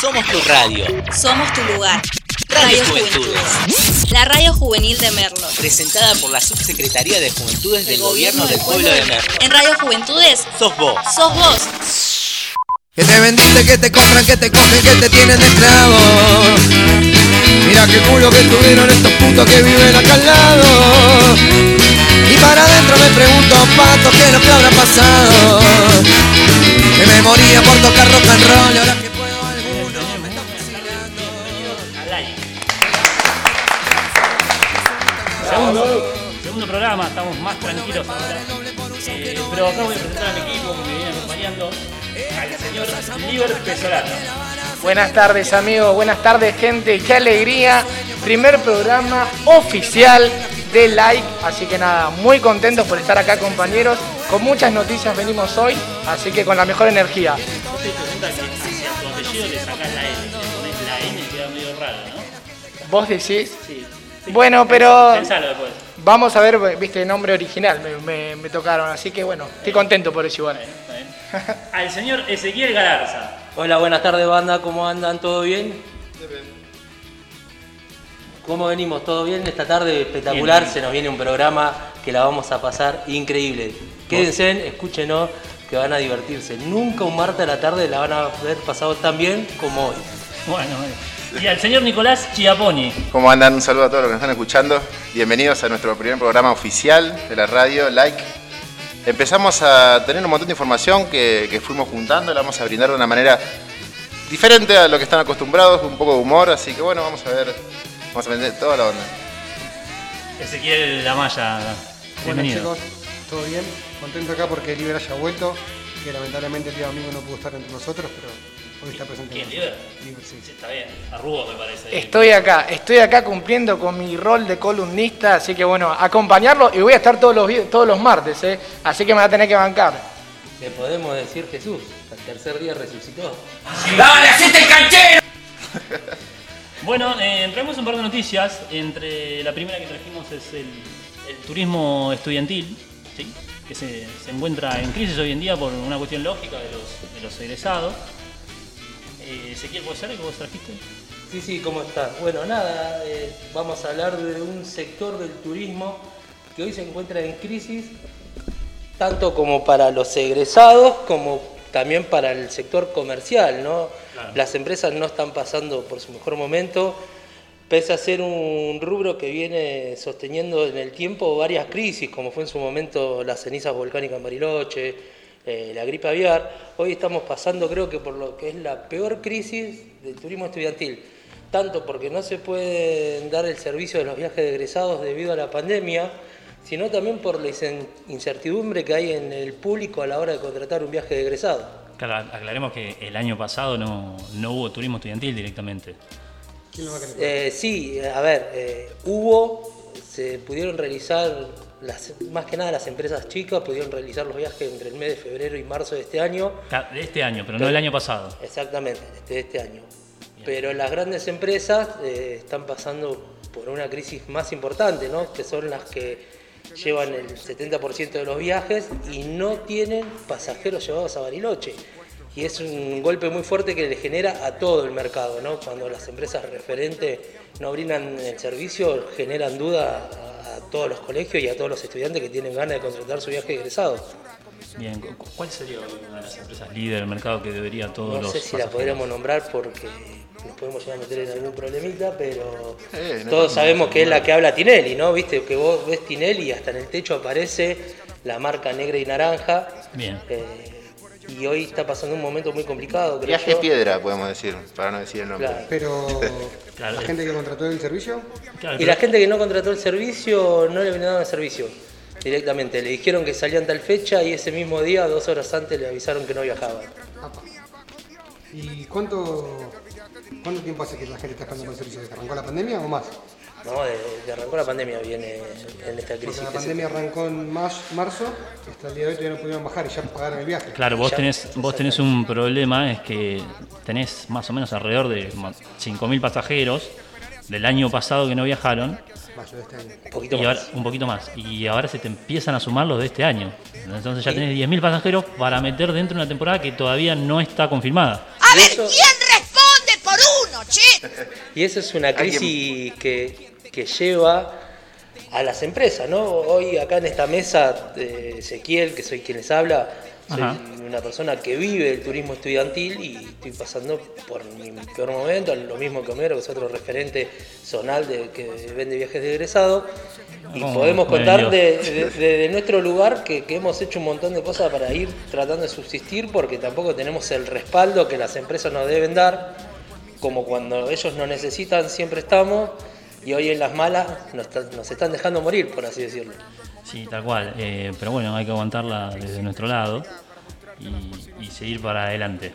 Somos tu radio. Somos tu lugar. Radio Juventudes. La radio juvenil de Merlo. Presentada por la Subsecretaría de Juventudes del Gobierno del Pueblo de Merlo. En Radio Juventudes Sos vos. sos vos. Que te vendiste, que te compran, que te cogen, que te tienen de esclavo. Mira qué culo que tuvieron estos putos que viven acá al lado. Y para adentro me pregunto, pato, qué es lo que habrá pasado. Que me moría por tocar rock and roll y ahora que programa, estamos más tranquilos ahora. Eh, pero acá voy a presentar a mi equipo que me viene acompañando al señor Liber Pesolano. Buenas tardes amigos, buenas tardes gente, qué alegría. Primer programa oficial de Like, así que nada, muy contentos por estar acá compañeros. Con muchas noticias venimos hoy, así que con la mejor energía. Vos decís, sí. Bueno, pero- Pensalo después. Vamos a ver, viste, nombre original me, me- me tocaron, así que bueno, estoy contento por eso igual. Está bien. Al señor Ezequiel Galarza. Hola, buenas tardes banda, ¿cómo andan? ¿Todo bien? ¿Cómo venimos? ¿Todo bien? Esta tarde espectacular, Bien. se nos viene un programa que la vamos a pasar increíble. Quédense, escúchenos, que van a divertirse. Nunca un martes a la tarde la van a ver pasado tan bien como hoy. Bueno, bueno. Y al señor Nicolás Chiaponi. ¿Cómo andan? Un saludo a todos los que nos están escuchando. Bienvenidos a nuestro primer programa oficial de la radio, Like. Empezamos a tener un montón de información que, que fuimos juntando, la vamos a brindar de una manera diferente a lo que están acostumbrados, un poco de humor, así que bueno, vamos a ver, vamos a vender toda la onda. Ezequiel Amaya. Bueno Bienvenido. chicos, ¿todo bien? Contento acá porque Liber haya vuelto, que lamentablemente el día domingo no pudo estar entre nosotros, pero hoy está presente. ¿Quién. Liber, sí. Sí, está bien. Arrugo me parece. Estoy acá, estoy acá cumpliendo con mi rol de columnista, así que bueno, acompañarlo y voy a estar todos los, todos los martes, ¿eh? así que me va a tener que bancar. Le podemos decir Jesús, al tercer día resucitó. Bueno, eh, traemos un par de noticias. Entre la primera que trajimos es el, el turismo estudiantil, ¿sí? que se, se encuentra en crisis hoy en día por una cuestión lógica de los, de los egresados. Eh, Ezequiel, ¿puede ser que vos trajiste? Sí, sí, ¿cómo estás? Bueno, nada, eh, vamos a hablar de un sector del turismo que hoy se encuentra en crisis, tanto como para los egresados como también para el sector comercial, ¿no? Las empresas no están pasando por su mejor momento, pese a ser un rubro que viene sosteniendo en el tiempo varias crisis, como fue en su momento las cenizas volcánicas en Bariloche, eh, la gripe aviar, hoy estamos pasando creo que por lo que es la peor crisis del turismo estudiantil, tanto porque no se pueden dar el servicio de los viajes de egresados debido a la pandemia, sino también por la incertidumbre que hay en el público a la hora de contratar un viaje de egresado. Claro, aclaremos que el año pasado no, no hubo turismo estudiantil directamente. ¿Quién lo va a querer? Eh, sí, a ver, eh, hubo, se pudieron realizar, las, más que nada las empresas chicas pudieron realizar los viajes entre el mes de febrero y marzo de este año, De este año, pero no del año pasado. exactamente, de este año. Pero las grandes empresas eh, están pasando por una crisis más importante, ¿no? que son las que llevan el 70% de los viajes y no tienen pasajeros llevados a Bariloche. Y es un golpe muy fuerte que le genera a todo el mercado, ¿no? Cuando las empresas referentes no brindan el servicio, generan duda a, a todos los colegios y a todos los estudiantes que tienen ganas de contratar su viaje de egresado. Bien, cu- ¿cuál sería una de las empresas líder del mercado que debería todos No los sé si la podríamos nombrar porque nos podemos llegar a meter en algún problemita, pero Eh, no todos sabemos que es la que habla Tinelli, ¿no? Viste que vos ves Tinelli y hasta en el techo aparece la marca negra y naranja. Bien. eh, y hoy está pasando un momento muy complicado, creo Viaje yo. piedra, podemos decir, para no decir el nombre. Claro. Pero Claro. la gente que contrató el servicio, Claro, Y la gente que no contrató el servicio no le brindaron el servicio directamente. Le dijeron que salían tal fecha y ese mismo día, dos horas antes, le avisaron que no viajaban. ¿Y cuánto, cuánto tiempo hace que la gente está esperando el servicio? ¿Desde que arrancó la pandemia o más? No, de, de arrancó la pandemia viene en esta Porque crisis. la se- pandemia arrancó en marzo, hasta el día de hoy todavía no pudieron bajar y ya pagaron el viaje. Claro, vos Ya- tenés, vos tenés un problema, es que tenés más o menos alrededor de ma- 5.000 pasajeros del año pasado que no viajaron, Mayo de este año. Un poquito y más. ahora, un poquito más, y ahora se te empiezan a sumar los de este año. Entonces ya tenés 10.000 pasajeros para meter dentro de una temporada que todavía no está confirmada. A ver, ¿quién responde, Y esa es una crisis que, que lleva a las empresas, ¿no? Hoy acá en esta mesa, Ezequiel, que soy quien les habla, soy Ajá. una persona que vive el turismo estudiantil y estoy pasando por mi peor momento, lo mismo que Homero, que es otro referente zonal de, que vende viajes de egresado. Y Oh, podemos contar de nuestro lugar que, que hemos hecho un montón de cosas para ir tratando de subsistir porque tampoco tenemos el respaldo que las empresas nos deben dar, como cuando ellos nos necesitan siempre estamos y hoy en las malas nos, nos están dejando morir, por así decirlo. Sí, tal cual. Eh, pero bueno, hay que aguantarla desde nuestro lado y seguir para adelante.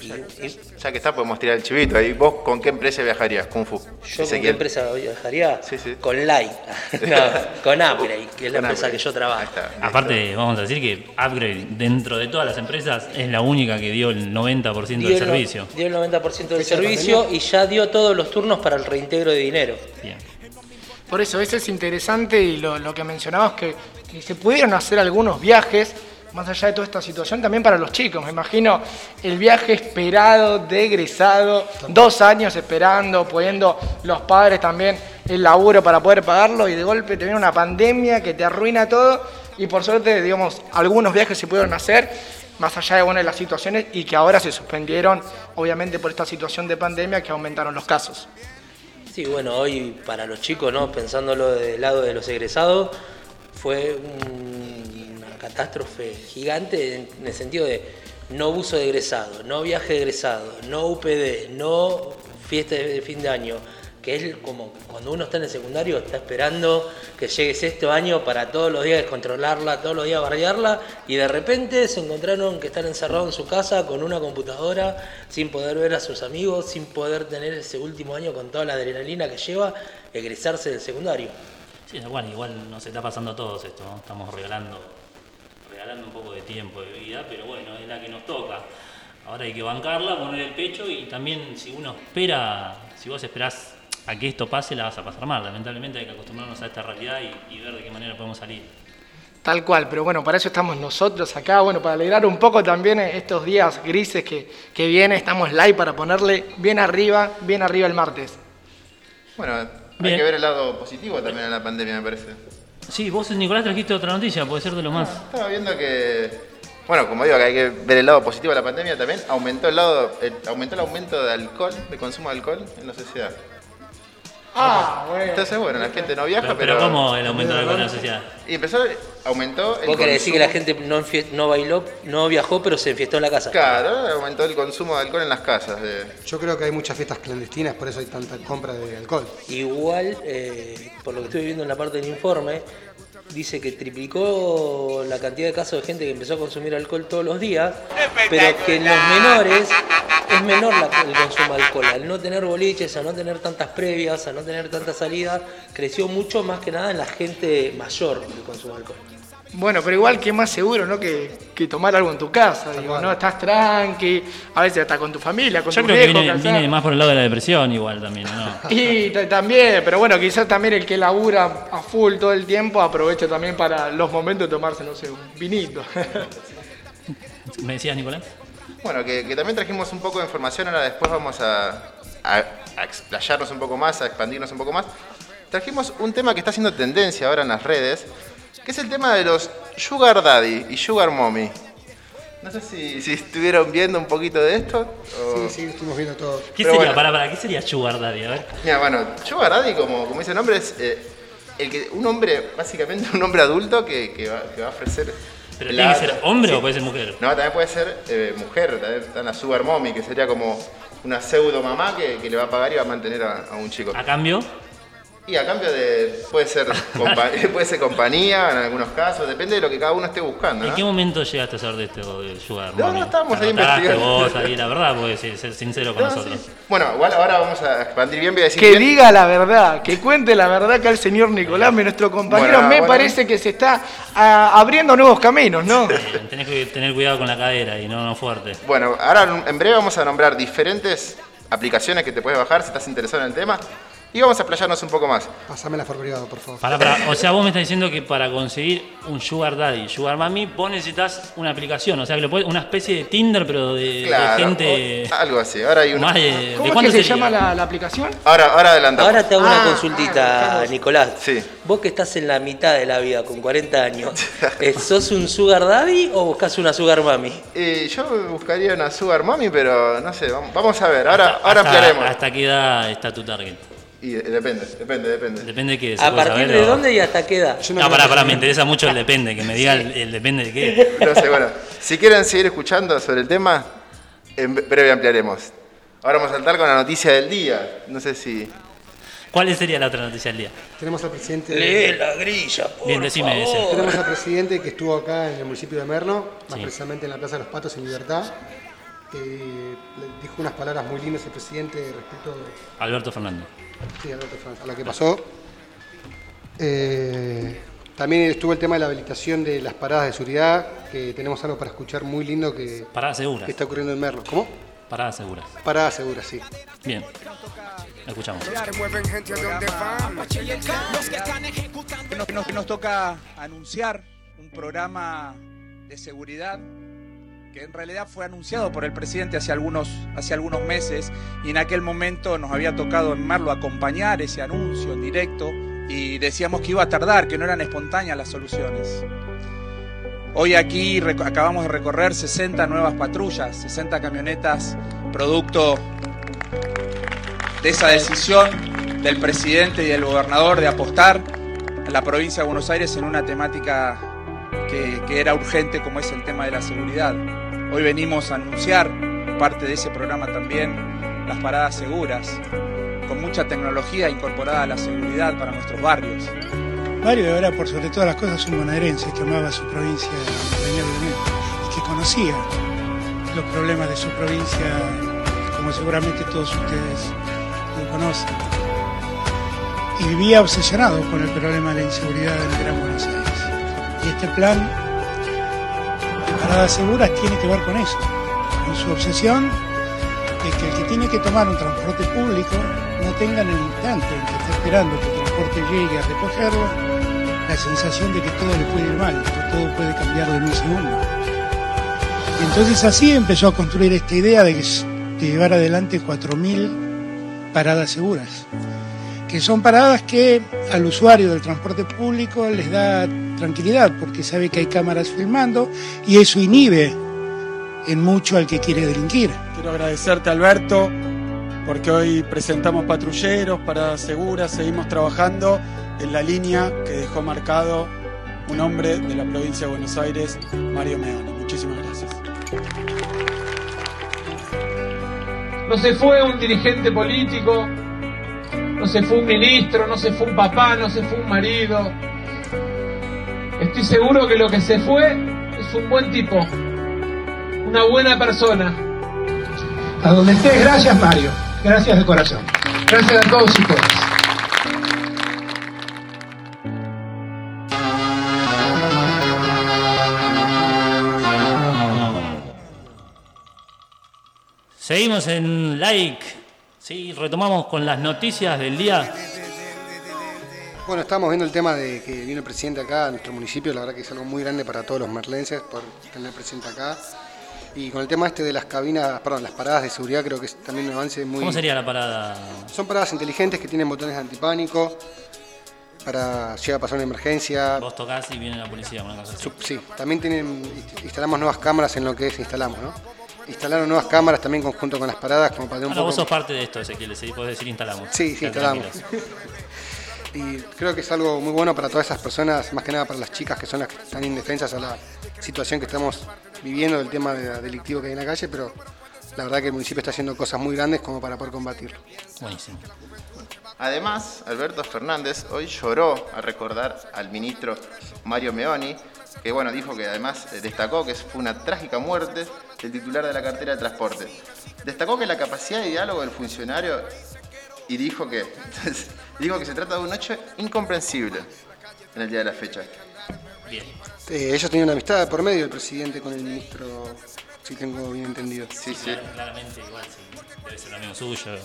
Sí, y- y Ya que está, podemos tirar el chivito ahí. ¿Vos con qué empresa viajarías? Kung Fu. yo con qué empresa viajaría? Sí, sí. Con Light, no, con Upgrade, que es la Con empresa Upgrade. que yo Ahí trabajo. está. Aparte, vamos a decir que Upgrade, dentro de todas las empresas, es la única que dio el 90% Dio del el, servicio. dio el 90% del servicio y ya dio todos los turnos para el reintegro de dinero. Bien. Por eso, eso es interesante y lo, lo que mencionabas que, que se pudieron hacer algunos viajes, más allá de toda esta situación, también para los chicos. Me imagino el viaje esperado de egresado, dos años esperando, poniendo los padres también el laburo para poder pagarlo y de golpe te viene una pandemia que te arruina todo y por suerte, digamos, algunos viajes se pudieron hacer más allá de bueno, de las situaciones y que ahora se suspendieron, obviamente por esta situación de pandemia que aumentaron los casos. Sí, bueno, hoy para los chicos, ¿no? pensándolo del lado de los egresados, fue un- catástrofe gigante en, en el sentido de no uso de egresado, no viaje de egresado, no UPD, no fiesta de fin de año, que es como cuando uno está en el secundario, está esperando que llegue sexto año para todos los días controlarla, todos los días bardearla, y de repente se encontraron que están encerrados en su casa con una computadora, sin poder ver a sus amigos, sin poder tener ese último año con toda la adrenalina que lleva egresarse del secundario. Sí, igual, igual nos está pasando a todos esto, ¿no? Estamos regalando, regalando un poco de tiempo, de vida, pero bueno, es la que nos toca. Ahora hay que bancarla, poner el pecho y también si uno espera, si vos esperás a que esto pase, la vas a pasar mal. Lamentablemente hay que acostumbrarnos a esta realidad y, y ver de qué manera podemos salir. Tal cual, pero bueno, para eso estamos nosotros acá, bueno, para alegrar un poco también estos días grises que, que vienen, estamos live para ponerle bien arriba, bien arriba el martes. Bueno, hay Bien. que ver el lado positivo también en la pandemia, me parece. Sí, vos Nicolás trajiste otra noticia, puede ser de lo más... Estaba viendo que, bueno, como digo, hay que ver el lado positivo de la pandemia también, aumentó el lado, el- aumentó el aumento de alcohol, de consumo de alcohol en la sociedad. Ah, bueno. Entonces, bueno, la gente no viaja, Pero, pero... ¿cómo el aumento de la alcohol en la sociedad? Y empezó, aumentó el Vos querés decir que la gente no, enfie- no bailó, no viajó, pero se enfiestó en la casa. Claro, aumentó el consumo de alcohol en las casas. de- Yo creo que hay muchas fiestas clandestinas, por eso hay tanta compra de alcohol. Igual, eh, por lo que estoy viendo en la parte del informe, dice que triplicó la cantidad de casos de gente que empezó a consumir alcohol todos los días, pero que en los menores es menor la- el consumo de alcohol. Al no tener boliches, a no tener tantas previas, a no tener tantas salidas, creció mucho más que nada en la gente mayor el consumo de alcohol. Bueno, pero igual que más seguro, ¿no? Que, que tomar algo en tu casa, digo, ¿no? Estás tranqui, a veces hasta con tu familia, con Yo tu creo que viene, más por el lado de la depresión igual también, ¿no? Y también, pero bueno, quizás también el que labura a full todo el tiempo aprovecha también para los momentos de tomarse, no sé, un vinito. ¿Me decías, Nicolás? Bueno, que, que también trajimos un poco de información, ahora después vamos a, a, a explayarnos un poco más, a expandirnos un poco más. Trajimos un tema que está haciendo tendencia ahora en las redes, que es el tema de los Sugar Daddy y Sugar Mommy. No sé si, si estuvieron viendo un poquito de esto. o- Sí, sí, estuvimos viendo todo. ¿Qué Pero sería, bueno. para, para, ¿qué sería Sugar Daddy? A ver. Mira, bueno, Sugar Daddy, como, como dice el nombre, es eh, el que, un hombre, básicamente un hombre adulto que, que va, que va a ofrecer. ¿Pero tiene que ser hombre Sí. o puede ser mujer? No, también puede ser eh, mujer, también está la Sugar Mommy, que sería como una pseudo mamá que, que le va a pagar y va a mantener a, a un chico. A cambio, Y a cambio de. puede ser, compa- puede ser compañía en algunos casos, depende de lo que cada uno esté buscando. ¿en qué momento llegaste a saber de esto del Sugar No, no, estábamos ¿Te ahí investigando. vos ahí, la verdad, puedes ser, ser sincero con No, nosotros. sí. Bueno, igual ahora vamos a expandir bien, voy a decir que bien. diga la verdad, que cuente la verdad que al señor Nicolás, nuestro compañero, Bueno, me bueno. parece que se está ah, abriendo nuevos caminos, ¿no? Tenés que tener cuidado con la cadera y no, no fuerte. Bueno, ahora en breve vamos a nombrar diferentes aplicaciones que te puedes bajar si estás interesado en el tema. Y vamos a explayarnos un poco más. Pásamela por privado, por favor. Pará, pará. O sea, vos me estás diciendo que para conseguir un Sugar Daddy, Sugar Mami, vos necesitas una aplicación. O sea, que lo podés- una especie de Tinder, pero de, gente. o- algo así. Ahora hay una. más de- ¿De ¿Cómo es que se sería? llama la, la aplicación? Ahora, ahora adelantamos. Ahora te hago una Ah, consultita, ah, Nicolás. Sí. Vos que estás en la mitad de la vida, con 40 años, eh, ¿sos un sugar daddy o buscas una sugar mami? Eh, yo buscaría una Sugar Mami, pero no sé, vamos, vamos a ver. Ahora, ahora hasta, ampliaremos. ¿Hasta qué edad está tu target? Y depende, depende, depende. Depende de qué. ¿se ¿A partir saber de o- dónde y hasta qué edad? Yo no No, pará, me interesa mucho el depende, que me diga el, el depende de qué. No sé, bueno. Si quieren seguir escuchando sobre el tema, en breve ampliaremos. Ahora vamos a saltar con la noticia del día. No sé si. ¿Cuál sería la otra noticia del día? Tenemos al presidente. Lee la grilla, por Bien, decime favor. ese. Tenemos al presidente que estuvo acá en el municipio de Merlo, más Sí. precisamente en la Plaza de los Patos en Libertad. Eh, le dijo unas palabras muy lindas el presidente respecto Alberto Fernández. Sí, Alberto Fernández, a lo que pasó. Eh, también estuvo el tema de la habilitación de las paradas de seguridad, que tenemos algo para escuchar muy lindo que, Paradas seguras. que está ocurriendo en Merlo. ¿Cómo? Paradas seguras. Paradas seguras, sí. Bien. Escuchamos. que nos, que nos- que nos toca anunciar un programa de seguridad en realidad fue anunciado por el presidente hace algunos, hace algunos meses y en aquel momento nos había tocado en Merlo acompañar ese anuncio en directo y decíamos que iba a tardar, que no eran espontáneas las soluciones. Hoy aquí acabamos de recorrer 60 nuevas patrullas, 60 camionetas producto de esa decisión del presidente y del gobernador de apostar a la provincia de Buenos Aires en una temática que era urgente como es el tema de la seguridad. Hoy venimos a anunciar, parte de ese programa también, las paradas seguras, con mucha tecnología incorporada a la seguridad para nuestros barrios. Mario era por sobre todas las cosas un bonaerense que amaba su provincia y que conocía los problemas de su provincia como seguramente todos ustedes lo conocen. Y vivía obsesionado con el problema de la inseguridad en Gran Buenos Aires. Y este plan de paradas seguras tiene que ver con eso, con su obsesión de que el que tiene que tomar un transporte público no tenga en el instante en que está esperando que el transporte llegue a recogerlo la sensación de que todo le puede ir mal, que todo puede cambiar en un segundo. Y entonces así empezó a construir esta idea de, de llevar adelante 4.000 paradas seguras, que son paradas que al usuario del transporte público les da tranquilidad porque sabe que hay cámaras filmando y eso inhibe en mucho al que quiere delinquir. Quiero agradecerte Alberto porque hoy presentamos patrulleros, paradas seguras, seguimos trabajando en la línea que dejó marcado un hombre de la provincia de Buenos Aires, Mario Meoni. Muchísimas gracias. No se fue un dirigente político, no se fue un ministro, no se fue un papá, no se fue un marido. Estoy seguro que lo que se fue es un buen tipo, una buena persona. A donde estés, gracias Mario, gracias de corazón. Gracias a todos y todas. Seguimos en like. Sí, retomamos con las noticias del día. Bueno, estamos viendo el tema de que vino el presidente acá a nuestro municipio, la verdad que es algo muy grande para todos los merlenses por tener el presidente acá. Y con el tema este de las cabinas, perdón, las paradas de seguridad creo que es también un avance muy... ¿Cómo sería la parada? Son paradas inteligentes que tienen botones de antipánico para si llega a pasar una emergencia. Vos tocás y viene la policía, una cosa así. Sí, también tienen, inst- instalamos nuevas cámaras en lo que es instalamos, ¿no? Instalaron nuevas cámaras también conjunto con las paradas como para tener un Ahora vos sos parte de esto, Ezequiel, ¿sí? podés decir instalamos. Sí, sí, instalamos. Y creo que es algo muy bueno para todas esas personas, más que nada para las chicas que son las que están indefensas a la situación que estamos viviendo del tema de- delictivo que hay en la calle, pero la verdad que el municipio está haciendo cosas muy grandes como para poder combatirlo. Buenísimo. Además, Alberto Fernández hoy lloró a recordar al ministro Mario Meoni, que bueno, dijo que además eh, destacó que fue una trágica muerte del titular de la cartera de transporte. Destacó que la capacidad de diálogo del funcionario y dijo que dijo que se trata de un hecho incomprensible en el día de la fecha. Bien. Eh, ellos tenían una amistad por medio del presidente con el ministro, si tengo bien entendido. Sí, sí. Claramente igual, sí. Debe ser un amigo suyo.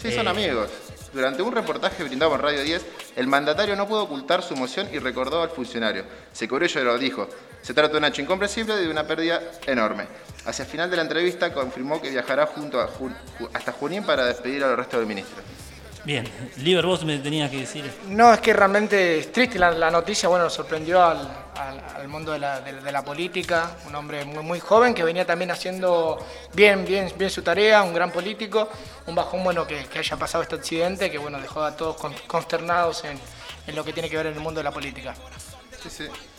Sí, son Eh, amigos. Durante un reportaje brindado por Radio 10, el mandatario no pudo ocultar su emoción y recordó al funcionario. Se cubrió y lloró, dijo. Se trata de un hecho incomprensible y de una pérdida enorme. Hacia el final de la entrevista confirmó que viajará junto a Jun- Ju- hasta Junín para despedir a los restos del ministro. Bien, Liber, vos me tenías que decir. No, es que realmente es triste la, la noticia, bueno, sorprendió al, al- al mundo de la, de- de la política, un hombre muy, muy joven que venía también haciendo bien, bien, bien su tarea, un gran político, un bajón bueno que, que haya pasado este accidente, que bueno, dejó a todos con- consternados en, en lo que tiene que ver en el mundo de la política.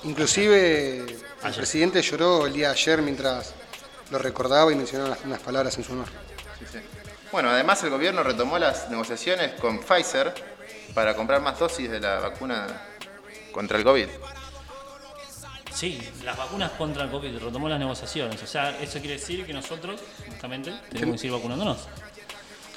Inclusive el presidente lloró el día de ayer mientras lo recordaba y mencionaba unas- unas palabras en su honor. Sí, sí. Bueno, además el gobierno retomó las negociaciones con Pfizer para comprar más dosis de la vacuna contra el COVID. Sí, las vacunas contra el COVID, retomó las negociaciones. O sea, eso quiere decir que nosotros, justamente, tenemos que seguir vacunándonos.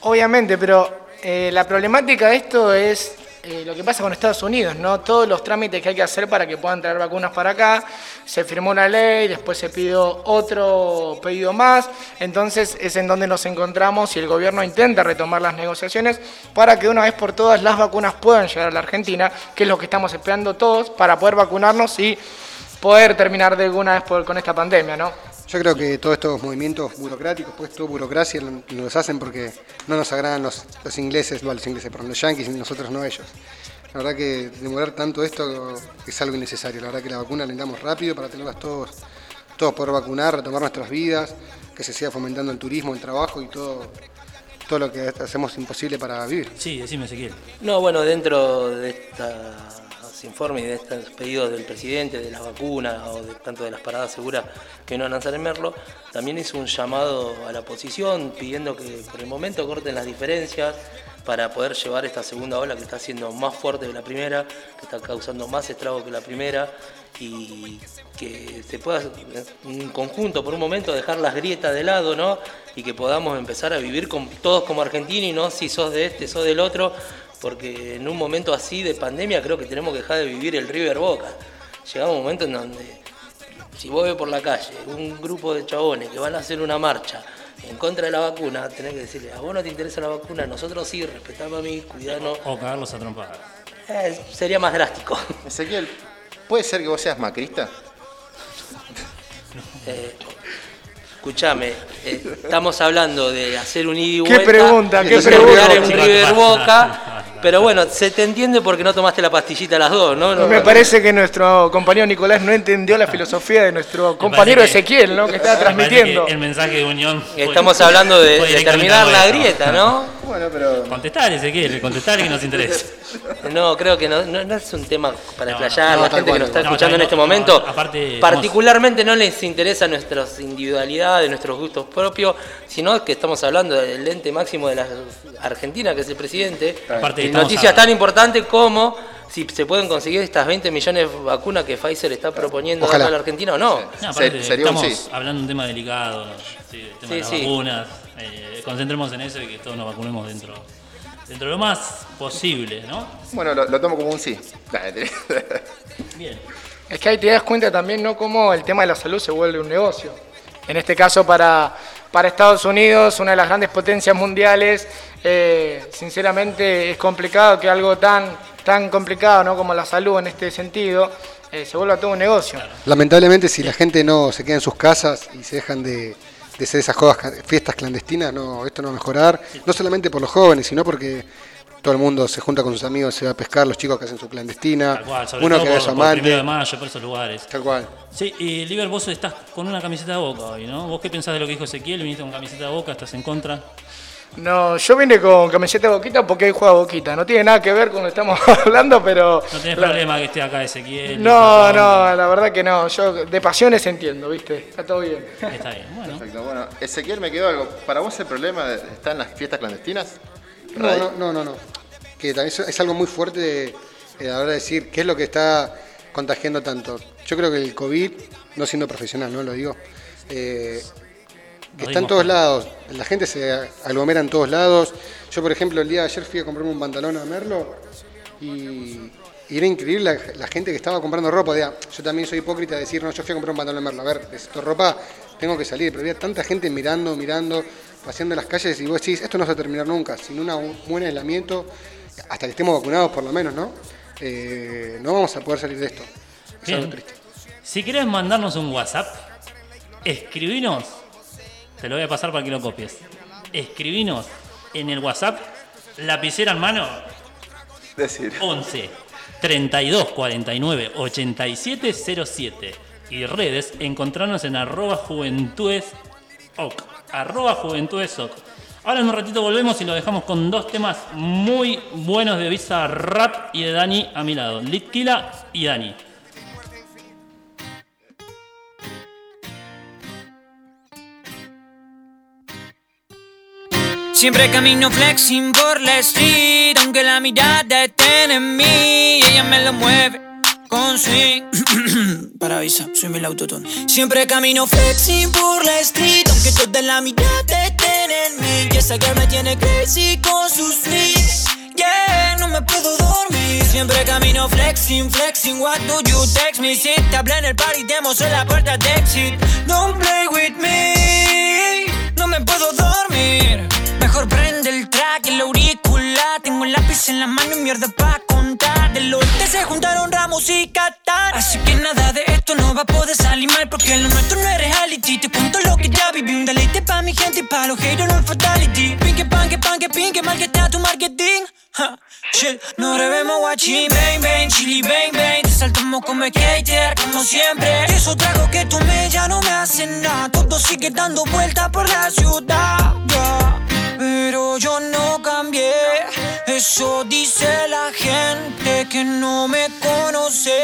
Obviamente, pero eh, la problemática de esto es eh, lo que pasa con Estados Unidos, ¿no? Todos los trámites que hay que hacer para que puedan traer vacunas para acá, se firmó una ley, después se pidió otro pedido más, entonces es en donde nos encontramos y el gobierno intenta retomar las negociaciones para que una vez por todas las vacunas puedan llegar a la Argentina, que es lo que estamos esperando todos para poder vacunarnos y poder terminar de alguna vez con esta pandemia, ¿no? Yo creo que todos estos movimientos burocráticos, pues todo burocracia, lo- los hacen porque no nos agradan los, los ingleses, no, los ingleses, perdón, los yanquis y nosotros no ellos. La verdad que demorar tanto esto es algo innecesario. La verdad que la vacuna la necesitamos rápido para tenerlas todos, todos poder vacunar, retomar nuestras vidas, que se siga fomentando el turismo, el trabajo y todo, todo lo que hacemos imposible para vivir. Sí, decime Ezequiel. No, bueno, dentro de informes y de estos pedidos del presidente, de las vacunas o de, tanto de las paradas seguras que no lanzar en Merlo, también hizo un llamado a la oposición pidiendo que por el momento corten las diferencias para poder llevar esta segunda ola que está siendo más fuerte que la primera, que está causando más estragos que la primera y que se pueda en conjunto por un momento dejar las grietas de lado, ¿no? Y que podamos empezar a vivir con, todos como argentinos y no si sos de este, sos del otro, porque en un momento así de pandemia creo que tenemos que dejar de vivir el River Boca. Llegamos un momento en donde si vos ves por la calle un grupo de chabones que van a hacer una marcha en contra de la vacuna, tenés que decirle, a vos no te interesa la vacuna, nosotros sí, respetame a mí, cuidanos. O cagarlos a trompadas. Eh, sería más drástico. Ezequiel, ¿puede ser que vos seas macrista? Eh, escuchame, eh, estamos hablando de hacer un ida y ¿Qué vuelta. pregunta? ¿Qué pregunta? jugar en Chico, River ¿qué Boca. Pero bueno, se te entiende porque no tomaste la pastillita a las dos, ¿no? No- Me parece que nuestro compañero Nicolás no entendió la filosofía de nuestro compañero Ezequiel, ¿no? Que estaba transmitiendo. El mensaje de unión. Estamos hablando de- terminar la grieta, ¿no? Bueno, pero. Contestar, Ezequiel, contestar que nos interesa. No, creo que no, no- no es un tema para No, explayar. no, la tal gente que nos está no, escuchando en no, este no, momento, aparte, particularmente no les interesa nuestras individualidades, nuestros gustos propios, sino que estamos hablando del ente máximo de la Argentina, que es el presidente. Aparte, y estamos noticias tan importantes como si se pueden conseguir estas 20 millones de vacunas que Pfizer está proponiendo Ojalá. a la Argentina o no. No, aparte, sería un estamos sí. hablando de un tema delicado, sí, el tema Sí, de las sí. vacunas. Eh, concentremos en eso y que todos nos vacunemos dentro, dentro de lo más posible, ¿no? Bueno, lo, lo tomo como un sí. Bien. Es que ahí te das cuenta también, ¿no? Cómo el tema de la salud se vuelve un negocio. En este caso, para, para Estados Unidos, una de las grandes potencias mundiales, eh, sinceramente es complicado que algo tan, tan complicado ¿no? como la salud en este sentido eh, se vuelva todo un negocio. Lamentablemente, si la gente no se queda en sus casas y se dejan de, de hacer esas jodas- fiestas clandestinas, no, esto no va a mejorar. No solamente por los jóvenes, sino porque todo el mundo se junta con sus amigos, se va a pescar, los chicos que hacen su clandestina, Tal cual, sobre uno todo que por, su por primero de amante. mayo, por esos lugares. Tal cual. Sí, y Liber, vos estás con una camiseta de boca hoy, ¿no? ¿Vos qué pensás de lo que dijo Ezequiel? ¿Viniste con camiseta de boca? ¿Estás en contra? No, yo vine con camiseta de boquita porque hoy juega boquita. No tiene nada que ver con lo que estamos hablando, pero. No tenés la- problema que esté acá Ezequiel. No, no, la verdad que no. Yo de pasiones entiendo, ¿viste? Está todo bien. Está bien, bueno. Perfecto, bueno. Ezequiel, me quedó algo. ¿Para vos el problema de- está en las fiestas clandestinas? No, no, no, no, no. Que también es, es algo muy fuerte de, de a la hora de decir qué es lo que está contagiando tanto. Yo creo que el COVID, no siendo profesional, no lo digo, eh, que está en todos cuenta. lados. La gente se aglomera en todos lados. Yo, por ejemplo, el día de ayer fui a comprarme un pantalón a Merlo y, y era increíble la, la gente que estaba comprando ropa. Yo también soy hipócrita de decir, no, yo fui a comprar un pantalón a Merlo. A ver, necesito ropa, tengo que salir. Pero había tanta gente mirando, mirando. paseando las calles y vos decís, esto no se va a terminar nunca, sin un buen aislamiento, hasta que estemos vacunados por lo menos, ¿no? Eh, no vamos a poder salir de esto. Es algo triste. Si querés mandarnos un WhatsApp, escribinos, te lo voy a pasar para que lo copies. Escribinos en el WhatsApp, lapicera en mano, Decir. 11 32 49 87 07 y redes encontrarnos en arroba juventudes arroba juventudes. Ahora en un ratito volvemos y lo dejamos con dos temas muy buenos de Visa Rap y de Dani a mi lado, Litkila y Dani. Siempre camino flexing por la street, aunque la mirada esté en mí, ella me lo mueve con swing. Para visa, soy el autotune. Siempre camino flexing por la street, aunque toda la mirada estén en mí, y esa girl me tiene crazy con su swing. Yeah, no me puedo dormir. Siempre camino flexing, flexing. What do you text me? Si te hablé en el party, demos en la puerta de exit. Don't play with me. No me puedo dormir. Mejor prende el track, el auricular. Tengo el lápiz en la mano y mierda pa' contar. Del oeste se juntaron Ramos y Qatar. Así que nada de esto no va a poder salir mal. Porque lo nuestro no es reality. Te cuento lo que ya viví. Un deleite pa' mi gente y pa' los haters, no fatality. Pinque, panque, panque, pinque, mal que está tu marketing. Ha, shit, no revemos guachín. Bang, bang, chili, bang, bang. Te saltamos como skater, como siempre. Eso trago que tomé ya no me hacen nada. Todo sigue dando vueltas por la ciudad. Pero yo no cambié. Eso dice la gente que no me conoce.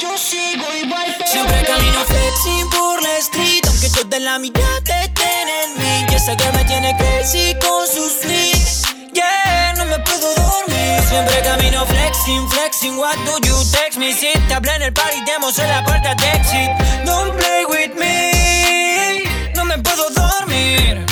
Yo sigo igual. pero- Siempre camino flexing por la street. Aunque toda la mirada estén en mí. Y esa girl me tiene crazy con sus swing. Yeah, no me puedo dormir. Siempre camino flexing, flexing. What do you text me? Si te hablé en el party, demos en la puerta de exit. Don't play with me. No me puedo dormir.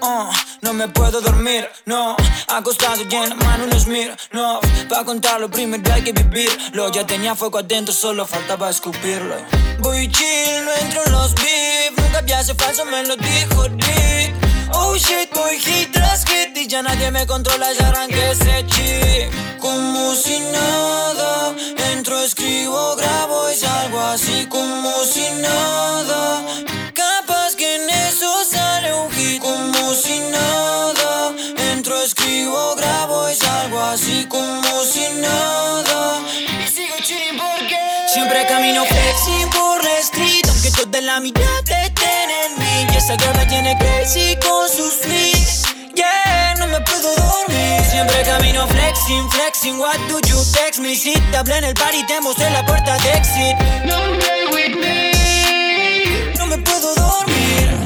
Oh, no me puedo dormir, no. Acostado y en la mano un Smith, no Pa' contarlo primero hay que vivirlo. Ya tenía fuego adentro, solo faltaba escupirlo. Voy chill, no entro en los beef. Nunca hace falso, me lo dijo Dick. Oh shit, voy hit tras hit Y ya nadie me controla, ya arranqué ese chip Como si nada Entro, escribo, grabo y salgo así Como si nada Por la street Aunque toda la mirada estén en mí. Y esa me tiene crazy con sus flicks Yeah, no me puedo dormir. Siempre camino flexing, flexing. What do you text me? Si te hablé en el party, te mostré la puerta de exit. Don't play with me No me puedo dormir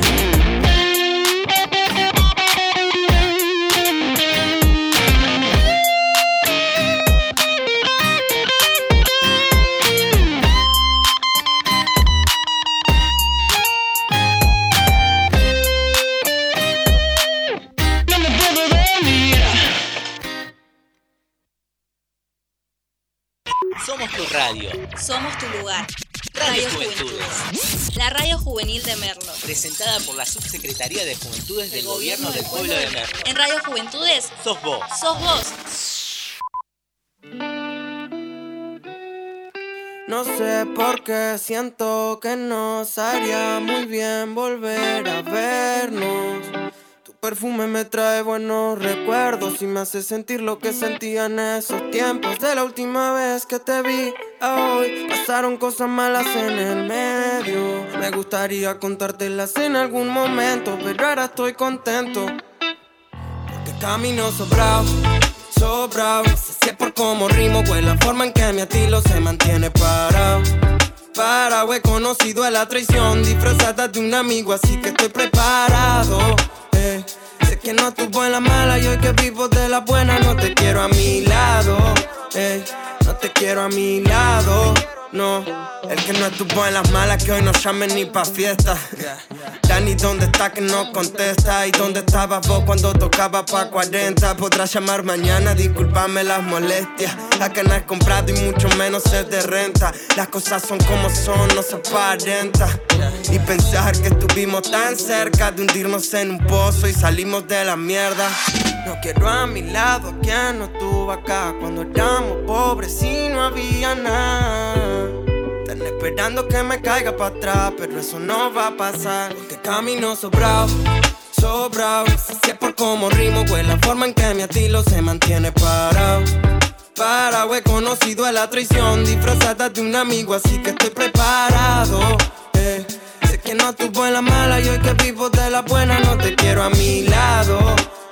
tu radio. Somos tu lugar. Radio Radio Juventudes. Juventudes. La radio juvenil de Merlo. Presentada por la Subsecretaría de Juventudes del Gobierno del Pueblo de Merlo. En Radio Juventudes Sos vos. sos vos. No sé por qué siento que nos haría muy bien volver a vernos. Perfume me trae buenos recuerdos y me hace sentir lo que sentía en esos tiempos. De la última vez que te vi a hoy, pasaron cosas malas en el medio. Me gustaría contártelas en algún momento, pero ahora estoy contento. Porque camino sobrado, sobrado. No sé por cómo rimo o es la forma en que mi estilo se mantiene parado. He conocido a la traición disfrazada de un amigo, así que estoy preparado. eh. Sé que no estuvo en la mala y hoy que vivo de la buena no te quiero a mi lado. eh. No te quiero a mi lado. No, el que no estuvo en las malas que hoy no llamen ni pa' fiesta. Dani, ¿dónde está que no contesta? ¿Y dónde estabas vos cuando tocaba pa' 40? Podrás llamar mañana, disculpame las molestias. La que no has comprado y mucho menos es de renta. Las cosas son como son, no se aparenta. Y pensar que estuvimos tan cerca de hundirnos en un pozo y salimos de la mierda. No quiero a mi lado quien no estuvo acá cuando éramos pobres y no había nada. Están esperando que me caiga para atrás, pero eso no va a pasar. Porque camino sobrado, sobrado. Si es por cómo rimo, pues la forma en que mi estilo se mantiene parado. Parado, he conocido a la traición disfrazada de un amigo, así que estoy preparado. eh. Sé que no estuvo en la mala y hoy que vivo de la buena, no te quiero a mi lado.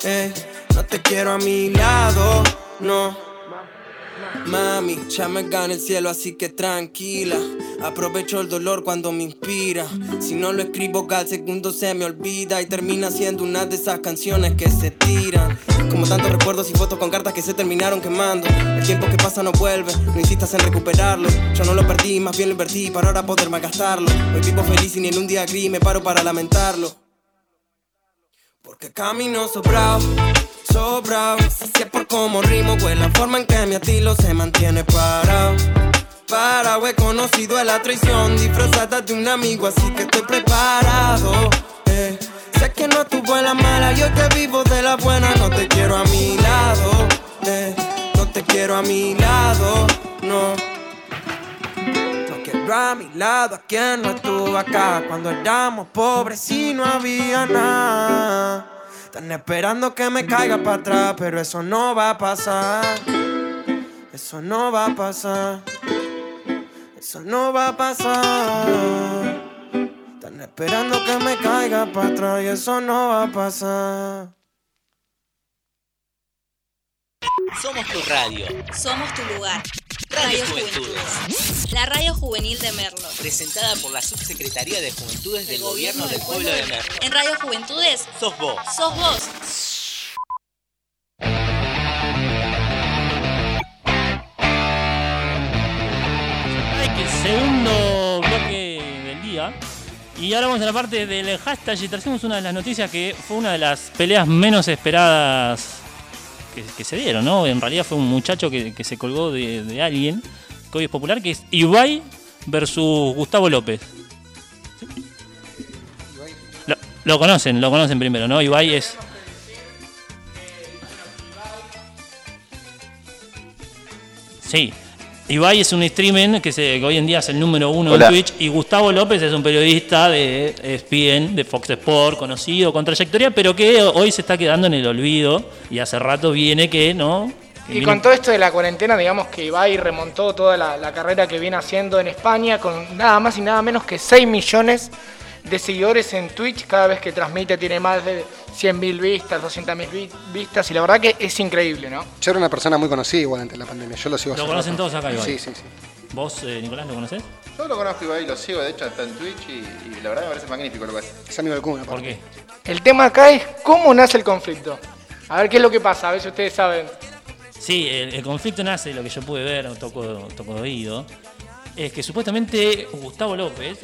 eh. No te quiero a mi lado, no. Mami, ya me gana el cielo, así que tranquila. Aprovecho el dolor cuando me inspira. Si no lo escribo, cada segundo se me olvida y termina siendo una de esas canciones que se tiran. Como tantos recuerdos y fotos con cartas que se terminaron quemando. El tiempo que pasa no vuelve, no insistas en recuperarlo. Yo no lo perdí, más bien lo invertí para ahora poder malgastarlo. Hoy vivo feliz y ni en un día gris me paro para lamentarlo. Porque camino sobrado, sobrado. Si es por cómo rimo, pues la forma en que mi estilo se mantiene parado. Parado, he conocido a la traición disfrazada de un amigo, así que estoy preparado. eh. Sé que no estuvo en la mala, yo que vivo de la buena, no te quiero a mi lado. eh. No te quiero a mi lado, no. No quiero a mi lado a quien no estuvo acá cuando éramos pobres y no había nada. Están esperando que me caiga para atrás, pero eso no va a pasar. Eso no va a pasar. Eso no va a pasar. Están esperando que me caiga para atrás y eso no va a pasar. Somos tu radio. Somos tu lugar. Radio Juventudes. La radio juvenil de Merlo. Presentada por la Subsecretaría de Juventudes del Gobierno del Pueblo de Merlo. En Radio Juventudes Sos vos. sos vos. Ay, que segundo bloque del día. Y ahora vamos a la parte del hashtag y trajimos una de las noticias que fue una de las peleas menos esperadas que, se dieron, ¿no? En realidad fue un muchacho que, se colgó de, alguien, que hoy es popular, que es Ibai versus Gustavo López. Lo, lo conocen, lo conocen primero, ¿no? Ibai es... Sí. Ibai es un streamer que, se, que hoy en día es el número uno Hola. en Twitch y Gustavo López es un periodista de ESPN, de Fox Sport, conocido, con trayectoria, pero que hoy se está quedando en el olvido y hace rato viene que, ¿no? Y con todo esto de la cuarentena, digamos que Ibai remontó toda la, la carrera que viene haciendo en España con nada más y nada menos que 6 millones de seguidores en Twitch. Cada vez que transmite tiene más de 100.000 vistas, 200.000 vi- vistas y la verdad que es increíble, ¿no? Yo era una persona muy conocida igual antes de la pandemia. Yo lo sigo Lo conocen rato. todos acá, Ibai. Sí, sí, sí. ¿Vos, eh, Nicolás, lo conocés? Yo lo conozco Ibai, lo sigo, de hecho está en Twitch y, y la verdad me parece magnífico lo que hace. Es amigo del Kun, ¿Por qué? El tema acá es cómo nace el conflicto. A ver qué es lo que pasa, a ver si ustedes saben. Sí, el, el conflicto nace, lo que yo pude ver, o toco, toco de oído, es que supuestamente Gustavo López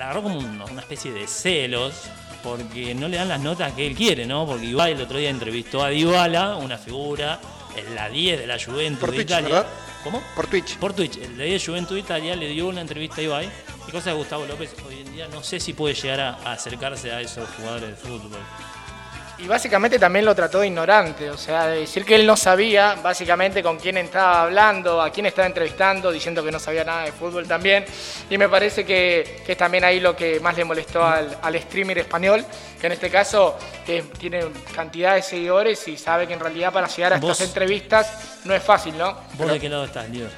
la agarró como un- una especie de celos porque no le dan las notas que él quiere, ¿no? Porque Ibai el otro día entrevistó a Dybala, una figura en la 10 de la Juventus Por de Twitch, Italia. ¿verdad? ¿Cómo? Por Twitch. Por Twitch. El de 10 Juventus de Italia le dio una entrevista a Ibai. Y cosa que Gustavo López hoy en día no sé si puede llegar a, a acercarse a esos jugadores de fútbol. Y básicamente también lo trató de ignorante, o sea, de decir que él no sabía básicamente con quién estaba hablando, a quién estaba entrevistando, diciendo que no sabía nada de fútbol también. Y me parece que, que es también ahí lo que más le molestó al, al streamer español, que en este caso que tiene cantidad de seguidores y sabe que en realidad para llegar a estas entrevistas no es fácil, ¿no? ¿Vos Pero- de qué lado estás, Líder?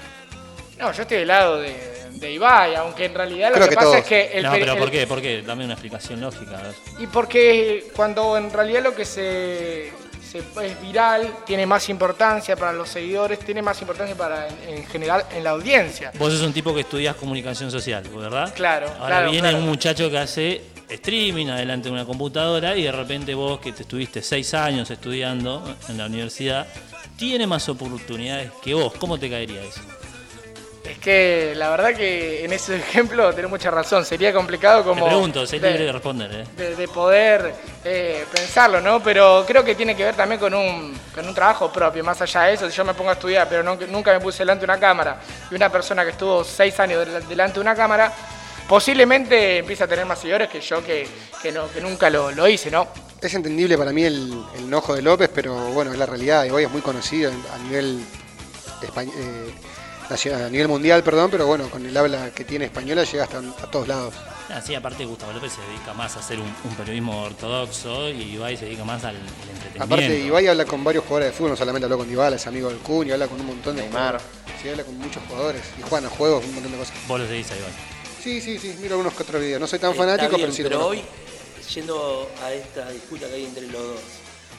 no, yo estoy del lado de, de Ibai, aunque en realidad lo Creo que, que pasa todos. es que el no, pero el- ¿por qué? ¿Por qué? Dame una explicación lógica. a ver. Y porque cuando en realidad lo que se, se- es viral tiene más importancia para los seguidores, tiene más importancia para en, en general en la audiencia. Vos sos un tipo que estudias comunicación social, ¿verdad? Claro, Ahora claro, viene claro. un muchacho que hace streaming adelante de una computadora y de repente vos que te estuviste seis años estudiando en la universidad, tiene más oportunidades que vos. ¿Cómo te caería eso? Es que la verdad que en ese ejemplo tenés mucha razón. Sería complicado como. Te pregunto, de- libre de responder, ¿eh? de, de poder eh, pensarlo, ¿no? Pero creo que tiene que ver también con un, con un trabajo propio. Más allá de eso, si yo me pongo a estudiar, pero no- nunca me puse delante de una cámara, y una persona que estuvo seis años del- delante de una cámara, posiblemente empiece a tener más seguidores que yo, que, que, no, que nunca lo, lo hice, ¿no? Es entendible para mí el, el enojo de López, pero bueno, es la realidad. Ibai es muy conocido a nivel, espa- eh, a nivel mundial, perdón, pero bueno, con el habla que tiene española llega hasta a todos lados. Ah, sí, aparte Gustavo López se dedica más a hacer un, un periodismo ortodoxo y Ibai se dedica más al, al entretenimiento. Aparte, Ibai habla con varios jugadores de fútbol, no solamente habló con Dybala, es amigo del y habla con un montón de Neymar. Sí, habla con muchos jugadores y juegan a juegos, un montón de cosas. Vos lo seguís a Ibai. Sí, sí, sí, miro algunos que otros videos. No soy tan Está fanático, bien, pero sí lo pero hoy, yendo a esta disputa que hay entre los dos,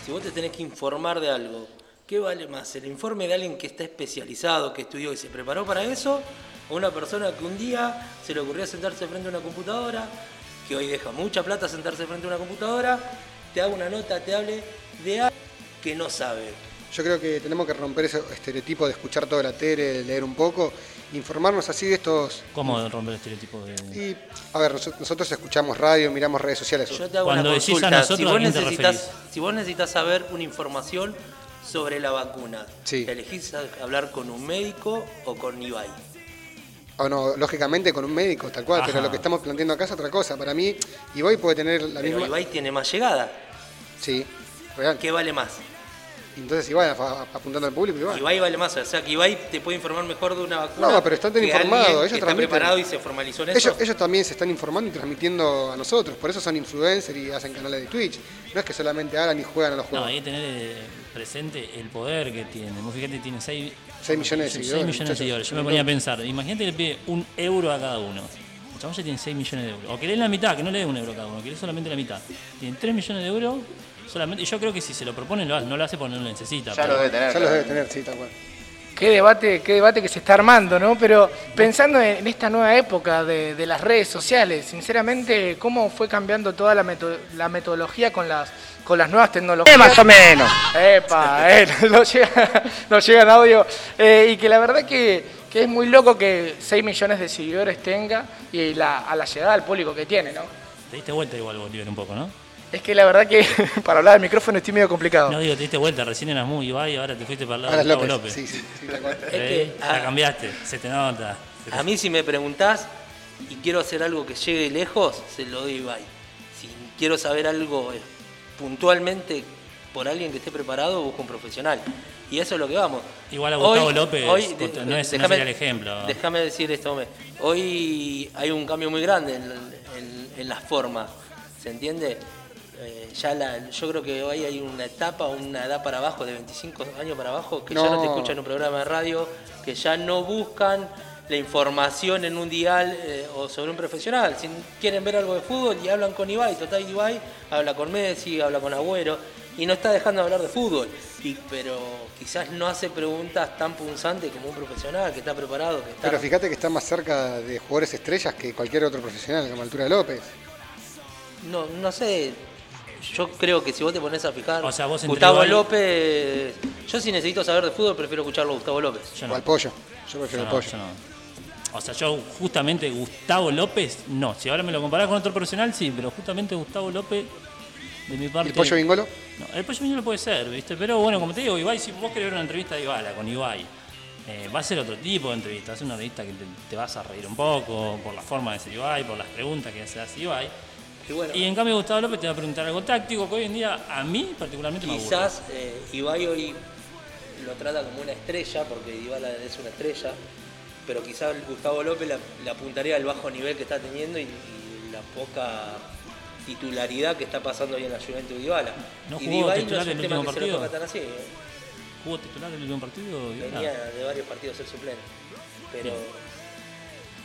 si vos te tenés que informar de algo, ¿qué vale más? ¿El informe de alguien que está especializado, que estudió y se preparó para eso? ¿O una persona que un día se le ocurrió sentarse frente a una computadora, que hoy deja mucha plata sentarse frente a una computadora, te haga una nota, te hable de algo que no sabe? Yo creo que tenemos que romper ese estereotipo de escuchar toda la tele, de leer un poco, informarnos así de estos... ¿Cómo romper el estereotipo de.? Y, a ver, nos- nosotros escuchamos radio, miramos redes sociales. Yo te hago Cuando una decís a consulta. nosotros, si, si vos necesitas saber una información sobre la vacuna, Sí. ¿te elegís hablar con un médico o con Ibai? O no, lógicamente con un médico, tal cual, pero lo que estamos planteando acá es otra cosa. Para mí, Ibai puede tener la Pero misma... Ibai tiene más llegada. Sí, real. ¿Qué vale más? Entonces Ibai apuntando al público, Ibai. Ibai vale más, o sea que Ibai te puede informar mejor de una vacuna. No, pero están tan informados, ellos que está transmiten. preparado y se formalizó en eso. Ellos, ellos también se están informando y transmitiendo a nosotros, por eso son influencers y hacen canales de Twitch. No es que solamente hablan y juegan a los No, juegos. hay que tener eh, presente el poder que tiene. Vos fíjate, tiene 6, 6 millones de seguidores, millones de seguidores. Yo me ponía a pensar, imagínate que le pide un euro a cada uno. Chabón ya tiene 6 millones de euros. O que le den la mitad, que no le dé un euro a cada uno, que le dé solamente la mitad. Tiene 3 millones de euros solamente. Y yo creo que si se lo proponen, lo hace. No lo hace porque no lo necesita. Ya lo debe tener. Ya los debe tener, sí, tal cual. Qué debate, qué debate que se está armando, ¿no? Pero pensando en, esta nueva época de, de las redes sociales, sinceramente, ¿cómo fue cambiando toda la, meto- la metodología con las, con las nuevas tecnologías? más o menos. Epa, eh, no llega, no llega en audio. Eh, y que la verdad que, que es muy loco que 6 millones de seguidores tenga y la, a la llegada al público que tiene, ¿no? Te diste vuelta igual, Bolívar, un poco, ¿no? Es que la verdad que para hablar al micrófono estoy medio complicado. No digo, te diste vuelta, recién eras muy Ibai y ahora te fuiste para el lado Ahora de Gustavo López, López. sí, sí, cual. Eh, Es que, la ah, cambiaste, se te nota. A mí si me preguntás y quiero hacer algo que llegue lejos, se lo doy Ibai. Si quiero saber algo eh, puntualmente por alguien que esté preparado, busco un profesional. Y eso es lo que vamos. Igual a Gustavo Hoy- López hoy, no es- no déjame- sería el ejemplo. Déjame decir esto, hombre. Hoy hay un cambio muy grande en, en- en las formas, ¿se entiende? Eh, ya la- yo creo que hoy hay una etapa, una edad para abajo, de 25 años para abajo, que ya no te escuchan en un programa de radio, que ya no buscan la información en un dial eh, o sobre un profesional. Si quieren ver algo de fútbol y hablan con Ibai, total Ibai habla con Messi, habla con Agüero y no está dejando de hablar de fútbol. Y- pero quizás no hace preguntas tan punzantes como un profesional que está preparado, que está Pero fíjate que está más cerca de jugadores estrellas que cualquier otro profesional, como Altura López. No, no sé. Yo creo que si vos te pones a fijar, O sea, vos Gustavo López. Yo si necesito saber de fútbol prefiero escucharlo a Gustavo López. Yo O al pollo. Yo prefiero Yo no, pollo. yo no. O sea, yo justamente Gustavo López, no. Si ahora me lo comparás con otro profesional, sí, pero justamente Gustavo López, de mi parte. ¿El pollo Bingolo? No, el pollo Viñolo puede ser, ¿viste? Pero bueno, como te digo, Ibai, si vos querés ver una entrevista de Ibala con Ibai, eh, va a ser otro tipo de entrevista. Va a ser una entrevista que te, te vas a reír un poco por la forma de ser Ibai, por las preguntas que se hace Ibai. Y bueno, Y en cambio Gustavo López te va a preguntar algo táctico que hoy en día a mí particularmente me aburre. quizás eh, Ibai hoy lo trata como una estrella, porque Dybala es una estrella, pero quizás Gustavo López le, le apuntaría al bajo nivel que está teniendo y, y la poca titularidad que está pasando hoy en la Juventus de Dybala. ¿No y jugó Dybala titular no es el último partido? así. eh. ¿Jugó titular el último partido? Venía de varios partidos el suplente. Pero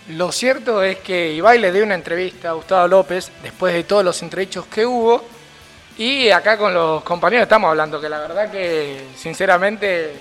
Lo cierto es que Ibai le dio una entrevista a Gustavo López después de todos los entredichos que hubo. Y acá con los compañeros estamos hablando que la verdad que, sinceramente,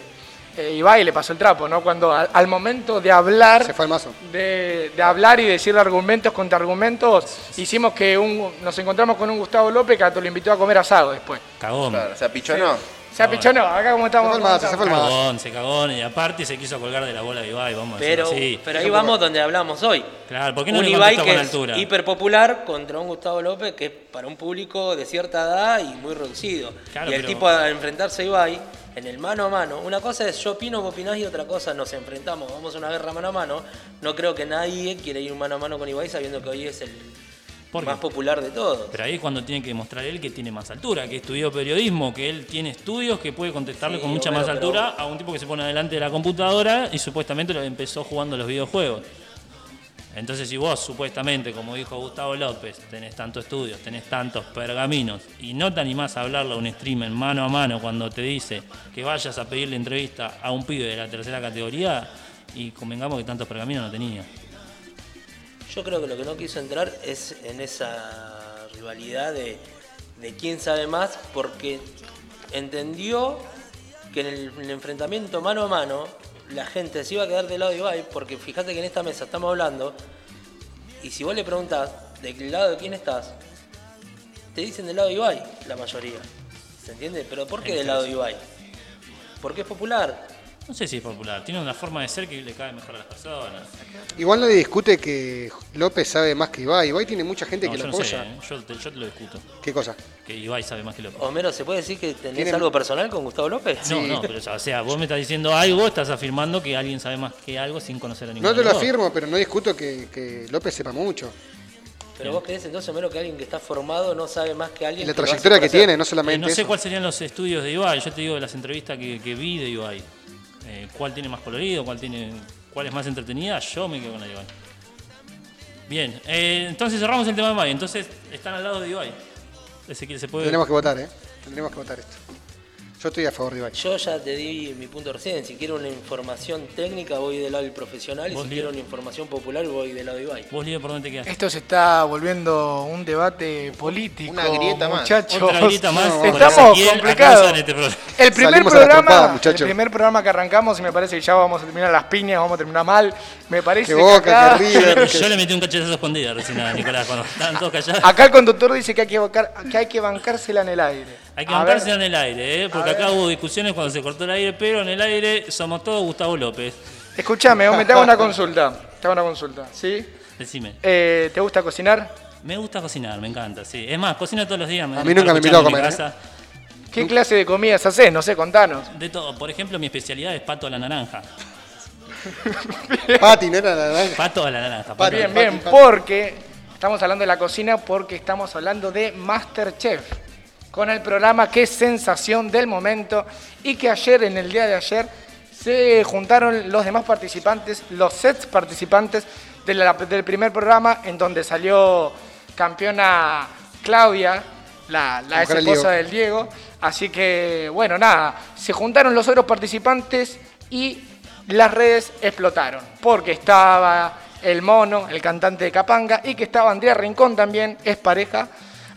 eh, Ibai le pasó el trapo, ¿no? Cuando al, al momento de hablar. Se fue al mazo. De, de hablar y decir argumentos contra argumentos, hicimos que un, nos encontramos con un Gustavo López que lo invitó a comer asado después. Cagón. Claro, o sea, pichonó. Se apichonó, acá como estamos. Se fue el mate, como se fue el estamos. mate. Cagón, se cagón y aparte se quiso colgar de la bola de Ibai, vamos a Pero, decirlo así. pero ahí vamos donde hablamos hoy. Claro, ¿por qué no un le Ibai que con es altura? hiperpopular contra un Gustavo López que es para un público de cierta edad y muy reducido. Claro, y el pero- tipo a enfrentarse a Ibai en el mano a mano, una cosa es yo opino, vos opinás y otra cosa nos enfrentamos, vamos a una guerra mano a mano. No creo que nadie quiera ir mano a mano con Ibai sabiendo que hoy es el. Más popular de todos. Pero ahí es cuando tiene que demostrar él que tiene más altura, que estudió periodismo, que él tiene estudios, que puede contestarle Sí, con mucha más pero- altura a un tipo que se pone delante de la computadora y supuestamente lo empezó jugando los videojuegos. Entonces, si vos supuestamente, como dijo Gustavo López, tenés tantos estudios, tenés tantos pergaminos y no te animás a hablarle a un streamer mano a mano cuando te dice que vayas a pedirle entrevista a un pibe de la tercera categoría, y convengamos que tantos pergaminos no tenía. Yo creo que lo que no quiso entrar es en esa rivalidad de, de quién sabe más, porque entendió que en el, en el enfrentamiento mano a mano la gente se iba a quedar del lado de Ibai, porque fíjate que en esta mesa estamos hablando, y si vos le preguntás del lado de quién estás, te dicen del lado de Ibai, la mayoría. ¿Se entiende? Pero ¿por qué del lado de Ibai? Porque es popular. No sé si es popular, tiene una forma de ser que le cae mejor a las personas. Igual nadie discute que López sabe más que Ibai. Ibai tiene mucha gente No, que yo lo no sé, apoya. ¿eh? yo, te, yo te lo discuto. ¿Qué cosa? Que Ibai sabe más que López. Homero, ¿se puede decir que tenés Tiene- algo personal con Gustavo López? No, no, pero o sea, vos me estás diciendo algo, estás afirmando que alguien sabe más que algo sin conocer a ninguno. No te de lo los dos. afirmo, pero no discuto que, que López sepa mucho. Pero vos crees entonces, Homero, que alguien que está formado no sabe más que alguien Y la que lo hace trayectoria por que hacer? tiene, no Eh, solamente no sé eso. cuáles serían los estudios de Ibai, yo te digo de las entrevistas que, que vi de Ibai. Eh, ¿Cuál tiene más colorido? ¿Cuál, tiene, ¿Cuál es más entretenida? Yo me quedo con la de Ibai. Bien, eh, entonces cerramos el tema de Ibai. Entonces están al lado de Ibai. Ezequiel se puede. Tendremos que votar, ¿eh? Tendremos que votar esto. Yo estoy a favor de Ibai. Yo ya te di mi punto recién. Si quiero una información técnica, voy del lado del profesional. Y si quiero una información popular, voy del lado de Ibai. Vos, Líder, ¿por dónde te quedas? Esto se está volviendo un debate político. Una grieta más. muchachos. Otra grieta más por Estamos complicados. este programa. El primer programa, trompada, el primer programa que arrancamos y me parece que ya vamos a terminar las piñas, vamos a terminar mal. Me parece Que que Boca, acá, que Yo, River. le- que- yo le metí un cachetazo escondido recién a Nicolás cuando estaban todos callados. acá el conductor dice que hay que, bancar- que hay que bancársela en el aire. Hay que bancarse en el aire, ¿eh? porque A acá ver. hubo discusiones cuando se cortó el aire, pero en el aire somos todos Gustavo López. Escuchame, me te hago una consulta. Te hago una consulta, ¿sí? Decime. Eh, ¿Te gusta cocinar? Me gusta cocinar, me encanta, sí. Es más, cocino todos los días. A mí nunca me invitó a comer, casa. ¿Qué clase de comidas haces? No sé, contanos. De todo. Por ejemplo, mi especialidad es pato a la naranja. Pati, no era la naranja. Pato a la naranja. Pato. Bien, Pati, bien, Pati. porque estamos hablando de la cocina porque estamos hablando de Masterchef, con el programa que es sensación del momento y que ayer, en el día de ayer, se juntaron los demás participantes, los sets participantes de la- del primer programa en donde salió campeona Claudia, la, la ex esposa del Diego. Así que, bueno, nada, se juntaron los otros participantes y las redes explotaron. Porque estaba el mono, el cantante de Capanga, y que estaba Andrea Rincón también, es pareja.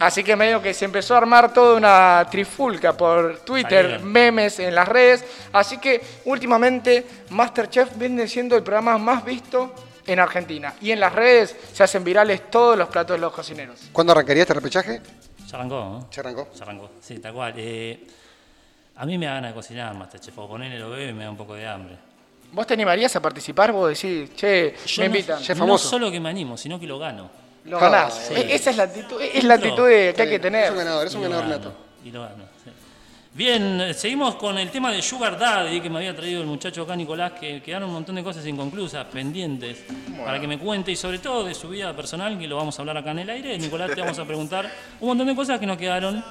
Así que medio que se empezó a armar toda una trifulca por Twitter, memes en las redes. Así que últimamente Masterchef viene siendo el programa más visto en Argentina. Y en las redes se hacen virales todos los platos de los cocineros. ¿Cuándo arrancaría este repechaje? Ya arrancó, ¿no? ¿Se arrancó? Ya arrancó, sí, tal cual. Eh, a mí me da ganas de cocinar, Masterchef. O ponerle lo veo y me da un poco de hambre. ¿Vos te animarías a participar? Vos decís, che, Yo me no- invitan. No famoso. solo que me animo, sino que lo gano. Lo ganás. sí. E- Esa es la actitud, es la actitud que hay que Es tener. un ganador, es un Y lo ganador nato. Y lo gano, sí. Bien, eh, seguimos con el tema de Sugar Daddy que me había traído el muchacho acá, Nicolás, que quedaron un montón de cosas inconclusas, pendientes, para que me cuente y sobre todo de su vida personal, que lo vamos a hablar acá en el aire. Nicolás, te vamos a preguntar un montón de cosas que nos quedaron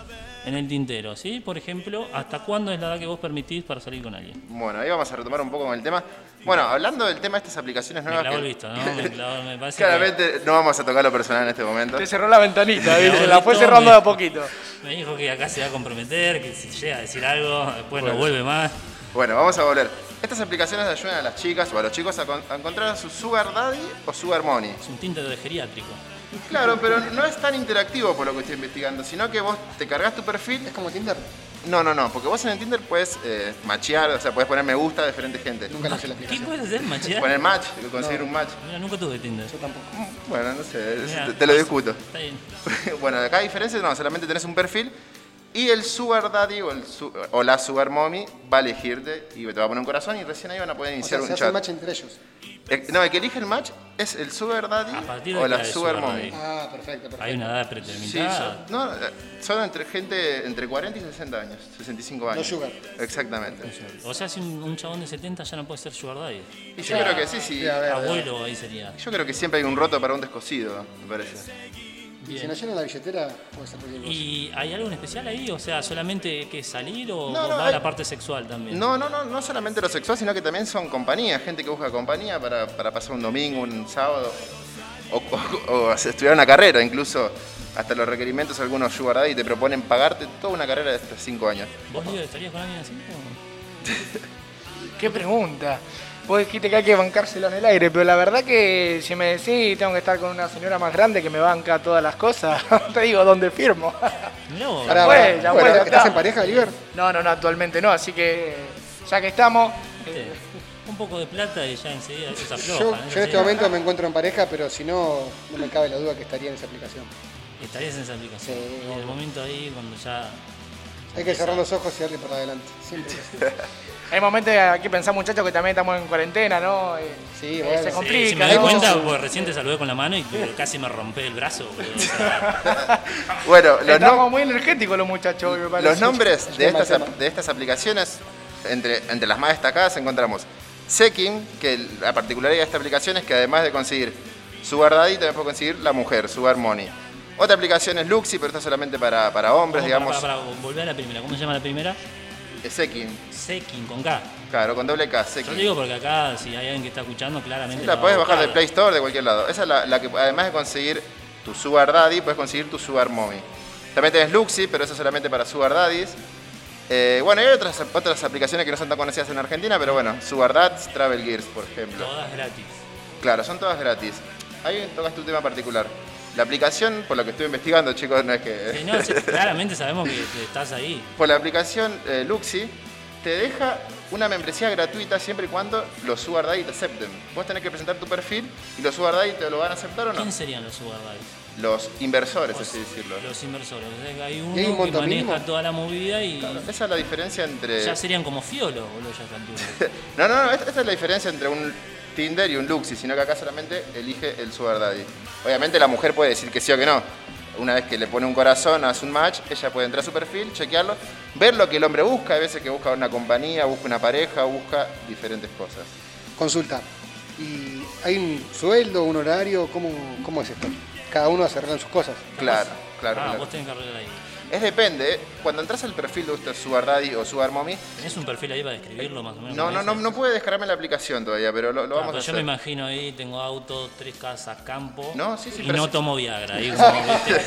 en el tintero, ¿sí? Por ejemplo, ¿hasta cuándo es la edad que vos permitís para salir con alguien? Bueno, ahí vamos a retomar un poco con el tema. Bueno, hablando del tema de estas aplicaciones Me nuevas. clavó que- visto, ¿no? Me clavó- me parece que- Claramente no vamos a tocar lo personal en este momento. Te cerró la ventanita, Me ¿viste? la fue cerrando me- de a poquito. Me dijo que acá se va a comprometer, que si llega a decir algo, después no vuelve más. Bueno, vamos a volver. Estas aplicaciones ayudan a las chicas o a los chicos a, con- a encontrar a su sugar daddy o sugar money. Es un tinte de geriátrico. Claro, pero no es tan interactivo por lo que estoy investigando, sino que vos te cargas tu perfil. ¿Es como Tinder? No, no, no, porque vos en el Tinder puedes eh, machear, o sea, puedes poner me gusta a diferente gente. Nunca lo hice la ¿Qué aplicación. puedes hacer, machear? Poner match, conseguir un match. Mira, nunca tuve Tinder. Bueno, no sé, Mirá, te lo discuto. Está bien. bueno, acá hay diferencias, no, solamente tenés un perfil Y el sugar daddy o, el su- o la sugar mommy va a elegirte y te va a poner un corazón y recién ahí van a poder O iniciar sea, se un hace el chat. match entre ellos. Eh, No, el que elige el match es el sugar daddy o la hay sugar, sugar mommy. daddy. Ah, perfecto, perfecto. Hay una edad Sí, predeterminada. son, no, eh, son entre gente entre 40 y 60 años, 65 años. sugar. Exactamente. O sea, si un, un chabón de 70 ya no puede ser sugar daddy. Y yo creo que sí, sí. Abuelo ahí sería. Yo creo que siempre hay un roto para un descosido, me parece. Y si nos llenan la billetera, puede ser cualquier cosa. ¿Y hay algo en especial ahí? O sea, solamente que salir o No, no, va hay- la parte sexual también. No, no, no, no solamente lo sexual, sino que también son compañía, gente que busca compañía para, para pasar un domingo, un sábado, o, o- o hacer- estudiar una carrera, incluso hasta los requerimientos algunos Sugar Daddy te proponen pagarte toda una carrera de estos 5 años. ¿Vos, Leo, estarías con alguien así? o- Qué pregunta. Vos dijiste que hay que bancárselo en el aire, pero la verdad que si me decís tengo que estar con una señora más grande que me banca todas las cosas, te digo dónde firmo. Ya Bueno, fue, ya ¿Estás está. en pareja, Liber? No, no, no, actualmente no, así que ya que estamos, Viste, Un poco de plata y ya enseguida eso se afloja. Yo, ¿no? yo en este momento me encuentro en pareja, pero si no, no me cabe la duda que estaría en esa aplicación. Estarías en esa aplicación. Sí, en el momento ahí, cuando ya. Hay que cerrar los ojos y darle para adelante. Siempre. hay momentos aquí pensar muchachos que también estamos en cuarentena, ¿no? Eh, Sí, eh, bueno. se complica. Sí, si me doy ¿no? cuenta, porque recién te saludé con la mano y casi me rompé el brazo. boludo. O sea, Bueno, los, Estamos nom- muy energéticos los muchachos, me parece. los nombres de estas, de estas aplicaciones, entre, entre las más destacadas encontramos Sekin, que la particularidad de esta aplicación es que además de conseguir Sugar Daddy, también puede conseguir la mujer, Sugar Money. Otra aplicación es Luxi, pero está solamente para, para hombres, ¿cómo- digamos. Para, para, para, volver a la primera. ¿Cómo se llama la primera? Es Sekin, Sekin, con K. claro, con doble K, Yo Sekin. digo porque acá, si hay alguien que está escuchando, claramente. La va a puedes bajar del. Play Store, de cualquier lado. Esa es la, la que, además de conseguir tu Sugar Daddy, puedes conseguir tu Sugar Mommy. También tenés Luxi, pero eso solamente para Sugar Daddies. Eh, bueno, hay otras, otras aplicaciones que no son tan conocidas en Argentina, pero bueno, Sugar Dads, Travel Gears, por ejemplo. Todas gratis. Claro, son todas gratis. Ahí tocaste un tema particular. La aplicación, por lo que estuve investigando, chicos, no es que... Sí, no, sí, claramente sabemos que, estás ahí. Por la aplicación eh, Luxi, te deja una membresía gratuita siempre y cuando los Sugar Daddy te acepten. Vos tenés que presentar tu perfil y los Sugar Daddy te lo van a aceptar o no. ¿Quién serían los sugar daddies? Los inversores, así decirlo. Los inversores. O sea, hay ¿Y hay uno un que maneja toda la movida y Esa es la diferencia entre... ya serían como fiolos, boludo, ya altura. No, no, no, esta, esta es la diferencia entre un Tinder y un Luxi, sino que acá solamente elige el Sugar Daddy. Obviamente la mujer puede decir que sí o que no. Una vez que le pone un corazón, hace un match, ella puede entrar a su perfil, chequearlo, ver lo que el hombre busca. Hay veces que busca una compañía, busca una pareja, busca diferentes cosas. Consulta. ¿Y hay un sueldo, un horario? ¿Cómo, cómo es esto? Cada uno se arreglan sus cosas. Claro, claro, Ah, claro. vos tenés que arreglar ahí. Es depende. ¿eh? Cuando entras al perfil de usted, Sugar Daddy o Sugar Mommy, ¿Tenés un perfil ahí para describirlo más o menos? no, no, no, no puede descargarme la aplicación todavía, pero lo, lo Ah, vamos a pero yo hacer. me imagino ahí, tengo auto, tres casas, campo. No, sí, sí, y pero no sí. tomo Viagra. Ahí como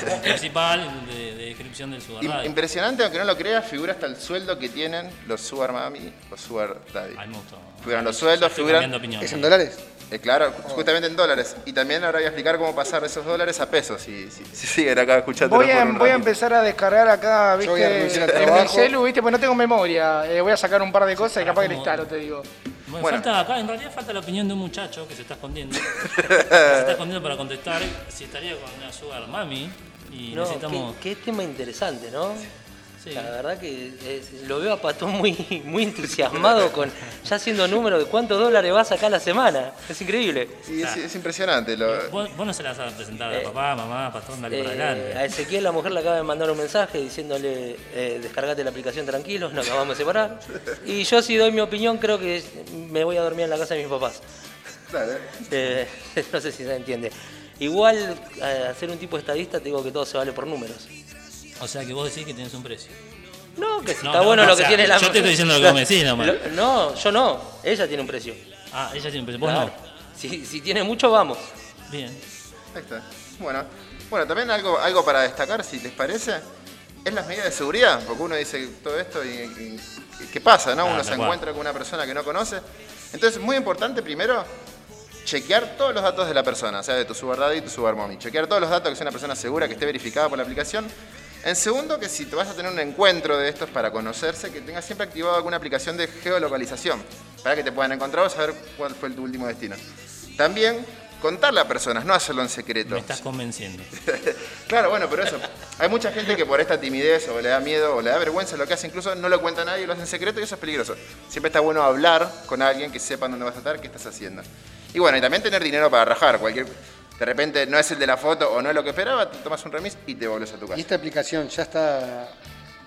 como principal de, de descripción del sugar daddy. Impresionante, aunque no lo creas, figura hasta el sueldo que tienen los Sugar Mami o Sugar Daddy. Ay, me gustó. Figuran los sueldos, figuran. ¿Es en dólares? Eh, claro, justamente en dólares. Y también ahora voy a explicar cómo pasar esos dólares a pesos, si, si, si siguen acá escuchando. Voy a, voy a empezar a descargar acá, Yo voy a viste, renunciar al en mi trabajo. celu, viste, pues no tengo memoria. Eh, voy a sacar un par de cosas y capaz que le instalo, te digo. Bueno, Bueno. falta acá, en realidad falta la opinión de un muchacho que se está escondiendo. se está escondiendo para contestar si estaría con una sugar mami y No, necesitamos. qué, qué tema interesante, ¿no? Sí. La verdad que es- lo veo a Patón muy, muy entusiasmado con ya haciendo número de cuántos dólares va a sacar la semana. Es increíble. Sí, es, es impresionante. Lo, Vos, vos no se las vas a presentar a Eh, papá, mamá, patrón, dale para Eh, adelante. a Ezequiel la mujer le acaba de mandar un mensaje diciéndole eh, descargate la aplicación tranquilo, nos acabamos de separar. Y yo si doy mi opinión creo que me voy a dormir en la casa de mis papás. claro, Eh, no sé si se entiende. Igual, eh, hacer un tipo de estadista, te digo que todo se vale por números. O sea que vos decís que tienes un precio. No, que si No, está no, bueno no, lo o que sea, tiene la yo te estoy diciendo lo que vos me decís nomás. Lo- No, yo no. Ella tiene un precio. Ah, ella tiene un precio. Vos Claro. no. Si, si tiene mucho, vamos. Bien. ahí está. Bueno, bueno, también algo, algo para destacar, si les parece, es las medidas de seguridad. Porque uno dice todo esto y, y- ¿qué pasa? no? Ah, uno se cual. encuentra con una persona que no conoce. Entonces, muy importante primero chequear todos los datos de la persona, o sea, de tu sugar daddy y tu sugar mommy. Chequear todos los datos que sea una persona segura, que esté verificada por la aplicación. En segundo, que si te vas a tener un encuentro de estos para conocerse, que tengas siempre activado alguna aplicación de geolocalización, para que te puedan encontrar o saber cuál fue tu último destino. También, contarle a personas, no hacerlo en secreto. Me estás convenciendo. Claro, bueno, pero eso. Hay mucha gente que por esta timidez o le da miedo o le da vergüenza lo que hace, incluso no lo cuenta a nadie, lo hace en secreto y eso es peligroso. Siempre está bueno hablar con alguien que sepa dónde vas a estar, qué estás haciendo. Y bueno, y también tener dinero para rajar. Cualquier, de repente no es el de la foto o no es lo que esperaba, te tomas un remis y te volvés a tu casa. ¿Y esta aplicación ya está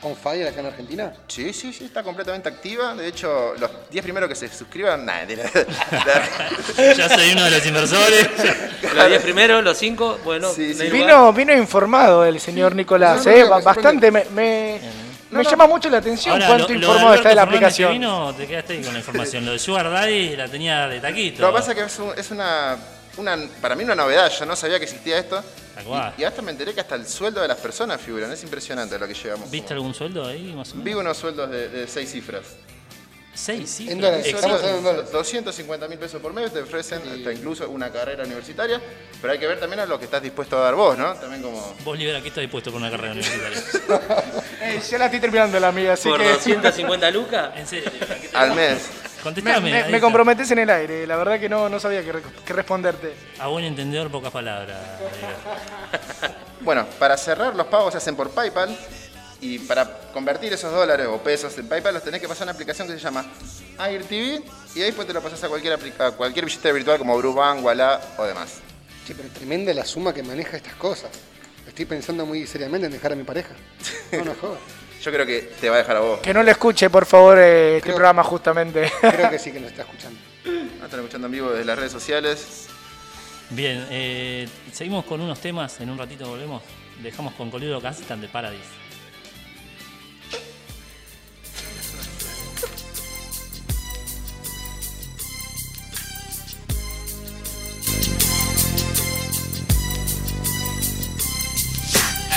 on fire acá en Argentina? Sí, sí, sí, está completamente activa. De hecho, los 10 primeros que se suscriban, nada, Ya soy uno de los inversores. Los 10 primeros, los 5, bueno. Vino, vino informado el señor Nicolás, No, no, eh, no, bastante. Me, me, me llama mucho la atención Ahora, cuánto lo, informado está de la aplicación. Vino, te quedaste ahí con la información. Lo de Sugar Daddy la tenía de taquito. Lo que pasa es que es, un- es una, una, para mí una novedad, yo no sabía que existía esto. Y, y hasta me enteré que hasta el sueldo de las personas figuran, es impresionante lo que llegamos. ¿Viste algún sueldo ahí más o menos? Vi unos sueldos de, de seis cifras. Seis, sí. En dólares, estamos son hablando en dólares. 250 mil pesos por mes, te ofrecen hasta incluso una carrera universitaria, pero hay que ver también a lo que estás dispuesto a dar vos, ¿no? También como... Vos, Libera, ¿qué estás dispuesto por una carrera universitaria? Eh, ya la estoy terminando la amiga, así Por que 250 lucas. En serio, ¿qué te- Al mes. Me, Contestame. me- me está. comprometes en el aire. La verdad que no, no sabía qué, re- qué responderte. A buen entendedor, pocas palabras. Bueno, para cerrar los pagos se hacen por PayPal y para convertir esos dólares o pesos en PayPal los tenés que pasar a una aplicación que se llama AirTV y ahí pues te lo pasás a cualquier, aplica- a cualquier billetera virtual como Brubank, Walla o demás. Che, pero tremenda la suma que maneja estas cosas. Estoy pensando muy seriamente en dejar a mi pareja. No, no jodas. Yo creo que te va a dejar a vos. Que no le escuche, por favor, eh, este programa justamente. Creo que sí que nos está escuchando. Ah, Están escuchando en vivo desde las redes sociales. Bien, eh, seguimos con unos temas. En un ratito volvemos. Dejamos con Colibro Constant de Paradise.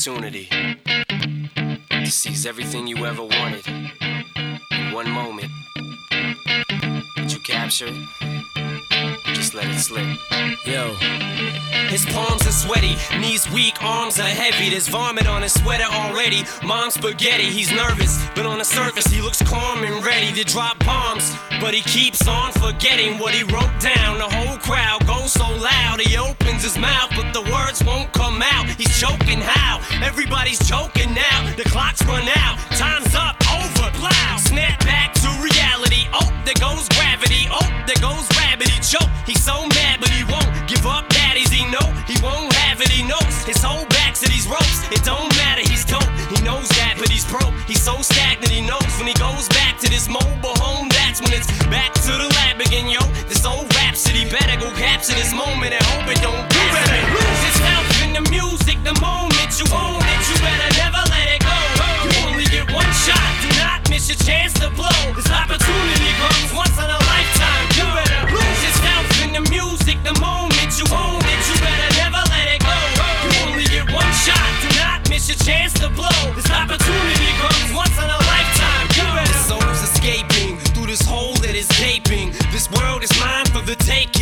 opportunity to seize everything you ever wanted in one moment. but you captured, just let it slip. Yo. His palms are sweaty, knees weak, arms are heavy. There's vomit on his sweater already. Mom's spaghetti, he's nervous, but on the surface, he looks calm and ready to drop bombs but he keeps on forgetting what he wrote down. The whole crowd goes so loud. He opens his mouth, but the words won't come out. He's choking how? Everybody's choking now. The clock's run out. Time's up. Over. Plow. Snap back to reality. Oh, there goes gravity. Oh, there goes rabbit. Choke. He's so mad, but he won't give up. Daddies, he know he won't have it. He knows his whole back to these ropes. It don't matter. He's dope. He knows that, but he's broke. He's so stagnant. He knows when he goes back to this mobile home that's when it's back to the lab again, yo. This old rhapsody better go capture this moment and hope it don't do better. Lose yourself in the music the moment you own it. You better never let it go. You only get one shot, do not miss your chance to blow. This opportunity comes once in a take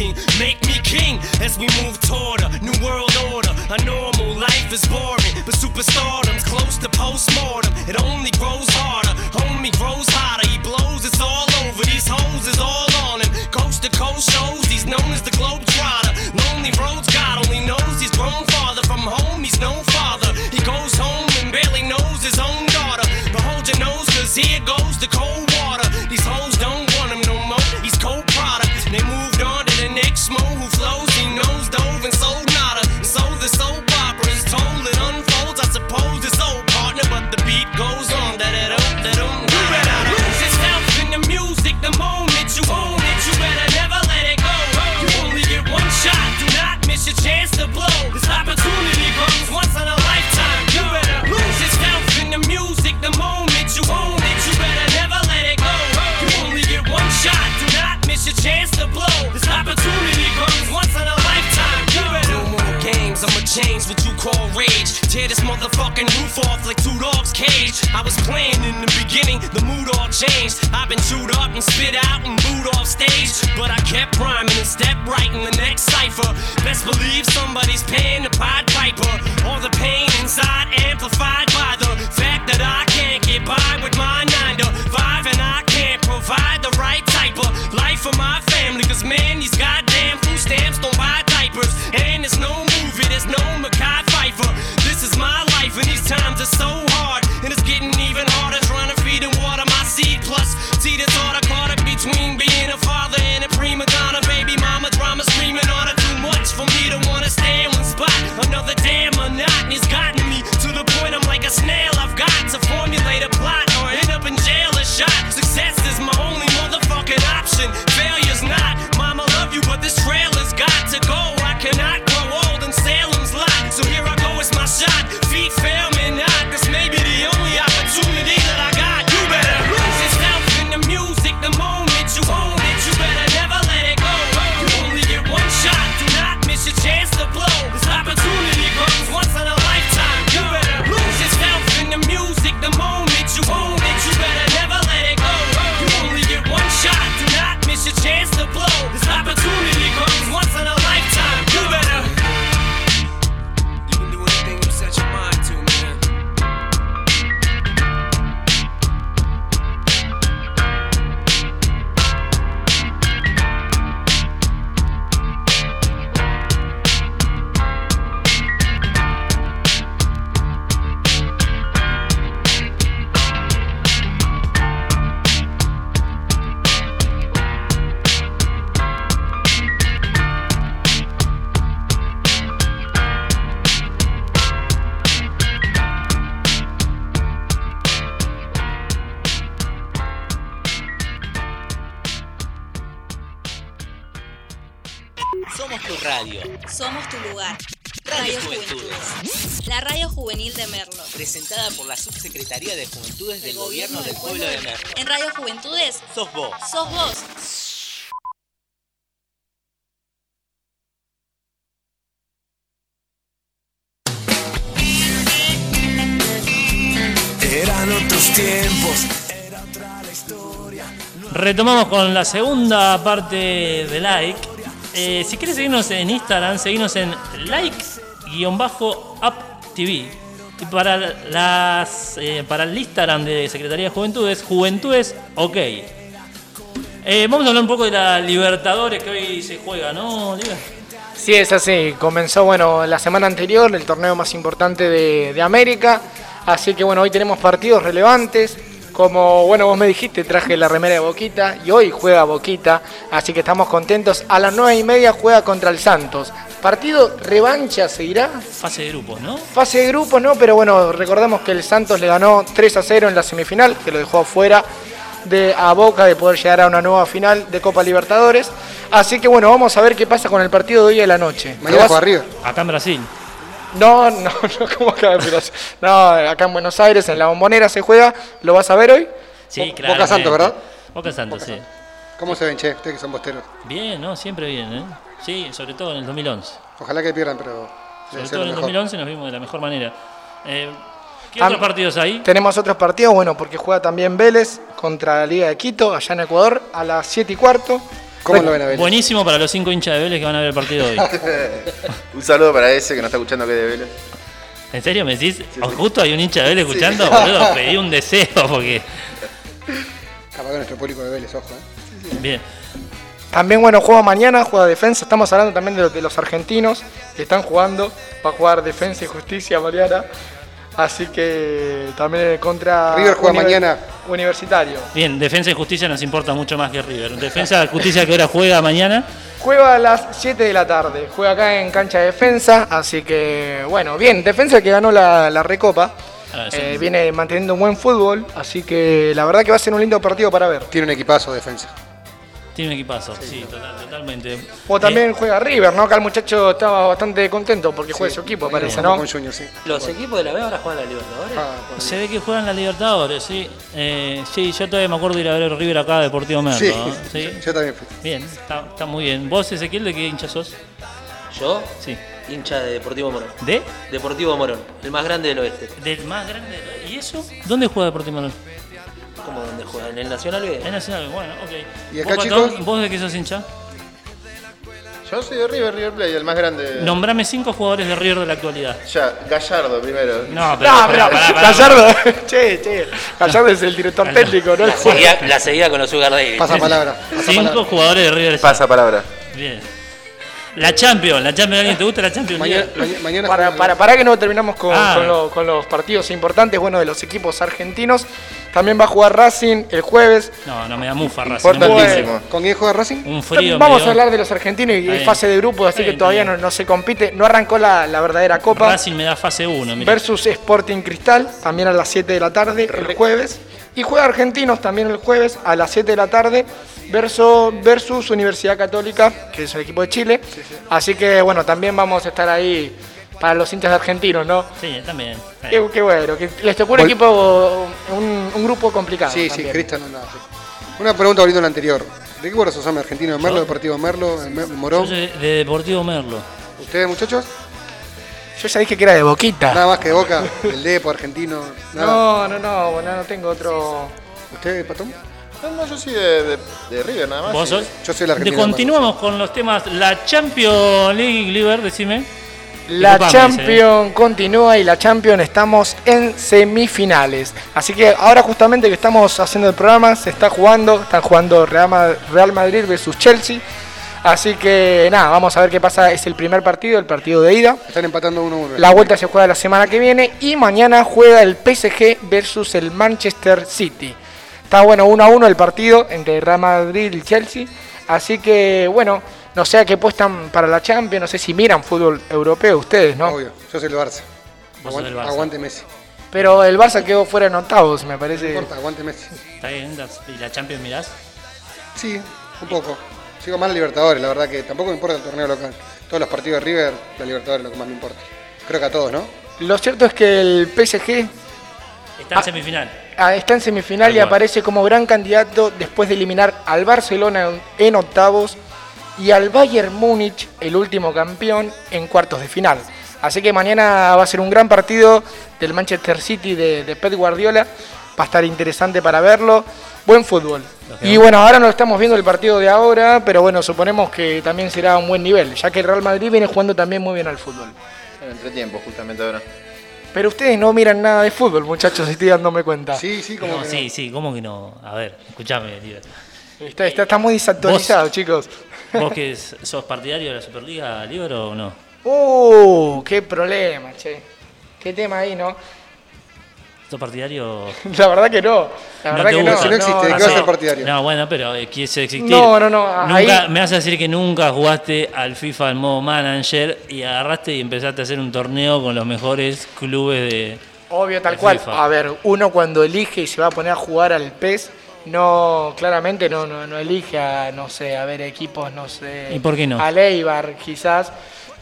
Somos tu radio. Somos tu lugar. Radio Radio Juventudes. Juventudes. La radio juvenil de Merlo. Presentada por la Subsecretaría de Juventudes del Gobierno del Pueblo de Merlo. En Radio Juventudes Sos vos. sos vos. Eran otros tiempos. Retomamos con la segunda parte de like. Eh, si quieres seguirnos en Instagram, seguirnos en like-up-tv. Y para, las, eh, para el Instagram de Secretaría de Juventudes, Juventudes OK. Eh, vamos a hablar un poco de la Libertadores que hoy se juega, ¿no? Sí, es así. Comenzó, bueno, la semana anterior, el torneo más importante de, de América. Así que, bueno, hoy tenemos partidos relevantes. Como, bueno, vos me dijiste, traje la remera de Boquita y hoy juega Boquita. Así que estamos contentos. A las nueve y media juega contra el Santos. Partido revancha, ¿se irá? Fase de grupos, ¿no? Fase de grupos, no, pero bueno, recordemos que el Santos le ganó 3 a 0 en la semifinal, que lo dejó afuera de a Boca de poder llegar a una nueva final de Copa Libertadores. Así que bueno, vamos a ver qué pasa con el partido de hoy de la noche. ¿Lo vas- Acá en Brasil. No, no, no, ¿cómo acá en? No, acá en Buenos Aires, en la bombonera se juega. ¿Lo vas a ver hoy? Sí, Bo- claro. Boca Santos, ¿verdad? Boca Santos, sí. ¿Cómo se ven, che? Ustedes que son bosteros. Bien, ¿no? Siempre bien, ¿eh? Sí, sobre todo en el 2011. Ojalá que pierdan, pero. Sobre todo en el mejor. 2011 nos vimos de la mejor manera. Eh, ¿Qué Ah, otros partidos hay? Tenemos otros partidos, bueno, porque juega también Vélez contra la Liga de Quito, allá en Ecuador, a las 7 y cuarto. ¿Cómo lo ven a Vélez? Buenísimo para los cinco hinchas de Vélez que van a ver el partido hoy. Un saludo para ese que nos está escuchando que es de Vélez. ¿En serio me decís? ¿O justo hay un hincha de Vélez escuchando? Boludo, pedí un deseo porque... Capaz que nuestro público de Vélez, ojo, ¿eh? Bien. También, bueno, juega mañana, juega defensa. Estamos hablando también de los, de los argentinos que están jugando. Va a jugar defensa y justicia mañana. Así que también contra. River juega mañana. Universitario. Bien, Defensa y Justicia nos importa mucho más que River. Defensa y Justicia que ahora juega mañana. Juega a las 7 de la tarde. Juega acá en cancha de defensa. Así que, bueno, bien. Defensa que ganó la, la Recopa. Ah, sí. Eh, viene manteniendo un buen fútbol. Así que la verdad que va a ser un lindo partido para ver. Tiene un equipazo de defensa. Tiene un equipazo, sí, total- totalmente. O también juega River, ¿no? Acá el muchacho estaba bastante contento porque juega su equipo, parece, ¿no? Con Junior, sí. Los equipos de la B ahora juegan la Libertadores. Ah, Se ve que juegan la Libertadores, sí. Eh, sí, yo todavía me acuerdo de ir a ver River acá, Deportivo Merlo. Sí, ¿no? ¿Sí? yo también fui. Bien, está, está muy bien. ¿Vos, Ezequiel, de qué hincha sos? Yo, Sí. hincha de Deportivo Morón. ¿De? Deportivo Morón, el más grande del oeste. Del más grande. ¿Y eso? ¿Dónde juega Deportivo Merlo? ¿Cómo dónde juega? ¿En el Nacional B? En Nacional, bueno, ok. ¿Y acá, ¿Vos, Patón, chicos? ¿Vos de qué sos hincha? Yo soy de River, River Plate, el más grande. Nombrame cinco jugadores de River de la actualidad. Ya, Gallardo primero. No, pero. No, pero pará, pará, Gallardo, che, che, Gallardo es el director técnico, ¿no? La seguía, la seguía con los Sugar Davis. Pasa palabra. Pasa Cinco palabra. jugadores de River. Pasa palabra. Bien. La Champions, la Champions, ¿alguien te gusta la Champions? Mañana, League? mañana, mañana Para, juegan- para, para que no terminamos con, Ah. con lo- con los partidos importantes, bueno, de los equipos argentinos. También va a jugar Racing el jueves. No, no me da mufa, Racing. Importantísimo. ¿Con quién juega Racing? Un frío. Vamos a hablar de los argentinos y fase de grupos, así que todavía no, no se compite. No arrancó la, la verdadera copa. Racing me da fase 1, mira. versus Sporting Cristal, también a las 7 de la tarde, el jueves. Y juega Argentinos también el jueves a las 7 de la tarde versus, versus Universidad Católica, que es el equipo de Chile. Así que bueno, también vamos a estar ahí para los hinchas argentinos, ¿no? Sí, también. Qué, bueno, que les tocó un Vol- equipo, un, un grupo complicado. Sí, sí. Cristian no. Una pregunta volviendo a la anterior. ¿De qué cuadro sos? ¿Argentino de Merlo, Deportivo de Merlo, Me- Yo Morón? soy de Deportivo Merlo. ¿Ustedes, muchachos? Yo ya dije que era de Boquita. Nada más que Boca, el Depo, argentino, nada. No, no, no, bueno, no tengo otro. ¿Usted, Patón? No, no, yo soy de, de, de River nada más. ¿Vos sos? Yo soy el De- argentino. de continuamos con los temas. La Champions League, Liver, decime. La Disculpame, Champions continúa y la Champions estamos en semifinales. Así que ahora justamente que estamos haciendo el programa, se está jugando, están jugando Real Madrid versus Chelsea. Así que nada, vamos a ver qué pasa. Es el primer partido, el partido de ida. Están empatando 1-1. La vuelta se juega la semana que viene y mañana juega el PSG versus el Manchester City. Está bueno 1 a 1 el partido entre Real Madrid y Chelsea. Así que bueno, no sé a qué apuestan para la Champions, no sé si miran fútbol europeo ustedes, ¿no? Obvio, yo soy el Barça. Aguante, del Barça. aguante Messi. Pero el Barça quedó fuera en octavos, me No parece. importa, aguante Messi. ¿Está bien? ¿Y la Champions mirás? Sí, un poco. Sigo más la Libertadores, la verdad que tampoco me importa el torneo local. Todos los partidos de River, la Libertadores es lo que más me importa. Creo que a todos, ¿no? Lo cierto es que el PSG Está en semifinal. ah, está en semifinal y aparece como gran candidato después de eliminar al Barcelona en- en octavos y al Bayern Múnich, el último campeón, en cuartos de final. Así que mañana va a ser un gran partido del Manchester City de, de Pep Guardiola. Va a estar interesante para verlo. Buen fútbol. Y bueno, ahora no estamos viendo el partido de ahora, pero bueno, suponemos que también será un buen nivel, ya que el Real Madrid viene jugando también muy bien al fútbol. En entretiempo, justamente ahora. Pero ustedes no miran nada de fútbol, muchachos, estoy dándome cuenta. Sí, sí, No, sí, sí, ¿cómo que no? A ver, escúchame, Liber. Está, está, está muy desactualizado, chicos. ¿Vos que sos partidario de la Superliga, Liber, o no? Uh, qué problema, che. Qué tema ahí, ¿no? ¿Sos partidario? La verdad que no. La verdad te que no. Si no existe, ¿de qué va a ser partidario? No, bueno, pero eh, quise existir. No, no, no, Nunca, ahí- Me vas a decir que nunca jugaste al FIFA al modo manager y agarraste y empezaste a hacer un torneo con los mejores clubes de. Obvio, tal de cual. FIFA. A ver, uno cuando elige y se va a poner a jugar al PES, no, claramente no, no, no elige a, no sé, a ver equipos, no sé. ¿Y por qué no? A Leibar, quizás.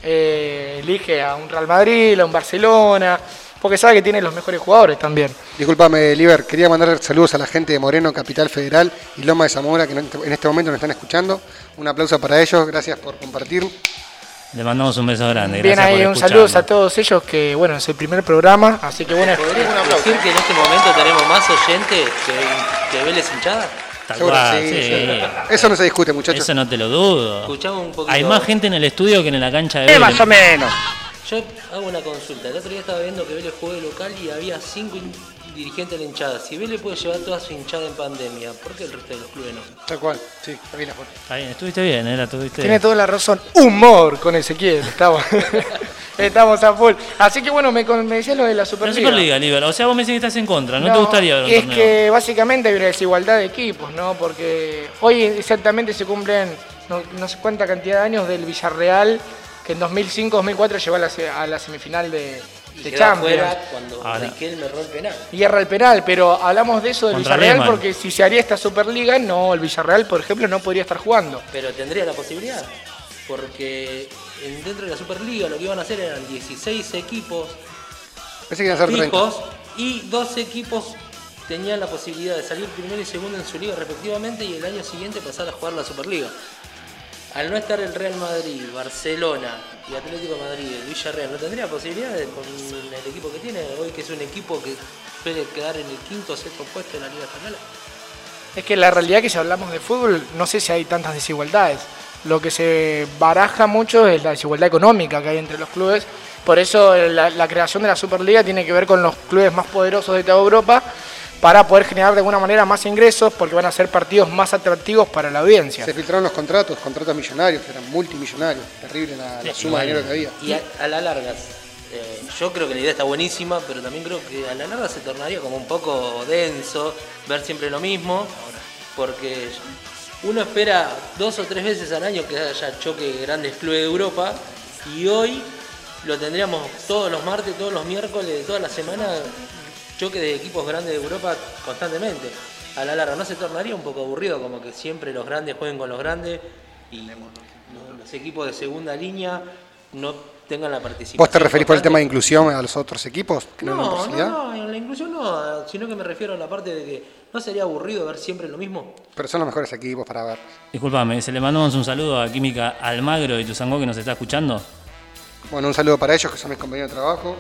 Eh, elige a un Real Madrid, a un Barcelona, porque sabe que tiene los mejores jugadores también. Disculpame, Liber, quería mandar saludos a la gente de Moreno, Capital Federal y Loma de Zamora, que en este momento nos están escuchando. Un aplauso para ellos, gracias por compartir. Le mandamos un beso grande. Bien gracias ahí, por un saludo a todos ellos que, bueno, es el primer programa, así que bueno. ¿Podrías decir que en este momento tenemos más oyentes que, que Vélez hinchada? Cual, sí, sí. sí. Eso no se discute, muchachos. Eso no te lo dudo. Escuchamos un poquito. Hay más gente en el estudio que en la cancha de Vélez. más o menos. Yo hago una consulta. El otro día estaba viendo que Vélez jugó de local y había cinco in- dirigentes de la hinchada. Si Vélez puede llevar toda su hinchada en pandemia, ¿por qué el resto de los clubes no? Tal cual, sí, está bien la foto. Está bien, estuviste bien, era, estuviste Tiene toda la razón. Humor con Ezequiel. Estamos, estamos a full. Así que bueno, me, me decías lo de la La Superliga. Superliga, Liber. O sea, vos me decís que estás en contra. ¿No, te gustaría ver un Es torneo? que básicamente hay una desigualdad de equipos, ¿no? Porque hoy exactamente se cumplen no, no sé cuánta cantidad de años del Villarreal, que en 2005-2004 llegó a la, se- a la semifinal de, Y de quedó Champions. afuera cuando Ahora. Riquelme erró el penal. Y erra el penal, pero hablamos de eso del Contra Villarreal Lehmann. porque si se haría esta Superliga, no, el Villarreal, por ejemplo, no podría estar jugando. Pero tendría la posibilidad. Porque en- dentro de la Superliga lo que iban a hacer eran 16 equipos Pensé que iban a ser 30. fijos y dos equipos tenían la posibilidad de salir primero y segundo en su liga respectivamente y el año siguiente pasar a jugar la Superliga. Al no estar el Real Madrid, Barcelona y Atlético Madrid, Villarreal, ¿no tendría posibilidades con el equipo que tiene hoy, que es un equipo que puede quedar en el quinto o sexto puesto de la Liga Española? Es que la realidad que si hablamos de fútbol, no sé si hay tantas desigualdades. Lo que se baraja mucho es la desigualdad económica que hay entre los clubes. Por eso la, la creación de la Superliga tiene que ver con los clubes más poderosos de toda Europa para poder generar de alguna manera más ingresos porque van a ser partidos más atractivos para la audiencia. Se filtraron los contratos, contratos millonarios, eran multimillonarios. Terrible la, la suma de dinero que había. Y a, a la larga, eh, yo creo que la idea está buenísima, pero también creo que a la larga se tornaría como un poco denso ver siempre lo mismo, porque uno espera dos o tres veces al año que haya choque de grandes clubes de Europa y hoy lo tendríamos todos los martes, todos los miércoles, toda la semana, choque de equipos grandes de Europa constantemente. A la larga, ¿no se tornaría un poco aburrido como que siempre los grandes jueguen con los grandes y no- los equipos de segunda línea no tengan la participación? ¿Vos te referís por el tema de inclusión a los otros equipos? Que no, No, no, no, en la inclusión no, sino que me refiero a la parte de que no sería aburrido ver siempre lo mismo. Pero son los mejores equipos para ver. Disculpame, se le mandamos un saludo a Química Almagro y Tuzangó que nos está escuchando. Bueno, un saludo para ellos, que son mis compañeros de trabajo.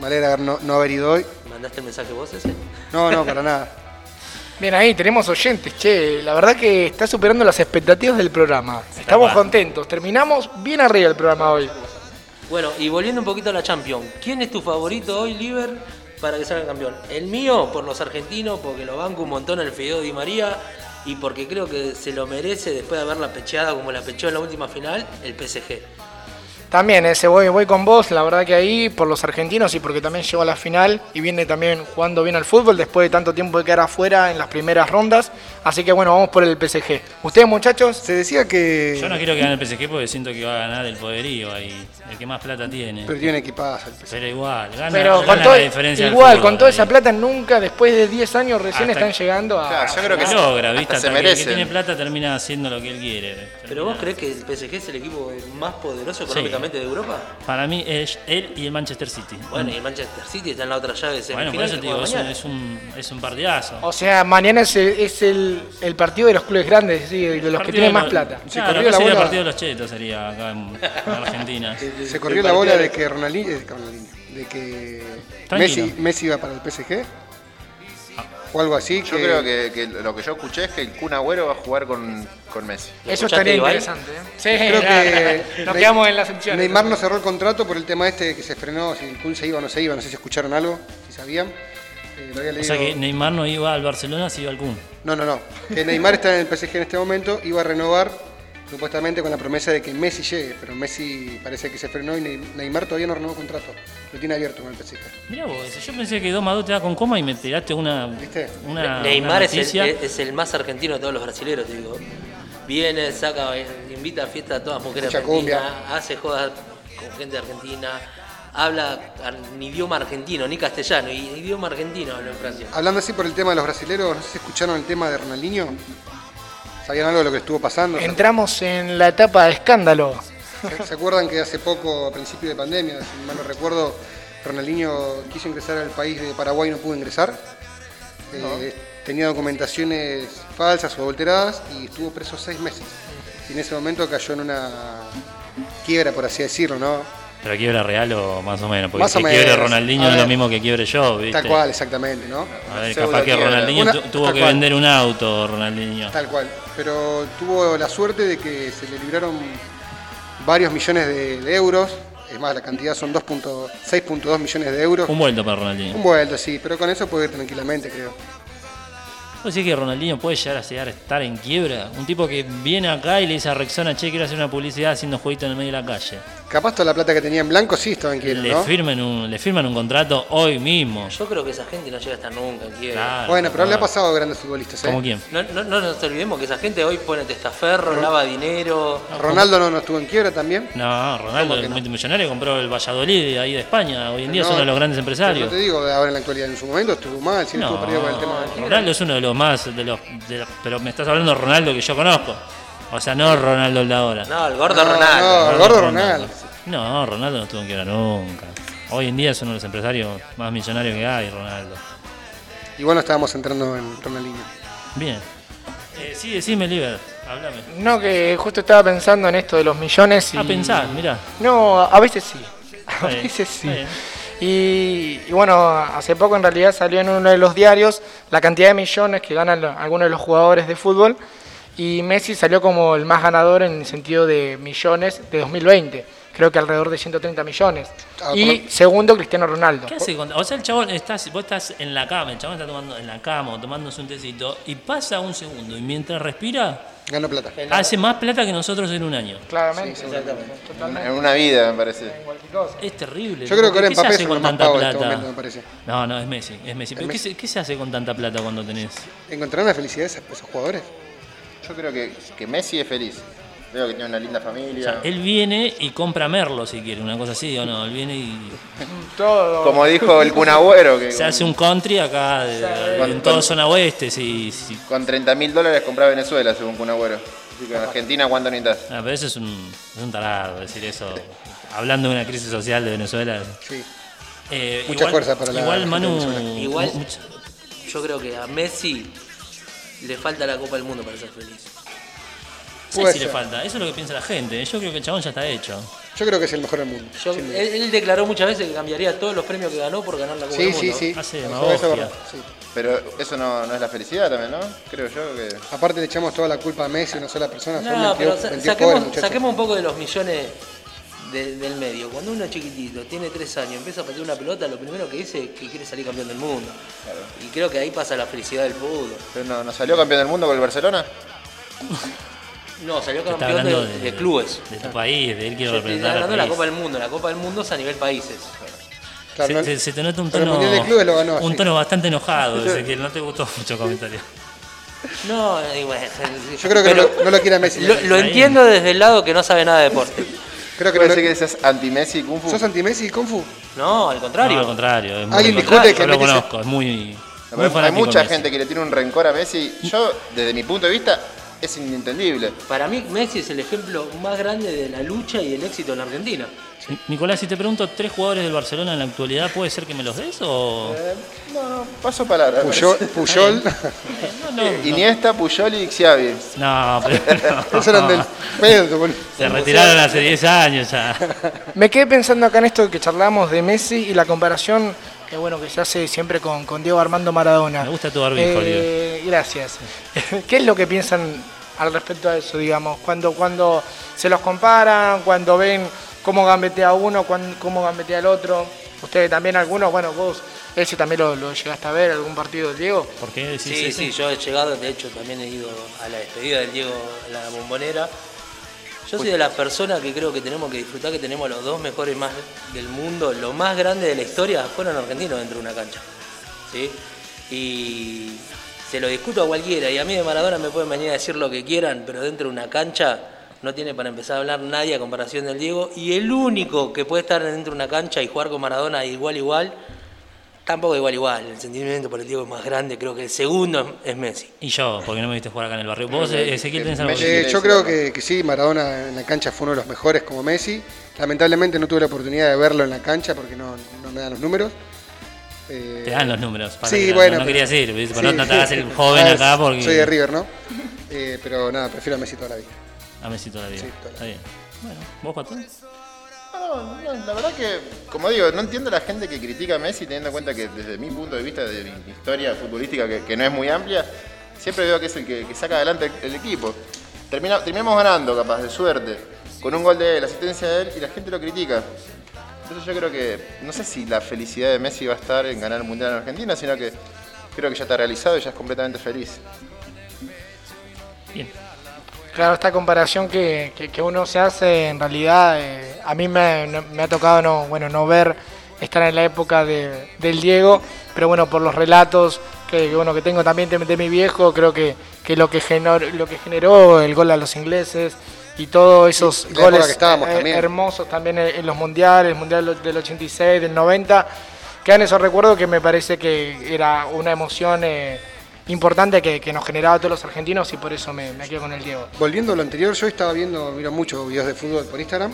Me alegra haber no, no haber ido hoy. ¿Mandaste el mensaje vos ese? No, no, para nada. Bien ahí, tenemos oyentes, che. La verdad que está superando las expectativas del programa. Estamos contentos. Terminamos bien arriba el programa hoy. Bueno, y volviendo un poquito a la Champions, ¿quién es tu favorito hoy, Liver, para que salga campeón? El mío, por los argentinos, porque lo banco un montón el Fideo Di María y porque creo que se lo merece después de haberla pecheada como la pecheó en la última final, el PSG. También, ese voy, voy con vos, la verdad que ahí, por los argentinos y porque también llegó a la final y viene también jugando bien al fútbol después de tanto tiempo de quedar afuera en las primeras rondas. Así que bueno, vamos por el PSG. ¿Ustedes muchachos? Se decía que... Yo no quiero que gane el PSG porque siento que va a ganar el poderío ahí, el que más plata tiene. Pero tiene equipadas el PSG. Pero igual, gana, Pero gana con la diferencia igual, fútbol con toda ahí. esa plata nunca, después de 10 años recién Hasta- están llegando a... Claro, yo creo que Lo sí. logra, Hasta ¿viste? se Hasta que el que tiene plata termina haciendo lo que él quiere. ¿Pero vos crees que el PSG es el equipo más poderoso económicamente de Europa? Para mí es él y el Manchester City. Bueno, y el Manchester City está en la otra llave de Bueno, semifinal por eso que te digo, juega es un, es un, es un partidazo. O sea, mañana es, el, es el, el partido de los clubes grandes, sí, de los que tienen de más plata. Claro, corrió la sería el bola- partido de los chetos sería acá en, en Argentina. Se corrió la bola de que Ronaldinho, de que Tranquilo. Messi, Messi iba para el PSG o algo así. Yo creo que, que lo que yo escuché es que el Kun Agüero va a jugar con, con Messi. Eso estaría interesante. ¿eh? Sí, Creo que nos quedamos en las secciones. Neymar no cerró el contrato por el tema este de que se frenó, si el Kun se iba o no se iba, no sé si escucharon algo, si sabían. Eh, lo había O sea que Neymar no iba al Barcelona, si iba al Kun. No, no, no. Que Neymar está en el PSG en este momento, iba a renovar supuestamente con la promesa de que Messi llegue, pero Messi parece que se frenó y Ney- Neymar todavía no renovó contrato. Lo tiene abierto con el PSG. Mirá vos, yo pensé que 2 más 2 te da con coma y me tiraste una, una, Neymar una es el, es el más argentino de todos los brasileños, te digo. Viene, saca, invita a fiesta a todas las mujeres Mucha argentinas, cumbia. hace jodas con gente argentina, habla en idioma argentino, ni castellano, y idioma argentino habla en Francia. Hablando así por el tema de los brasileros, no sé si escucharon el tema de Ronaldinho. ¿Sabían algo de lo que estuvo pasando? Entramos en la etapa de escándalo. ¿Se acuerdan que hace poco, a principio de pandemia, si mal no recuerdo, Ronaldinho quiso ingresar al país de Paraguay y no pudo ingresar? Eh, tenía documentaciones falsas o adulteradas y estuvo preso seis meses. Y en ese momento cayó en una quiebra, por así decirlo, ¿no? Pero quiebra real o más o menos, porque Más o que quiebre menos. Ronaldinho A no es lo mismo que quiebre yo, ¿viste? Tal cual, exactamente, ¿no? A ver, capaz que quiebra. Ronaldinho Una- tuvo que cual. vender un auto, Ronaldinho. Tal cual. Pero tuvo la suerte de que se le libraron varios millones de, de euros. Es más, la cantidad son 2.- 6.2 millones de euros. Un vuelto para Ronaldinho. Un vuelto, sí, pero con eso puede ir tranquilamente, creo. ¿Vos decís que Ronaldinho puede llegar a llegar a estar en quiebra? Un tipo que viene acá y le dice a Rexona, che, quiero hacer una publicidad haciendo jueguito en el medio de la calle. Capaz toda la plata que tenía en blanco sí estaba en quiebra, Le, ¿no? firman un, le firman un contrato hoy mismo. Yo creo que esa gente no llega a estar nunca en quiebra. Claro, Bueno, pero le ha pasado a grandes futbolistas, ¿eh? ¿Cómo quién? No, no- no nos olvidemos que esa gente hoy pone testaferro, lava dinero. Ronaldo no, no estuvo en quiebra también. No, Ronaldo, ¿Cómo que el no? multimillonario, compró el Valladolid de ahí de España. Hoy en día No, es uno de los grandes empresarios. no te digo ahora en la actualidad, en su momento estuvo mal, sí estuvo perdido con el tema de Ronaldo es uno de los más, de los, de los- pero me estás hablando de Ronaldo que yo conozco. O sea, no Ronaldo el de ahora. No, el gordo No, Ronaldo. no, el gordo Ronaldo. No, Ronaldo no estuvo en quiebra nunca. Hoy en día es uno de los empresarios más millonarios que hay, Ronaldo. Y bueno, estábamos entrando en Ronaldinho. Bien. Eh, sí, decime, Liber, háblame. No, que justo estaba pensando en esto de los millones y... A pensar, mirá. No, a veces sí. A veces sí. Y, y bueno, hace poco en realidad salió en uno de los diarios la cantidad de millones que ganan algunos de los jugadores de fútbol y Messi salió como el más ganador en el sentido de millones de 2020. Creo que alrededor de 130 millones. Ah, y segundo, Cristiano Ronaldo. ¿Qué hace con- O sea, el chabón, estás, vos estás en la cama, el chabón está tomando en la cama o tomándose un tecito y pasa un segundo y mientras respira, Ganó plata. hace más plata que nosotros en un año. Claramente. En una vida, me parece. Es terrible. Yo creo que ahora ¿Qué Mbappé se es hace uno con tanta en este plata? momento, me parece. No, no, es Messi, es Messi. ¿Pero qué Messi. se, qué se hace con tanta plata cuando tenés? ¿Encontraron la felicidad de esos jugadores? Yo creo que, que Messi es feliz. Veo que tiene una linda O familia. sea, él viene y compra Merlo si quiere, una cosa así, ¿o no? Él viene y Todo. Como dijo el Kun Agüero, que se hace un country acá de- Con- en toda con- zona oeste. Sí, sí. con 30 mil dólares compra Venezuela, según Kun Agüero. Así que en Argentina, ¿cuánto necesitas? Ah, pero eso es un, es un tarado decir eso. Hablando de una crisis social de Venezuela. Sí. Eh, Mucha fuerza para la Igual, Manu. Igual, yo creo que a Messi le falta la Copa del Mundo para ser feliz. no sé le falta, eso es lo que piensa la gente. Yo creo que el chabón ya está hecho. Yo creo que es el mejor del mundo. Yo- él, declaró muchas veces que cambiaría todos los premios que ganó por ganar la Copa Sí, del sí, Mundo. sí. Hace Eso- verdad, sí. Pero eso no, no es la felicidad también, ¿no? Creo yo que. Aparte le echamos toda la culpa a Messi, una sola persona. Son No, 22 pero sa- 22 saquemos, muchachos. saquemos un poco de los millones de- del medio. Cuando uno es chiquitito, tiene tres años, empieza a patear una pelota, lo primero que dice es que quiere salir campeón del mundo. Y creo que ahí pasa la felicidad del fútbol. Pero no, ¿no salió campeón del mundo con el Barcelona? No, salió campeón de, clubes. De tu país, de él estoy representar de la. Copa del Mundo. La Copa del Mundo es a nivel países. Se, se- se te nota un tono, Mundial de Clubes lo ganó, un sí. tono bastante enojado, Ezequiel, no te gustó mucho el comentario. No, y bueno, Yo creo que pero no, lo- no lo quiere Messi. Lo, lo entiendo desde el lado que no sabe nada de deporte. Creo que ¿Puede no- que seas anti-Messi Kung Fu? ¿Sos anti-Messi y Kung Fu? No, al contrario. No, al contrario. Es muy Alguien contrario. discute que Yo lo Messi se- conozco, es muy, hay mucha gente que le tiene un rencor a Messi. Yo, desde mi punto de vista, es inentendible. Para mí Messi es el ejemplo más grande de la lucha y el éxito en la Argentina. Nicolás, si te pregunto tres jugadores del Barcelona en la actualidad, ¿puede ser que me los des o...? Eh, no, no, paso palabra. Puyol, Puyol. Iniesta, Puyol y Xavi. No, pero no. Esos eran del boludo. Se retiraron hace 10 años ya. Me quedé pensando acá en esto que charlamos de Messi y la comparación que bueno que se hace siempre con, con Diego Armando Maradona. Me gusta tu barbijo, Eh, Gracias. ¿Qué es lo que piensan al respecto a eso, digamos? Cuando, cuando se los comparan, cuando ven cómo gambetea uno, cómo gambetea el otro. Ustedes también algunos, bueno, vos, ese también lo, lo llegaste a ver, algún partido del Diego. ¿Por qué decís Sí, sí, yo he llegado, de hecho también he ido a la despedida del Diego la bombonera. Yo soy de las personas que creo que tenemos que disfrutar que tenemos los dos mejores más del mundo, lo más grande de la historia, fueron argentinos dentro de una cancha. ¿sí? Y se lo discuto a cualquiera, y a mí de Maradona me pueden venir a decir lo que quieran, pero dentro de una cancha no tiene para empezar a hablar nadie a comparación del Diego, y el único que puede estar dentro de una cancha y jugar con Maradona igual igual, tampoco igual igual, el sentimiento por el Diego es más grande, creo que el segundo es Messi. Y yo, porque no me viste jugar acá en el barrio. Vos, eh, Ezequiel, tenés algo Eh, yo creo que, que sí, Maradona en la cancha fue uno de los mejores como Messi. Lamentablemente no tuve la oportunidad de verlo en la cancha porque no, no me dan los números. Eh, Te dan los números. para Sí, que- bueno. No, pero- quería decir, sí. no, no te hagas el joven Ah, acá porque... Soy de River, ¿no? Eh, pero nada, prefiero a Messi toda la vida. A Messi toda la vida. Sí, toda la Está bien. Bueno, ¿vos, Patón? No, la verdad que, como digo, no entiendo a la gente que critica a Messi teniendo en cuenta que desde mi punto de vista, de mi historia futbolística, que, no es muy amplia, siempre veo que es el que, saca adelante el, equipo. Termina, terminamos ganando, capaz, de suerte, con un gol de él, asistencia de él, y la gente lo critica. Entonces yo creo que, no sé si la felicidad de Messi va a estar en ganar el Mundial en Argentina, sino que creo que ya está realizado y ya es completamente feliz. Claro, esta comparación que, que- que uno se hace, en realidad, eh, a mí me, no- me ha tocado no, bueno, no ver estar en la época de- del Diego, pero bueno, por los relatos que, que, bueno, que tengo también de, de mi viejo, creo que, que lo, que generó, lo que generó el gol a los ingleses y todos esos Y goles eh, también. hermosos también en, en los mundiales, el mundial del 86, del 90, quedan esos recuerdos que me parece que era una emoción eh, importante que, que nos generaba a todos los argentinos y por eso me, me quedo con el Diego. Volviendo a lo anterior, yo estaba viendo, miro muchos videos de fútbol por Instagram.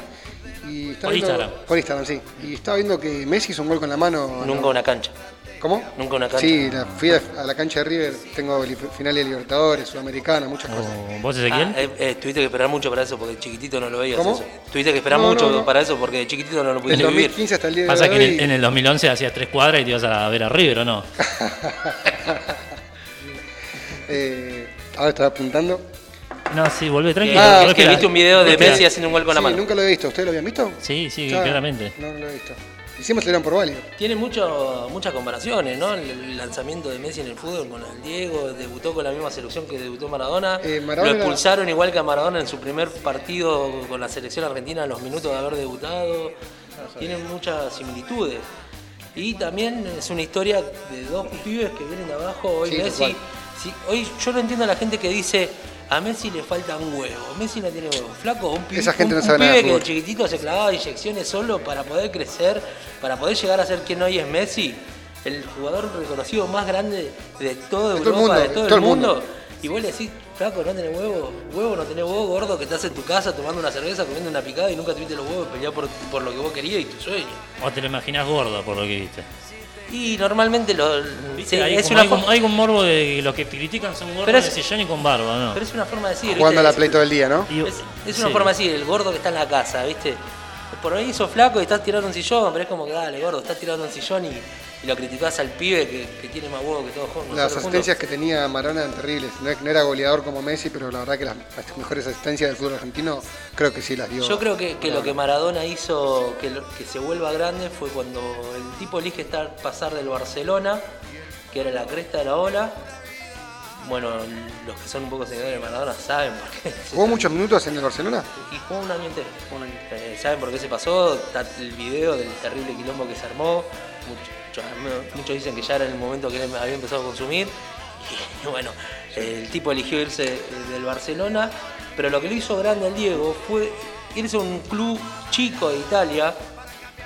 Y ¿Por viendo- Instagram? Por Instagram, sí. Y estaba viendo que Messi hizo un gol con la mano. Nunca ¿no? una cancha. ¿Cómo? Nunca una cancha. Sí, la- fui a, a la cancha de River, tengo final de Libertadores, Sudamericana, muchas cosas. ¿Vos, Ah, eh, eh, tuviste que esperar mucho para eso porque de chiquitito no lo veías ¿Cómo? eso. Tuviste que esperar No, mucho no, no. para eso porque de chiquitito no lo pudiste vivir. 2015 hasta el día de Pasa que en hoy. el, en el 2011 hacías tres cuadras y te ibas a ver a River, ¿o no? Eh, ahora estaba apuntando. No, sí, volvé tranquilo. Ah, volvé, que viste un video de. Messi haciendo un gol con la Sí, mano. nunca lo he visto. ¿Ustedes lo habían visto? Sí, sí, Ya, claramente. No, no lo he visto. Se lo dieron por válido. Tiene mucho, muchas comparaciones, ¿no? El, el lanzamiento de Messi en el fútbol con el Diego, debutó con la misma selección que debutó Maradona. Eh, Maradona lo era- expulsaron igual que a Maradona en su primer partido con la selección argentina a los minutos de haber debutado. Tienen muchas similitudes. Y también es una historia de dos pibes que vienen de abajo. Hoy Sí, tal Messi, cual. Sí, hoy yo no entiendo a la gente que dice a Messi le falta un huevo. Messi no tiene huevo. Flaco, un, pi- Esa gente un- no sabe un nada de pibe que de chiquitito se clavaba inyecciones solo para poder crecer, para poder llegar a ser quien hoy es Messi, el jugador reconocido más grande de toda De todo el Europa, mundo, de todo, todo el mundo. mundo. Y vos le decís, flaco, no tenés huevo, huevo no tenés huevo, gordo, que estás en tu casa tomando una cerveza, comiendo una picada y nunca tuviste los huevos de pelear por, por lo que vos querías y tu sueño. O te lo imaginás gordo por lo que viste. Y normalmente lo, ¿Viste? sí, hay, es como- una hay como- forma- hay un morbo de que los que critican son gordos Pero de sillón y con barba, ¿no? Pero es una forma de decir. Jugando la play todo el día, ¿no? Es, es una Sí. forma de decir, el gordo que está en la casa, ¿viste? Por ahí sos flaco y estás tirando un sillón, pero es como que dale, gordo, estás tirando un sillón y, y lo criticás al pibe que, que tiene más huevo que todos juntos. Las asistencias que tenía Maradona eran terribles. No, no era goleador como Messi, pero la verdad que las, las mejores asistencias del fútbol argentino creo que sí las dio. Yo creo que, que lo que Maradona hizo que, lo- que se vuelva grande fue cuando el tipo elige estar, pasar del Barcelona, que era la cresta de la ola, bueno, los que son un poco seguidores de Maradona saben por qué. ¿Jugó muchos minutos en el Barcelona? Y jugó un año entero. jugó un año entero. Eh, ¿Saben por qué se pasó? Está el video del terrible quilombo que se armó. Muchos dicen que ya era el momento que él había empezado a consumir. Y bueno, el tipo eligió irse eh, del Barcelona. Pero lo que lo hizo grande al Diego fue irse a un club chico de Italia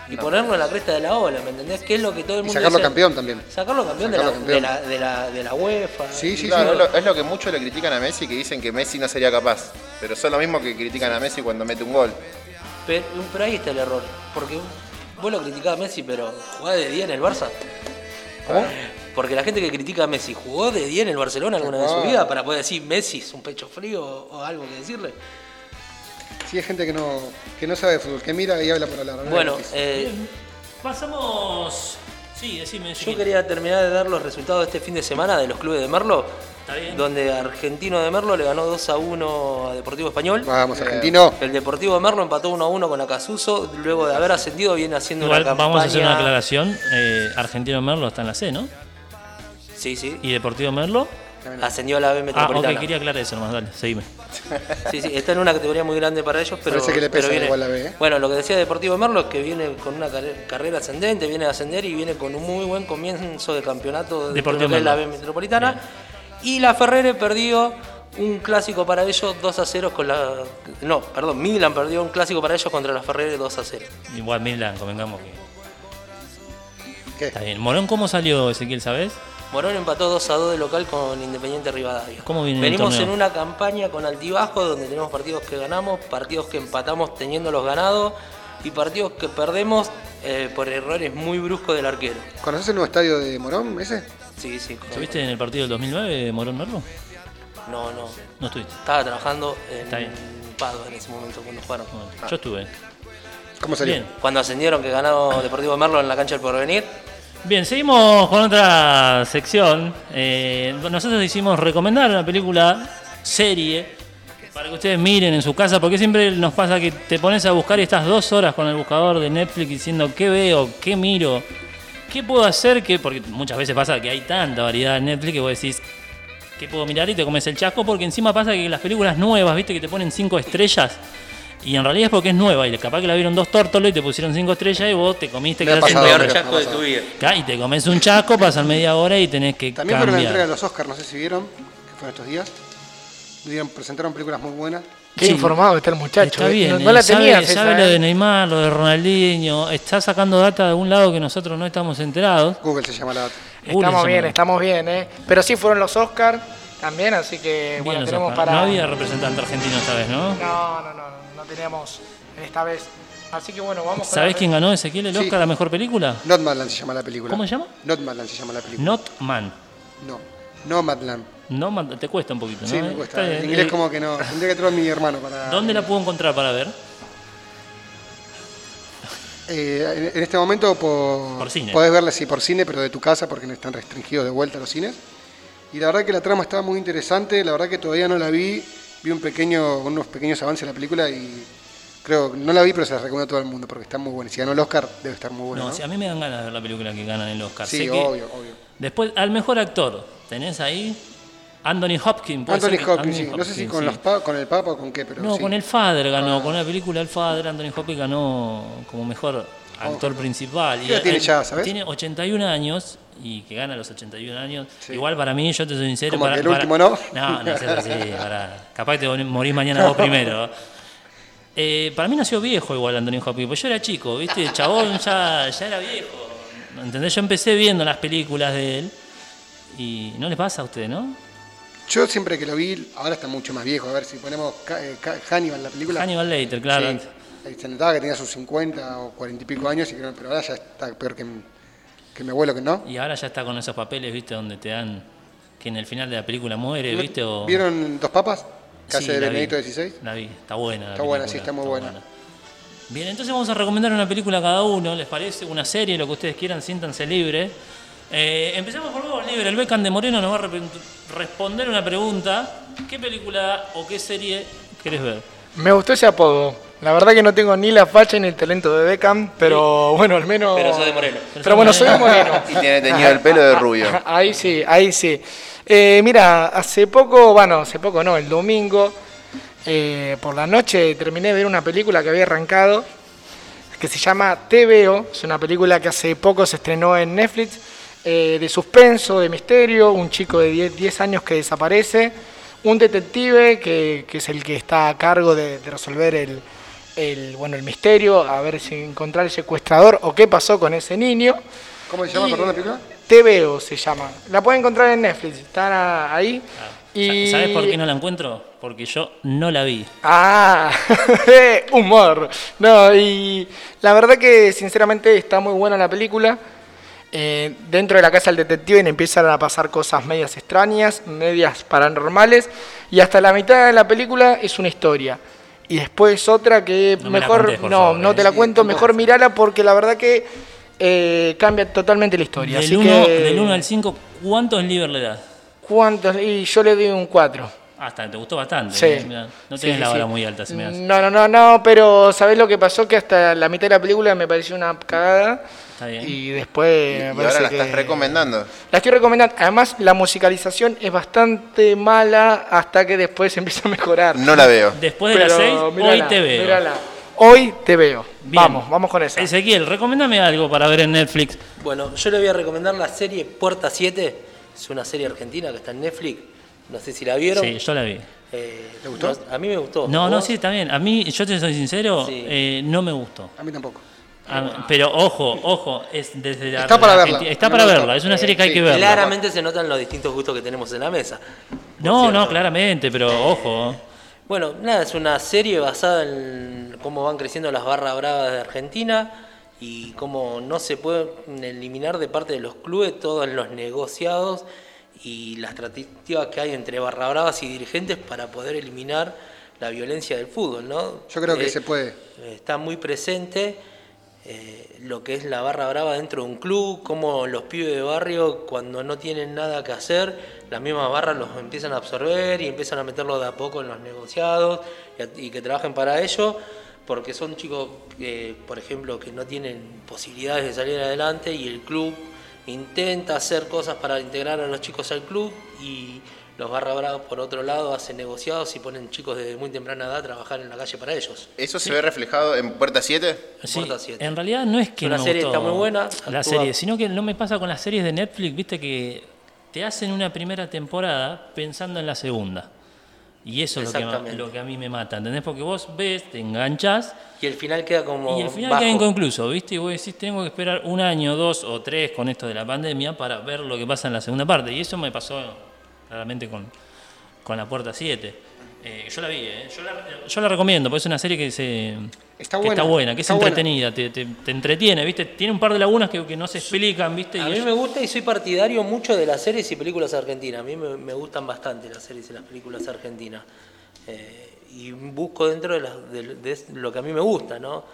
y ponerlo en la cresta de la ola, ¿me entendés? Que es lo que todo el Y mundo sacarlo dice. campeón también. Sacarlo campeón, de, la, campeón. De, la, de, la, de la UEFA. Sí, sí, Claro, sí. es, lo, es lo que muchos le critican a Messi, que dicen que Messi no sería capaz. Pero son lo mismo que critican a Messi cuando mete un gol. Pero, pero ahí está el error. Porque vos lo criticás a Messi, pero ¿jugás de 10 en el Barça? ¿Cómo? Porque la gente que critica a Messi, ¿jugó de 10 en el Barcelona alguna vez en su Ah. vida para poder decir Messi es un pecho frío o algo que decirle? Sí, hay gente que no, que no sabe de fútbol, que mira y habla por hablar. Bueno, eh, Pasamos. Sí, decime. yo quería terminar de dar los resultados de este fin de semana de los clubes de Merlo. Está bien. Donde Argentino de Merlo le ganó 2 a 1 a Deportivo Español. Vamos, Argentino. El Deportivo de Merlo empató 1 a 1 con Acasuso. Luego de haber ascendido, viene haciendo Igual una campaña. vamos a hacer una aclaración. Eh, Argentino Merlo está en la C, ¿no? Sí, sí. ¿Y Deportivo Merlo? Ascendió a la B Ah, Metropolitana. ok, quería aclarar eso nomás, dale, seguime. Sí, sí, está en una categoría muy grande para ellos, pero, Parece que le pesa viene. igual la B, ¿eh? Bueno, lo que decía Deportivo Merlo es que viene con una carre- carrera ascendente, viene a ascender y viene con un muy buen comienzo de campeonato de Deportivo es la B. Metropolitana. Y la Ferrere perdió un clásico para ellos 2 a 0 con la. No, perdón, Milan perdió un clásico para ellos contra la Ferrere 2 a 0. Igual Milan, convengamos que. ¿Qué? Está bien. Morón, ¿cómo salió Ezequiel, sabes? Morón empató 2 a 2 de local con Independiente Rivadavia. ¿Cómo viene el Venimos en una campaña con altibajo donde tenemos partidos que ganamos, partidos que empatamos teniéndolos ganados y partidos que perdemos eh, por errores muy bruscos del arquero. ¿Conoces el nuevo estadio de Morón, ese? Sí, sí. con- ¿Estuviste en el partido del 2009, Morón Merlo? No, no. No estuviste. Estaba trabajando en. Padua en ese momento cuando jugaron. Yo estuve. ¿Cómo salió? Bien. Cuando ascendieron que ganó Deportivo Merlo en la cancha del Porvenir. Bien, seguimos con otra sección. Eh, nosotros hicimos recomendar una película, serie, para que ustedes miren en su casa, porque siempre nos pasa que te pones a buscar y estás dos horas con el buscador de Netflix diciendo qué veo, qué miro, qué puedo hacer, que porque muchas veces pasa que hay tanta variedad en Netflix que vos decís qué puedo mirar y te comes el chasco, porque encima pasa que las películas nuevas, viste, que te ponen cinco estrellas. Y en realidad es porque es nueva y capaz que la vieron dos tórtolos y te pusieron cinco estrellas y vos te comiste pasado, me ha Peor chasco de tu vida. Y te comes un chasco, pasan media hora y tenés que También fueron la entrega de los Oscars, no sé si vieron, que fueron estos días. Dieron- presentaron películas muy buenas. Qué Sí. informado está el muchacho. Está eh. bien, no, eh, no la sabe, tenías sabe esa, lo eh. de Neymar, lo de Ronaldinho, está sacando data de algún lado que nosotros no estamos enterados. Google se llama la data. Google Estamos bien, estamos bien, ¿eh? Pero sí fueron los Oscars también, así que Bien bueno, tenemos Oscar. para... No había representante argentino esta vez, ¿no? No, no, no, no teníamos esta vez. Así que bueno, vamos con ¿Sabés la- quién ganó Ezequiel el Sí. Oscar a mejor película? Nomadland se llama la película. ¿Cómo se llama? Nomadland se llama la película. Not Man. No. Nomadland. No, Man- te cuesta un poquito, ¿no? Sí, me cuesta. En inglés Eh, como que no. Tendría que traer a mi hermano para... ¿Dónde la puedo encontrar para ver? Eh, en en este momento por, Por cine. podés verla sí por cine, pero de tu casa porque no están restringidos de vuelta los cines. Y la verdad que la trama estaba muy interesante, la verdad que todavía no la vi, vi un pequeño, unos pequeños avances de la película y creo, no la vi pero se la recomiendo a todo el mundo porque está muy buena. Si ganó el Oscar debe estar muy buena. No, ¿no? sí, a mí me dan ganas de ver la película que ganan el Oscar. Sí, Sé que- obvio, obvio. Después, al mejor actor, tenés ahí Anthony Hopkins. Anthony Hopkins, sí. no sé si con, sí. los pa- con el Papa o con qué, pero No, sí. con el Father ganó, con la película El Father, Anthony Hopkins ganó como mejor actor principal. ¿Qué edad tiene ya, sabes? Tiene 81 años y que gana los 81 años. Igual para mí, yo te soy sincero. Para, el para- último, ¿no? No, no seas así, para- capaz que te morís mañana vos primero. Eh, para mí nació viejo igual Anthony Hopkins, porque yo era chico, ¿viste? El chabón ya, ya era viejo. ¿Entendés? Yo empecé viendo las películas de él y no les pasa a usted, ¿no? Yo siempre que lo vi, ahora está mucho más viejo, a ver si ponemos eh, Hannibal la película. Hannibal Lecter, claro. Sí, se notaba que tenía sus 50 o 40 y pico años, y creo- pero ahora ya está peor que, mi- que mi abuelo, que no. Y ahora ya está con esos papeles, ¿viste? Donde te dan que en el final de la película muere, ¿viste? O... ¿Vieron Dos Papas? Que Sí, de. Benedicto XVI. La vi, está buena. la Está buena, sí, está muy buena. Bien, entonces vamos a recomendar una película a cada uno, ¿les parece? Una serie, lo que ustedes quieran, siéntanse libres. Eh, empezamos por vos, Libre. El Beckham de Moreno nos va a responder una pregunta. ¿Qué película o qué serie querés ver? Me gustó ese apodo. La verdad que no tengo ni la facha ni el talento de Beckham, pero bueno, al menos... Pero soy de Moreno. Pero bueno, soy de Moreno. Y tiene teñido el pelo de rubio. Ahí sí, ahí sí. Eh, mira, hace poco, bueno, hace poco no, el domingo, eh, por la noche terminé de ver una película que había arrancado, que se llama TVO, es una película que hace poco se estrenó en Netflix, eh, de suspenso, de misterio, un chico de 10, 10 años que desaparece, un detective que, que es el que está a cargo de, de resolver el, el, bueno, el misterio, a ver si encontrar el secuestrador o qué pasó con ese niño. ¿Cómo se llama, Y- perdón, la película? TVO se llama. La pueden encontrar en Netflix, está ahí. Y... ¿Sabes por qué no la encuentro? Porque yo no la vi. Ah, humor. No, y la verdad que sinceramente está muy buena la película. Eh, dentro de la casa del detective empiezan a pasar cosas medias extrañas, medias paranormales, y hasta la mitad de la película es una historia. Y después otra que No me la mejor, no, favor, no eh. te la Sí, cuento, mejor mirala porque la verdad que eh, cambia totalmente la historia. Del Así 1 que, del uno al 5, ¿cuántos liver le das? ¿cuántos? Y yo le doy un 4. Hasta te gustó bastante. Sí. eh, mirá, no tenés sí, la vara sí. muy alta, si me das. No, no, no, no, pero ¿sabés lo que pasó? Que hasta la mitad de la película me pareció una cagada. Está bien. Y después me Y parece ahora la que- estás recomendando. La estoy recomendando. Además, la musicalización es bastante mala hasta que después empieza a mejorar. No la veo. Después de las Pero 6, mírala, hoy te veo. mírala. Hoy te veo. Bien. Vamos, vamos con esa. Ezequiel, recomendame algo para ver en Netflix. Bueno, yo le voy a recomendar la serie Puerta 7. Es una serie argentina que está en Netflix. No sé si la vieron. Sí, yo la vi. Eh, no- a mí me gustó. No, no, sí, está bien. A mí, yo te soy sincero, Sí. eh, no me gustó. A mí tampoco. A- pero ojo, ojo, es desde la Está para la verla. Está para verla, es una serie que hay Sí, que verla. Claramente se notan los distintos gustos que tenemos en la mesa. No, no, claramente, pero ojo. Bueno, nada, es una serie basada en cómo van creciendo las barras bravas de Argentina y cómo no se pueden eliminar de parte de los clubes todos los negociados y las tratativas que hay entre barra bravas y dirigentes para poder eliminar la violencia del fútbol, ¿no? Yo creo que Eh, se puede. Está muy presente eh, lo que es la barra brava dentro de un club, cómo los pibes de barrio cuando no tienen nada que hacer, las mismas barras los empiezan a absorber y empiezan a meterlos de a poco en los negociados y, que trabajen para ello, porque son chicos, que, por ejemplo, que no tienen posibilidades de salir adelante y el club intenta hacer cosas para integrar a los chicos al club y los barra bravas por otro lado hacen negociados y ponen chicos desde muy temprana edad a trabajar en la calle para ellos. ¿Eso se ve reflejado en Puerta 7? Sí, Puerta 7. en realidad no es que no me serie gustó está muy buena, La actúa- serie, sino que no me pasa con las series de Netflix, viste que te hacen una primera temporada pensando en la segunda. Y eso es lo que, lo a mí me mata, ¿entendés? Porque vos ves, te enganchás Y el final queda como y el final bajo. queda inconcluso, ¿viste? Y vos decís, tengo que esperar un año, dos o tres con esto de la pandemia para ver lo que pasa en la segunda parte. Y eso me pasó claramente con, con La Puerta 7. Eh, yo la vi, ¿eh? yo, la, yo la recomiendo, porque es una serie que, se, Está que buena, está buena, que está es buena. entretenida, te, te- te entretiene, ¿viste? Tiene un par de lagunas que, que no se explican, ¿viste? A Y mí es- me gusta y soy partidario mucho de las series y películas argentinas. A mí me, me gustan bastante las series y las películas argentinas. Eh, y busco dentro de, las- de- de lo que a mí me gusta, ¿no?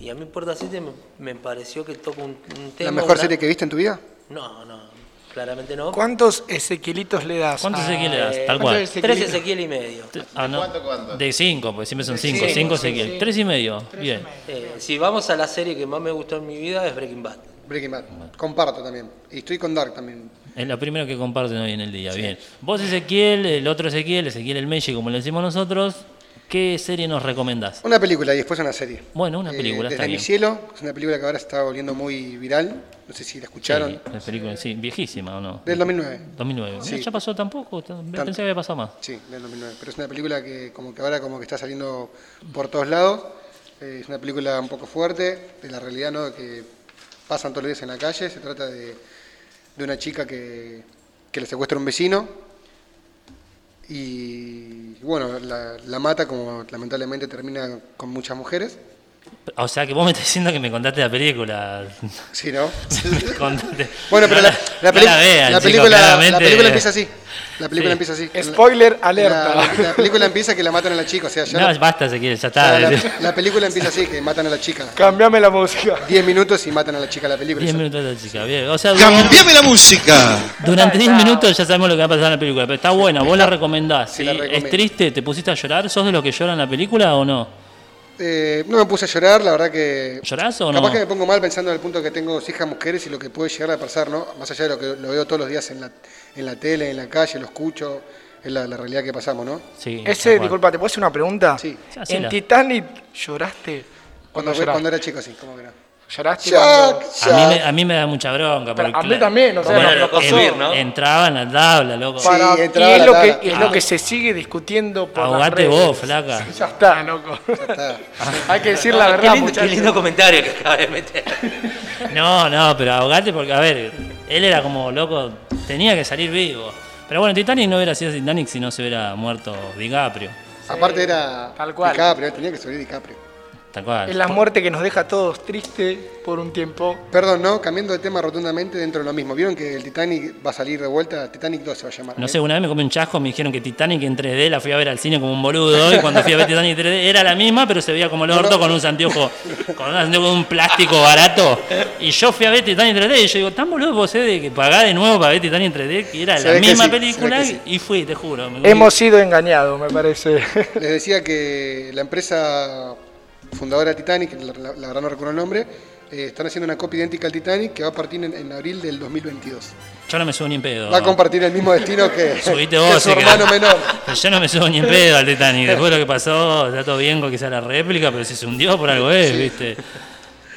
Y a mí Puerta 7 me, me pareció que toca un, un tema... ¿La mejor una- serie que viste en tu vida? No, no, claramente no. ¿Cuántos Ezequielitos le das? ¿Cuántos Ezequiel le das? Tal ¿Cuántos cual. Tres? Ezequiel y medio. Ah, no. De cinco, porque siempre son cinco. cinco, Cinco sí, Ezequiel. sí. Tres y medio. Bien. Eh, si vamos a la serie que más me gustó en mi vida es Breaking Bad. Breaking Bad. Comparto también. Y estoy con Dark también. Es lo primero que comparten hoy en el día. Bien. Vos, Ezequiel, el otro Ezequiel, Ezequiel el Meche, como le decimos nosotros, ¿qué serie nos recomendás? Una película y después una serie. Bueno, una Eh, película, Desde está mi bien. cielo, es una película que ahora está volviendo muy viral. No sé si la escucharon. Sí, la película, sí, viejísima o no. Del 2009. 2009. Sí. ¿Ya pasó tampoco? Pensé que había pasado más. Sí, del 2009. Pero es una película que como que ahora como que está saliendo por todos lados. Eh, es una película un poco fuerte de la realidad, ¿no? Que pasan todos los días en la calle. Se trata de, de una chica que, que le secuestra a un vecino y bueno, la, la mata como lamentablemente termina con muchas mujeres. O sea que vos me estás diciendo que me contaste la película. Sí, ¿no? Contaste. Bueno, pero No la, la peli- no vean, la chicos, película, la película empieza así. La película Sí. empieza así. Spoiler alerta. La, la película empieza que la matan a la chica, o sea, ya No, la- basta, Ezequiel, ya o sea, está. la, la película empieza así, que matan a la chica. Cambiame la música. 10 minutos y matan a la chica la película. 10 minutos de la chica, bien. O sea, ¡Cambiame la música! Durante 10 minutos ya sabemos lo que va a pasar en la película, pero está buena, vos la recomendás. Sí, ¿sí? la recomiendo. ¿Es triste? ¿Te pusiste a llorar? ¿Sos de los que lloran la película o no? Eh, no me puse a llorar, la verdad que. ¿Llorás o no? Capaz que me pongo mal pensando en el punto que tengo hijas mujeres y lo que puede llegar a pasar, ¿no? Más allá de lo que lo veo todos los días en la, en la tele, en la calle, lo escucho, es la, la realidad que pasamos, ¿no? Sí. Ese, disculpa, ¿te puedo hacer una pregunta? Sí. ¿En. Titanic lloraste? Cuando, era chico, sí, ¿cómo que no? ¿Lloraste? Jack, cuando- A mí, me, a mí me da mucha bronca. Pero porque a mí también, o sea, Bueno, nos- pasó. en- Entraba en la tabla, loco. Para- y es la lo, tabla. que, es lo que se sigue discutiendo por las Ahogate redes. vos, flaca. Ya está, loco. Hay que decir la Qué verdad, lindo, qué lindo comentario que acaba de meter. No, no, pero ahogate porque, a ver, él era como loco, tenía que salir vivo. Pero bueno, Titanic no hubiera sido Titanic si no se hubiera muerto DiCaprio. Aparte era Tal cual. DiCaprio, tenía que subir DiCaprio. Tal cual. Es la muerte que nos deja a todos tristes por un tiempo. Perdón, no, cambiando de tema rotundamente dentro de lo mismo. ¿Vieron que el Titanic va a salir de vuelta? Titanic 2 se va a llamar. No ¿eh? sé, una vez me comí un chasco, me dijeron que Titanic en 3D la fui a ver al cine como un boludo y cuando fui a ver Titanic en 3D era la misma, pero se veía como el orto con un anteojo, con un anteojo de un plástico barato. Y yo fui a ver Titanic en 3D y yo digo, tan boludo vos de que pagá de nuevo para ver Titanic en 3D, que era la misma sí, película sí. y fui, te juro. Hemos sido engañados, me parece. Les decía que la empresa fundadora de Titanic, la, la- la verdad no recuerdo el nombre, eh, están haciendo una copia idéntica al Titanic que va a partir en, en abril del 2022. Yo no me subo ni en pedo. Va a compartir el mismo destino que, Subiste que vos, su que- hermano menor. Yo no me subo ni en pedo al Titanic. Después de lo que pasó, está todo bien con que sea la réplica, pero si se hundió por algo es, ¿viste?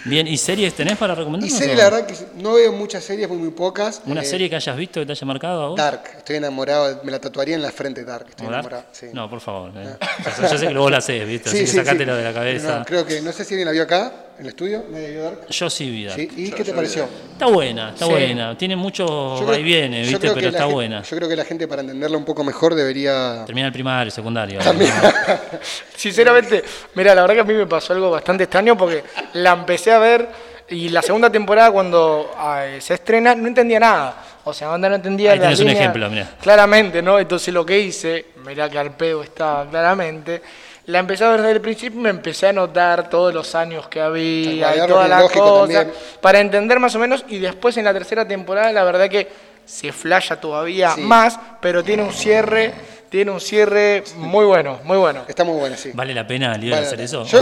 Bien, ¿y series tenés para Y recomendarnos? serie, o? la verdad que no veo muchas series, muy, muy pocas. ¿Una Eh, serie que hayas visto que te haya marcado a vos? Dark, estoy enamorado, me la tatuaría en la frente Dark, estoy ¿O Dark? enamorado. sí. No, por favor. eh. Yo, yo sé que vos la sé, ¿viste? Así Sí, que sí, de la cabeza. No, creo que, no sé si alguien la vio acá, el estudio, ¿nadie vio Dark? Yo sí vi Dark. Sí, ¿y qué te pareció? Está buena, está Sí. buena. Tiene mucho creo- vaivenes, yo ¿viste? Pero la está buena. Yo creo que la gente para entenderla un poco mejor debería... Termina el primario, secundario. Sinceramente, mira, la verdad que a mí me pasó algo bastante extraño porque la empecé a ver y la segunda temporada cuando ay, se estrena no entendía nada. O sea, onda no entendía Ahí la tenés un línea- ejemplo, mirá. Claramente, ¿no? Entonces lo que hice, mirá que al pedo estaba claramente, la empecé a ver desde el principio y me empecé a notar todos los años que había y todas las cosas para entender más o menos y después en la tercera temporada la verdad que se flasha todavía Sí. más, pero tiene un cierre, tiene un cierre muy bueno, muy bueno. Está muy buena, sí. ¿Vale la pena, Lía, Vale, hacer eso? Yo,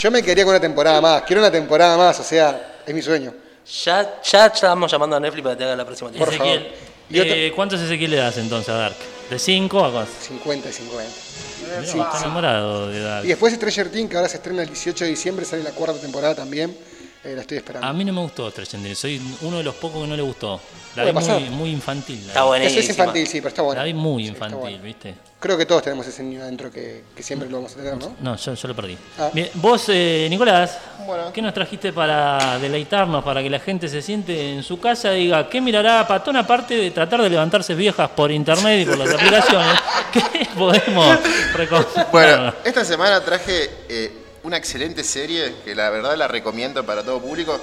yo me quedaría con una temporada más, quiero una temporada más, o sea, es mi sueño. Ya, ya estamos llamando a Netflix para que te haga la próxima Por temporada. Ezequiel, Y otra- eh, ¿cuántos Ezequiel le das entonces a Dark? ¿De 5 a cuánto? 50 y 50. Sí, está enamorado de Dark. Y después Stranger Things, que ahora se estrena el 18 de diciembre, sale la cuarta temporada también, eh, la estoy esperando. A mí no me gustó Stranger Things, soy uno de los pocos que no le gustó. La vi muy, infantil. la Está vi. buena. Eso es infantil, sí, pero está bueno. La vi muy Sí, infantil, bueno. ¿viste? Creo que todos tenemos ese niño adentro que, que siempre lo vamos a tener, ¿no? No, yo, yo lo perdí. Ah. Bien, vos, eh, Nicolás, Bueno. ¿qué nos trajiste para deleitarnos, para que la gente se siente en su casa y diga, ¿qué mirará Patón aparte de tratar de levantarse viejas por internet y por las aplicaciones? ¿Qué podemos recomendar? Bueno, esta semana traje eh, una excelente serie que la verdad la recomiendo para todo público.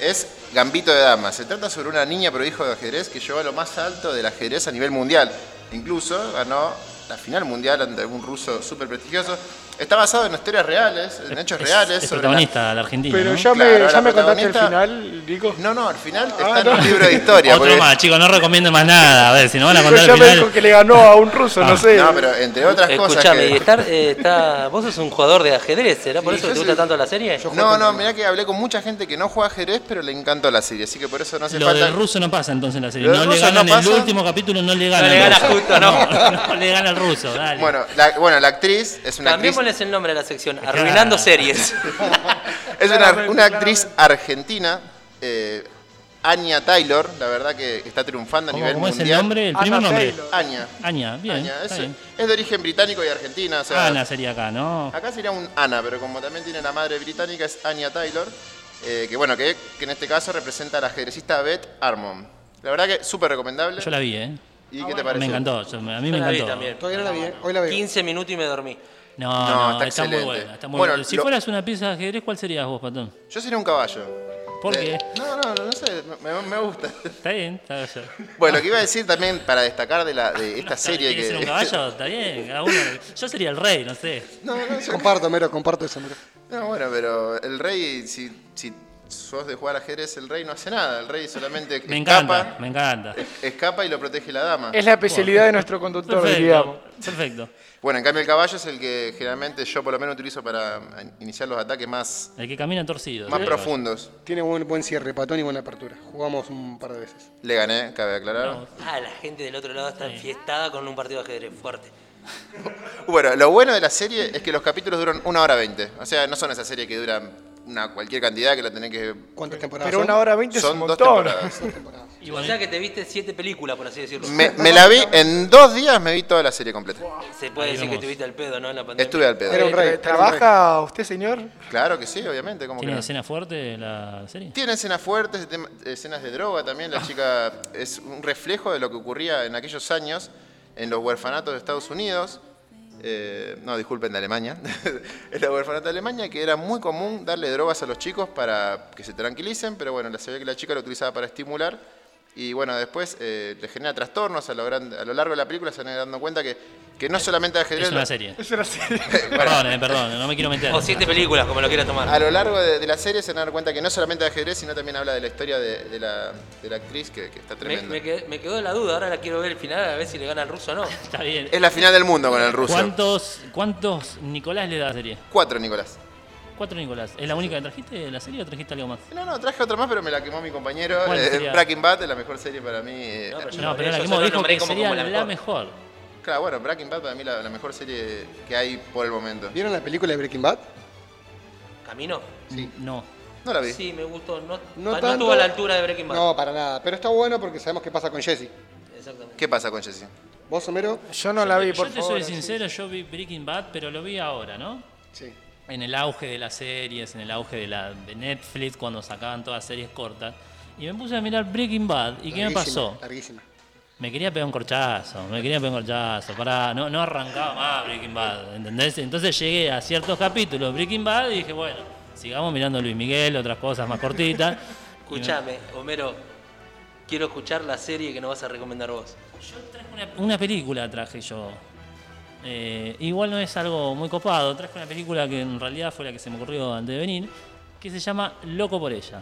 Es Gambito de Dama. Se trata sobre una niña prodigio de ajedrez que llegó a lo más alto del ajedrez a nivel mundial. Incluso ganó la final mundial ante un ruso súper prestigioso. Está basado en historias reales, en hechos Es- reales. Es sobre protagonista la Argentina. Pero ¿no? ya me, Claro, ya la me contaste el final, Nico. No, no, al final está Ah, en no. un libro de historia. Otro porque- más, chicos, no recomiendo más nada. A ver, si no van a Pero contar ya el me final. dijo que le ganó a un ruso, Ah. no sé. No, pero entre otras cosas. Escuchame, que- estar, eh, está, vos sos un jugador de ajedrez, ¿será por eso que te gusta tanto la serie? No, no, mirá que hablé con mucha gente que no juega ajedrez, pero le encantó la serie, así que por eso no hace Lo falta. del ruso no pasa entonces en la serie. No le ganan no en el último capítulo, no le gana. le el gana justo, ¿no? no le gana el ruso, dale. Bueno, la, bueno, la actriz es una actriz, Cambiémosles el nombre a la sección, Arruinando Series. es una, una actriz argentina, eh, Anya Taylor, la verdad que está triunfando a ¿Cómo, nivel cómo es el mundial. nombre? El primer Anna nombre. Taylor. Anya. Aña, bien. Anya, está es, bien. es de origen británico y argentina. O sea, Ana sería acá, ¿no? Acá sería un Ana, pero como también tiene la madre británica, es Anya Taylor, eh, que bueno, que, que en este caso representa a la ajedrecista Beth Armon. La verdad que súper recomendable. Yo la vi, ¿eh? ¿Y qué te pareció? Me encantó, yo- a mí Yo me la vi encantó. también. Todavía no la vi, ¿eh? hoy la veo. 15 minutos y me dormí. No, No, no, está está, muy excelente. buena. Está muy Bueno, buena. Si lo- fueras una pieza de ajedrez, ¿cuál serías vos, Patón? Yo sería un caballo. ¿Por Eh, qué? No, no, no, no sé, me, me gusta. Está bien, está bien. Bueno, lo que iba a decir también para destacar de, la, de esta serie ¿Quieres que... ser un caballo? Está bien, cada uno. Yo sería el rey, no sé. No, no, yo- Comparto, Mero, comparto eso, Mero. no, bueno, pero el rey, si, si sos de jugar ajedrez, el rey no hace nada. El rey solamente Me escapa, encanta, me encanta. escapa y lo protege la dama. Es la especialidad de nuestro conductor, Perfecto. digamos. Perfecto. Bueno, en cambio el caballo es el que generalmente yo por lo menos utilizo para iniciar los ataques más, El que camina torcido. más Sí. profundos. Tiene buen, buen cierre, patón y buena apertura. Jugamos un par de veces. Le gané, cabe aclarar. Ah, la gente del otro lado está enfiestada con un partido de ajedrez fuerte. Bueno, lo bueno de la serie es que los capítulos duran una hora veinte. O sea, no son esa serie que duran una cualquier cantidad que la tenés que... ¿Cuántas temporadas Pero una hora veinte Son un dos montón. temporadas. o sea que te viste siete películas, por así decirlo. Me, me la vi, en dos días me vi toda la serie completa. Se puede Ahí decir que vamos. tuviste al pedo, ¿no? En la pandemia. Estuve al pedo. Era un rey, ¿Trabaja usted, señor? Claro que sí, obviamente. ¿cómo que ¿Tiene no? escena fuerte la serie? Tiene escenas fuertes, escenas de droga también. La chica es un reflejo de lo que ocurría en aquellos años en los huerfanatos de Estados Unidos. Eh, no, disculpen, de Alemania. en los huerfanatos de Alemania, que era muy común darle drogas a los chicos para que se tranquilicen, pero bueno, se ve que la chica lo utilizaba para estimular. Y bueno, después eh, le genera trastornos. A lo, gran- a lo largo de la película se van a ir dando cuenta que, que no solamente ajedrez. Es una serie. Es una serie. Perdón, eh, perdón, no me quiero meter. O siete películas, como lo quieras tomar. A lo largo de, de la serie se van a dar cuenta que no solamente de ajedrez, sino también habla de la historia de, de la, de la actriz, que, que está Me, tremenda. me me quedó la duda, ahora la quiero ver el final a ver si le gana el ruso o no. Está bien. Es la final del mundo con el ruso. ¿Cuántos, ¿Cuántos Nicolás le da a la serie? Cuatro, Nicolás. Cuatro Nicolás. ¿Es la única que trajiste de la serie o trajiste algo más? No, no, traje otra más, pero me la quemó mi compañero. ¿Cuál Eh? Breaking Bad es la mejor serie para mí. eh, No, pero yo No, pero la yo que solo dijo que sería como la, la mejor. Claro, bueno, Breaking Bad para mí la, la mejor serie que hay por el momento. ¿Vieron la película de Breaking Bad? ¿Camino? Sí. No. No la vi. Sí, me gustó. No, No, no tanto. estuvo a la altura de Breaking Bad. No, para nada. Pero está bueno porque sabemos qué pasa con Jesse. Exactamente. ¿Qué pasa con Jesse? ¿Vos, Homero? Yo no la vi, por Yo te favor. soy sincero, yo vi Breaking Bad, pero lo vi ahora, ¿no? Sí. En el auge de las series, en el auge de, la, de Netflix, cuando sacaban todas series cortas. Y me puse a mirar Breaking Bad. ¿Y qué me pasó? Larguísima. Me quería pegar un corchazo, me quería pegar un corchazo. Pará, no, no arrancaba más Breaking Bad, ¿entendés? Entonces llegué a ciertos capítulos de Breaking Bad y dije, bueno, sigamos mirando Luis Miguel, otras cosas más cortitas. Escuchame, Homero, quiero escuchar la serie que nos vas a recomendar vos. Una, una película traje yo. Eh, igual no es algo muy copado, traje una película que en realidad fue la que se me ocurrió antes de venir, que se llama Loco por ella.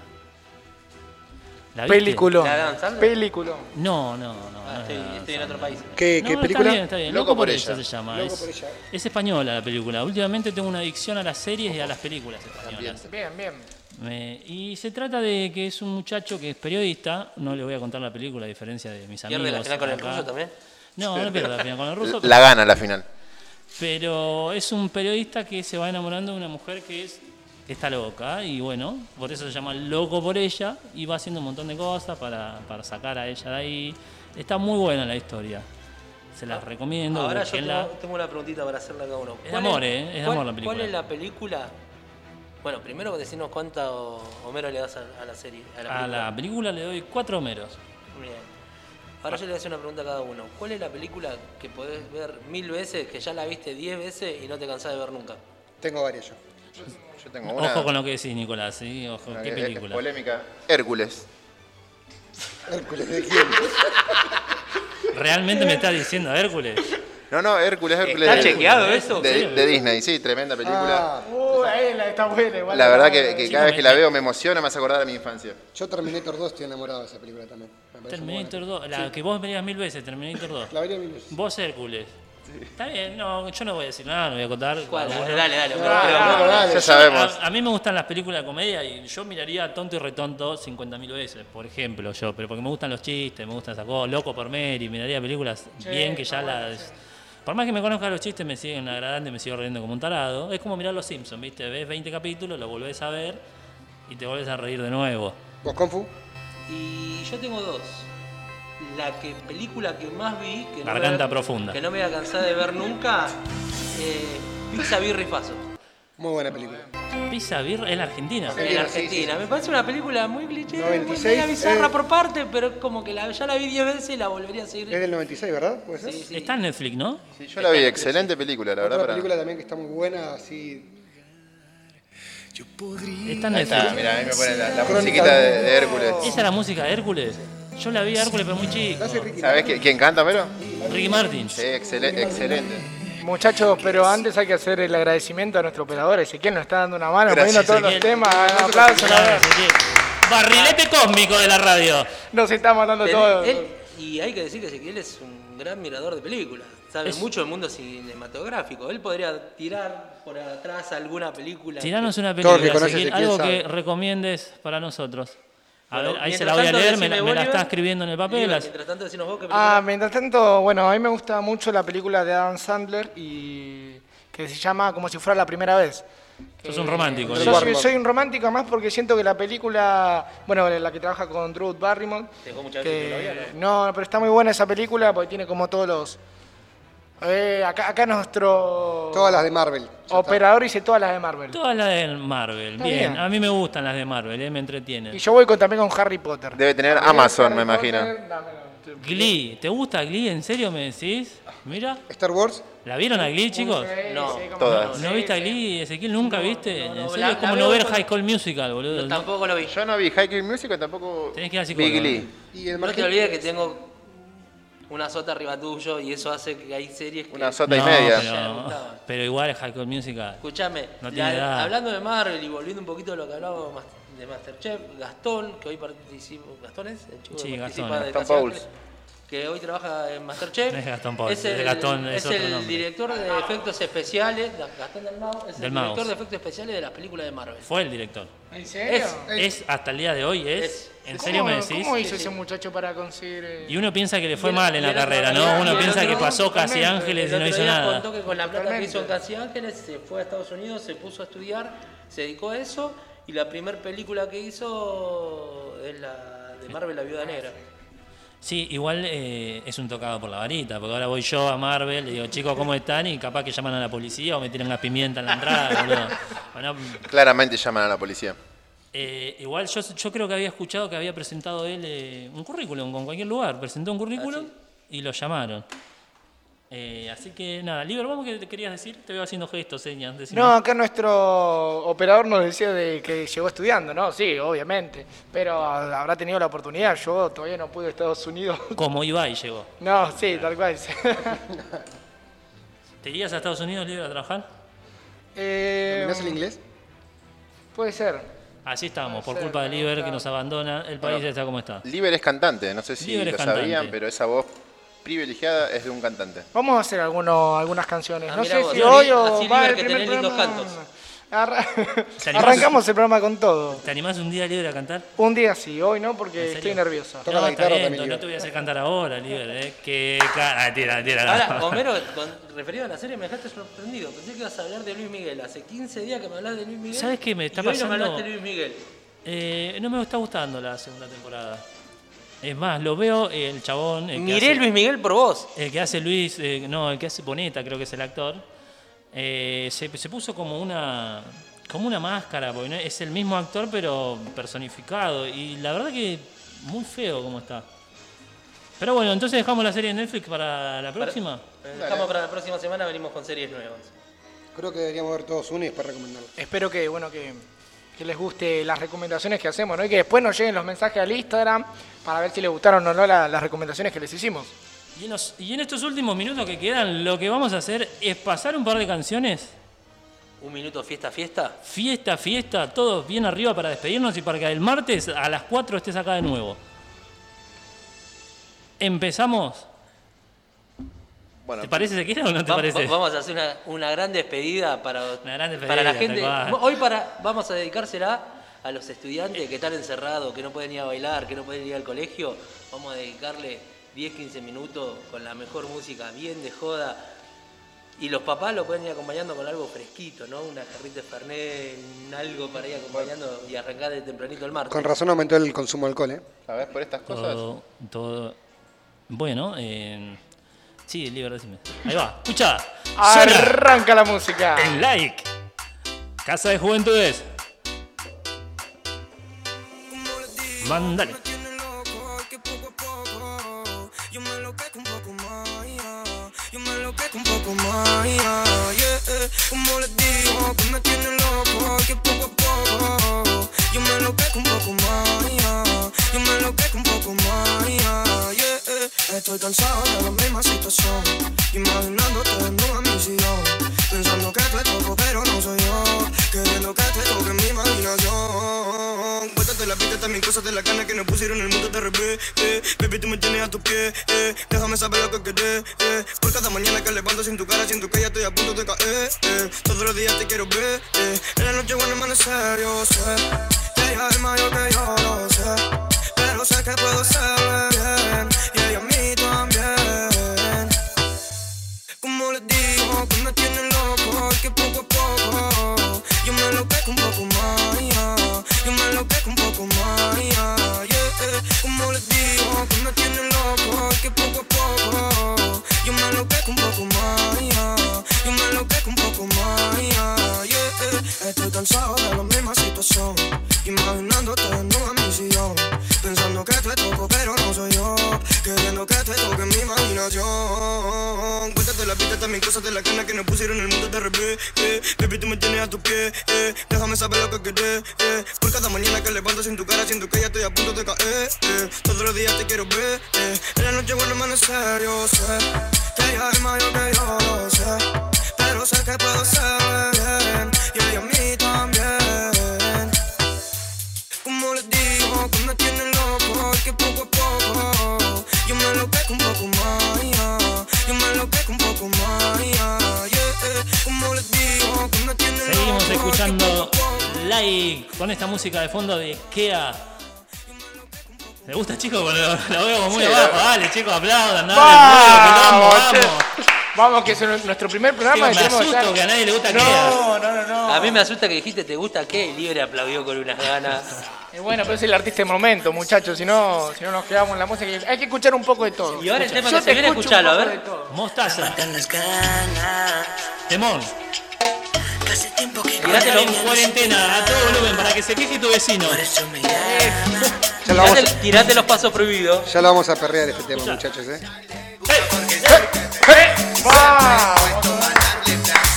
¿La viste? Peliculón. ¿La Dan Sandler? Peliculón. No, no, no. Ah, no estoy, es estoy en otro país. ¿Qué, No, qué no, película? Está bien, está bien. Loco Loco, por ella. ella se llama. Loco es, por ella. es española la película. Últimamente tengo una adicción a las series y a las películas españolas. Bien, bien. Me- y se trata de que es un muchacho que es periodista. No le voy a contar la película a diferencia de mis amigos. ¿Pierde la final con el acá. ruso también? No, no pierde la final con el ruso. La gana la final. Pero es un periodista que se va enamorando de una mujer que es está loca y bueno, por eso se llama loco por ella y va haciendo un montón de cosas para, para sacar a ella de ahí. Está muy buena la historia. Se las recomiendo. Ahora yo tengo, tengo una preguntita para hacerle a cada uno. Es ¿Cuál amor, ¿eh? Es amor la película. ¿Cuál es la película? Bueno, primero decirnos cuánto Homero le das a, a la serie. A la A película. la película le doy cuatro homeros. Bien. Ahora yo le voy a hacer una pregunta a cada uno. ¿Cuál es la película que podés ver mil veces, que ya la viste diez veces y no te cansás de ver nunca? Tengo varias yo. Yo tengo una. Ojo con lo que decís, Nicolás. ¿sí? Ojo, una ¿qué es película? polémica. Hércules. Hércules, ¿de quién? ¿Realmente me estás diciendo Hércules? No, no, Hércules, Hércules. ¿Está de- chequeado eso? De, de Disney, sí, tremenda película. Ah, Uh, ahí la está buena. igual la verdad que, cada vez que la veo me emociona, me hace acordar a mi infancia. yo Terminator 2 estoy enamorado de esa película también. Terminator buena. 2, la que vos verías mil veces, Terminator 2. La vería mil veces. Vos Hércules. Está bien, no, yo no voy a decir nada, no voy a contar. Dale, dale. No. Ya sabemos. A, a mí me gustan las películas de comedia y yo miraría Tonto y Retonto 50.000 veces, por ejemplo, yo, pero porque me gustan los chistes, me gustan esas cosas, Loco por Mary, miraría películas bien que ya las... Por más que me conozca los chistes, me siguen agradando y me sigo riendo como un tarado. Es como mirar Los Simpsons, ¿viste? Ves 20 capítulos, lo volvés a ver y te volvés a reír de nuevo. ¿Vos, Confu? Y yo tengo dos. La que película que más vi, que no, Garganta me, profunda. que no me voy a cansar de ver nunca, eh, Pizza Birra y Faso. Muy buena película. Pizza Beer es la Argentina. En Argentina, Argentina. Me parece una película muy cliché, 96, media bizarra eh. por parte, pero es como que la, ya la vi 10 veces y la volvería a seguir. Es del 96, ¿verdad? ¿Puede ser? Sí, sí. Está en Netflix, ¿no? Sí, yo la vi, excelente película, la Otra verdad. para- película también que está muy buena, así... Está en Netflix. mira, ahí me pone la, la musiquita de- Hércules. ¿Esa es la música de Hércules? Yo la vi a Hércules, pero muy chico. ¿Sabés qui- quién canta, Mero? Ricky Martin. Sí, excele- excelente. Muchachos, pero antes hay que hacer el agradecimiento a nuestro operador Ezequiel, nos está dando una mano, Gracias, poniendo todos los temas. Un aplauso. Barrilete cósmico de la radio. Nos está mandando Ten- todo. y hay que decir que Ezequiel es un gran mirador de películas. Sabe Es- mucho del mundo cinematográfico. Él podría tirar por atrás alguna película. Tiranos que- una que película, Ezequiel, algo que recomiendes para nosotros. A Bueno, ver, ahí se la voy a leer, me, la- me la Bolívar. está escribiendo en el papel. Bolívar, Mientras tanto, decinos vos qué Ah, mientras tanto, bueno, a mí me gusta mucho la película de Adam Sandler y que se llama Como si fuera la primera vez. Sos un romántico, Yo soy, soy un romántico más porque siento que la película, bueno, la que trabaja con Drew Barrymore, Dejó muchas veces que que había, ¿no? no, pero está muy buena esa película porque tiene como todos los eh, acá, acá nuestro Todas las de Marvel. operador dice todas las de Marvel. Todas las de Marvel, bien. bien. A mí me gustan las de Marvel, eh, me entretienen. Y yo voy con, también con Harry Potter. Debe tener También Amazon, Harry me imagino. Glee, ¿te gusta Glee? ¿En serio me decís? Mira. Star Wars. ¿La vieron a Glee, chicos? No, Todas. ¿No viste a Glee, Ezequiel? ¿Nunca viste? en serio, la- es como no ver High School Musical, boludo. Tampoco lo vi. Yo no vi High School Musical, tampoco Tenés que ir al vi psicólogo. Glee. Y el No te olvides que tengo una sota arriba tuyo y eso hace que hay series que... Una sota y No, media. Pero, pero igual es High School Musical. Escuchame, No la- hablando de Marvel y volviendo un poquito a lo que hablábamos de Masterchef, Gastón, que hoy participa... ¿Gastón es? El chico Sí, que Gastón. participa de Gastón. Que hoy trabaja en Masterchef. No es Gastón Pauls, Es el, Gastón, es es otro el nombre. director de efectos especiales, Gastón del Mau, es Del el Maus. director de efectos especiales de las películas de Marvel. Fue el director. ¿En serio? Es- Es hasta el día de hoy, es. Es. ¿En ¿Cómo- serio me decís? ¿Cómo hizo Sí, sí. ese muchacho para conseguir...? eh, Y uno piensa que le fue Y mal en la el carrera, ¿no? Uno piensa que pasó casi. Ángeles y no hizo nada. contó que con la plata que hizo en. Casi Ángeles se fue a Estados Unidos, se puso a estudiar, se dedicó a eso y la primera película que hizo es la de Marvel, La Viuda Negra. Sí, igual eh, es un tocado por la varita, porque ahora voy yo a Marvel, le digo, chicos, ¿cómo están? Y capaz que llaman a la policía o me tiran la pimienta en la entrada, boludo. Bueno, Claramente llaman a la policía. eh, igual yo, yo creo que había escuchado que había presentado él eh, un currículum con cualquier lugar, presentó un currículum y lo llamaron. Eh, así que nada, Liber, ¿vos qué te querías decir? Te veo haciendo gestos, señas. decime. No, acá nuestro operador nos decía de que llegó estudiando, ¿no? Sí, obviamente. Pero habrá tenido la oportunidad. Yo todavía no pude a Estados Unidos. Como Ibai llegó. No, sí, tal cual. ¿Te irías a Estados Unidos, Liber, a trabajar? eh, ¿Dominás el inglés? Puede ser. Así estamos, por ser, culpa de ¿no? Liber que nos abandona, el país está como está. Liber es cantante, no sé si lo sabían, pero esa voz privilegiada es de un cantante. Vamos a hacer algunos, algunas canciones. Ah, no sé vos, si hoy o va el que primer programa. Arrancamos el programa con todo. ¿Te animás un día, Liber, a cantar? Un día sí, hoy no, ¿En porque estoy nervioso. Toca no, la guitarra también, no te voy a hacer cantar ahora, Liber, ¿eh? Que cara, ah, tira, tira. Ahora, Homero, con, referido a la serie, me dejaste sorprendido. Pensé que ibas a hablar de Luis Miguel. Hace 15 días que me hablas de Luis Miguel. ¿Sabes qué me está y hoy no me pasando? hablaste de Luis Miguel. Eh, no me está gustando la segunda temporada. Es más, lo veo el chabón. El que Miré hace- Luis Miguel por vos. El que hace Luis, eh, no, el que hace Boneta, creo que es el actor. eh, se, se puso como una como una máscara, porque no- es el mismo actor pero personificado. Y la verdad que muy feo como está. Pero bueno, entonces dejamos la serie de Netflix para la próxima. Dejamos para la próxima semana, venimos con series nuevas. Creo que deberíamos ver todos uno y después recomendarlo. Espero que, bueno, que, que les guste las recomendaciones que hacemos, ¿no? Y que después nos lleguen los mensajes al Instagram para ver si les gustaron o no la- las recomendaciones que les hicimos. Y en, los- y en estos últimos minutos que quedan, lo que vamos a hacer es pasar un par de canciones. Un minuto fiesta, fiesta. Fiesta, fiesta, todos bien arriba para despedirnos y para que el martes a las 4 estés acá de nuevo. Empezamos. Bueno, ¿Te parece, Sequira, o no te Va- parece? va- Vamos a hacer una, una gran despedida para, gran despedida, para la gente. Hoy para, vamos a dedicársela a los estudiantes que están encerrados, que no pueden ir a bailar, que no pueden ir al colegio. Vamos a dedicarle 10, 15 minutos con la mejor música, bien de joda. Y los papás lo pueden ir acompañando con algo fresquito, ¿no? Una jarrita de Fernet, un algo para ir acompañando y arrancar de tempranito el martes. Con razón aumentó el consumo de alcohol, ¿eh? ¿Sabes por estas cosas? Todo, todo. Bueno, eh, sí, Liber, decime. Ahí va, escucha. Arranca la música. el like. Casa de Juventudes. Mándale. Yo me lo un poco más, yeah. Yo me lo un poco más, yeah, yeah. Como les digo, que me tiene loco, que poco a poco. Yo me lo pego un poco más, yeah. Yo me lo pego un poco más, yeah, yeah. Estoy cansado de la misma situación, imaginando todo en una misión. Pensando que te toco, pero no soy yo. Queriendo que te toque mi imaginación. Cuéntate la pista, mi cuenta cosas de la gana que nos pusieron el mundo de revés. Eh. Baby, tú me tienes a tu pie. Eh. Déjame saber lo que querés. Eh. Por cada mañana que levanto sin tu cara, siento que ya estoy a punto de caer. Eh. Todos los días te quiero ver. Eh. En la noche cuando amanecer, yo sé que ella es mayor que yo sé. Pero sé que puedo ser bien. Y ella cansado de la misma situación, imaginándote en mi sillón, pensando que te toco pero no soy yo, queriendo que te toque mi imaginación. Cuéntate la vida, también cosas de la cana que nos pusieron el mundo de revés. Eh. Baby, tú me tienes a tu pie, eh. déjame saber lo que querés. Eh. Por cada mañana que levanto sin tu cara, siento que ya estoy a punto de caer. Eh. Todos los días te quiero ver. Eh. En la noche vuelve a amanecer, yo sé con esta música de fondo de Kea. ¿Me gusta, chicos? Lo, lo veo como muy Sí, abajo. la- Dale, chicos, aplaudan. Dale, Vamos, vamos, che. vamos. Vamos, que es nuestro primer programa. Sí, me asusto estar- que a nadie le gusta no, Kea. No, no, no. A mí me asusta que dijiste, ¿te gusta qué? Y Libre aplaudió con unas ganas. Eh, bueno, pero es el artista de momento, muchachos. Si no, si no nos quedamos en la música. Hay que escuchar un poco de todo. Y ahora el tema Yo que se te viene, un a ver. Mostaza. Temón. Tirate en cuarentena a todo volumen para que se queje tu vecino. Ya lo, vamos Tirate, tirate los pasos prohibidos. ya lo vamos a perrear este tema, muchachos, ¿eh?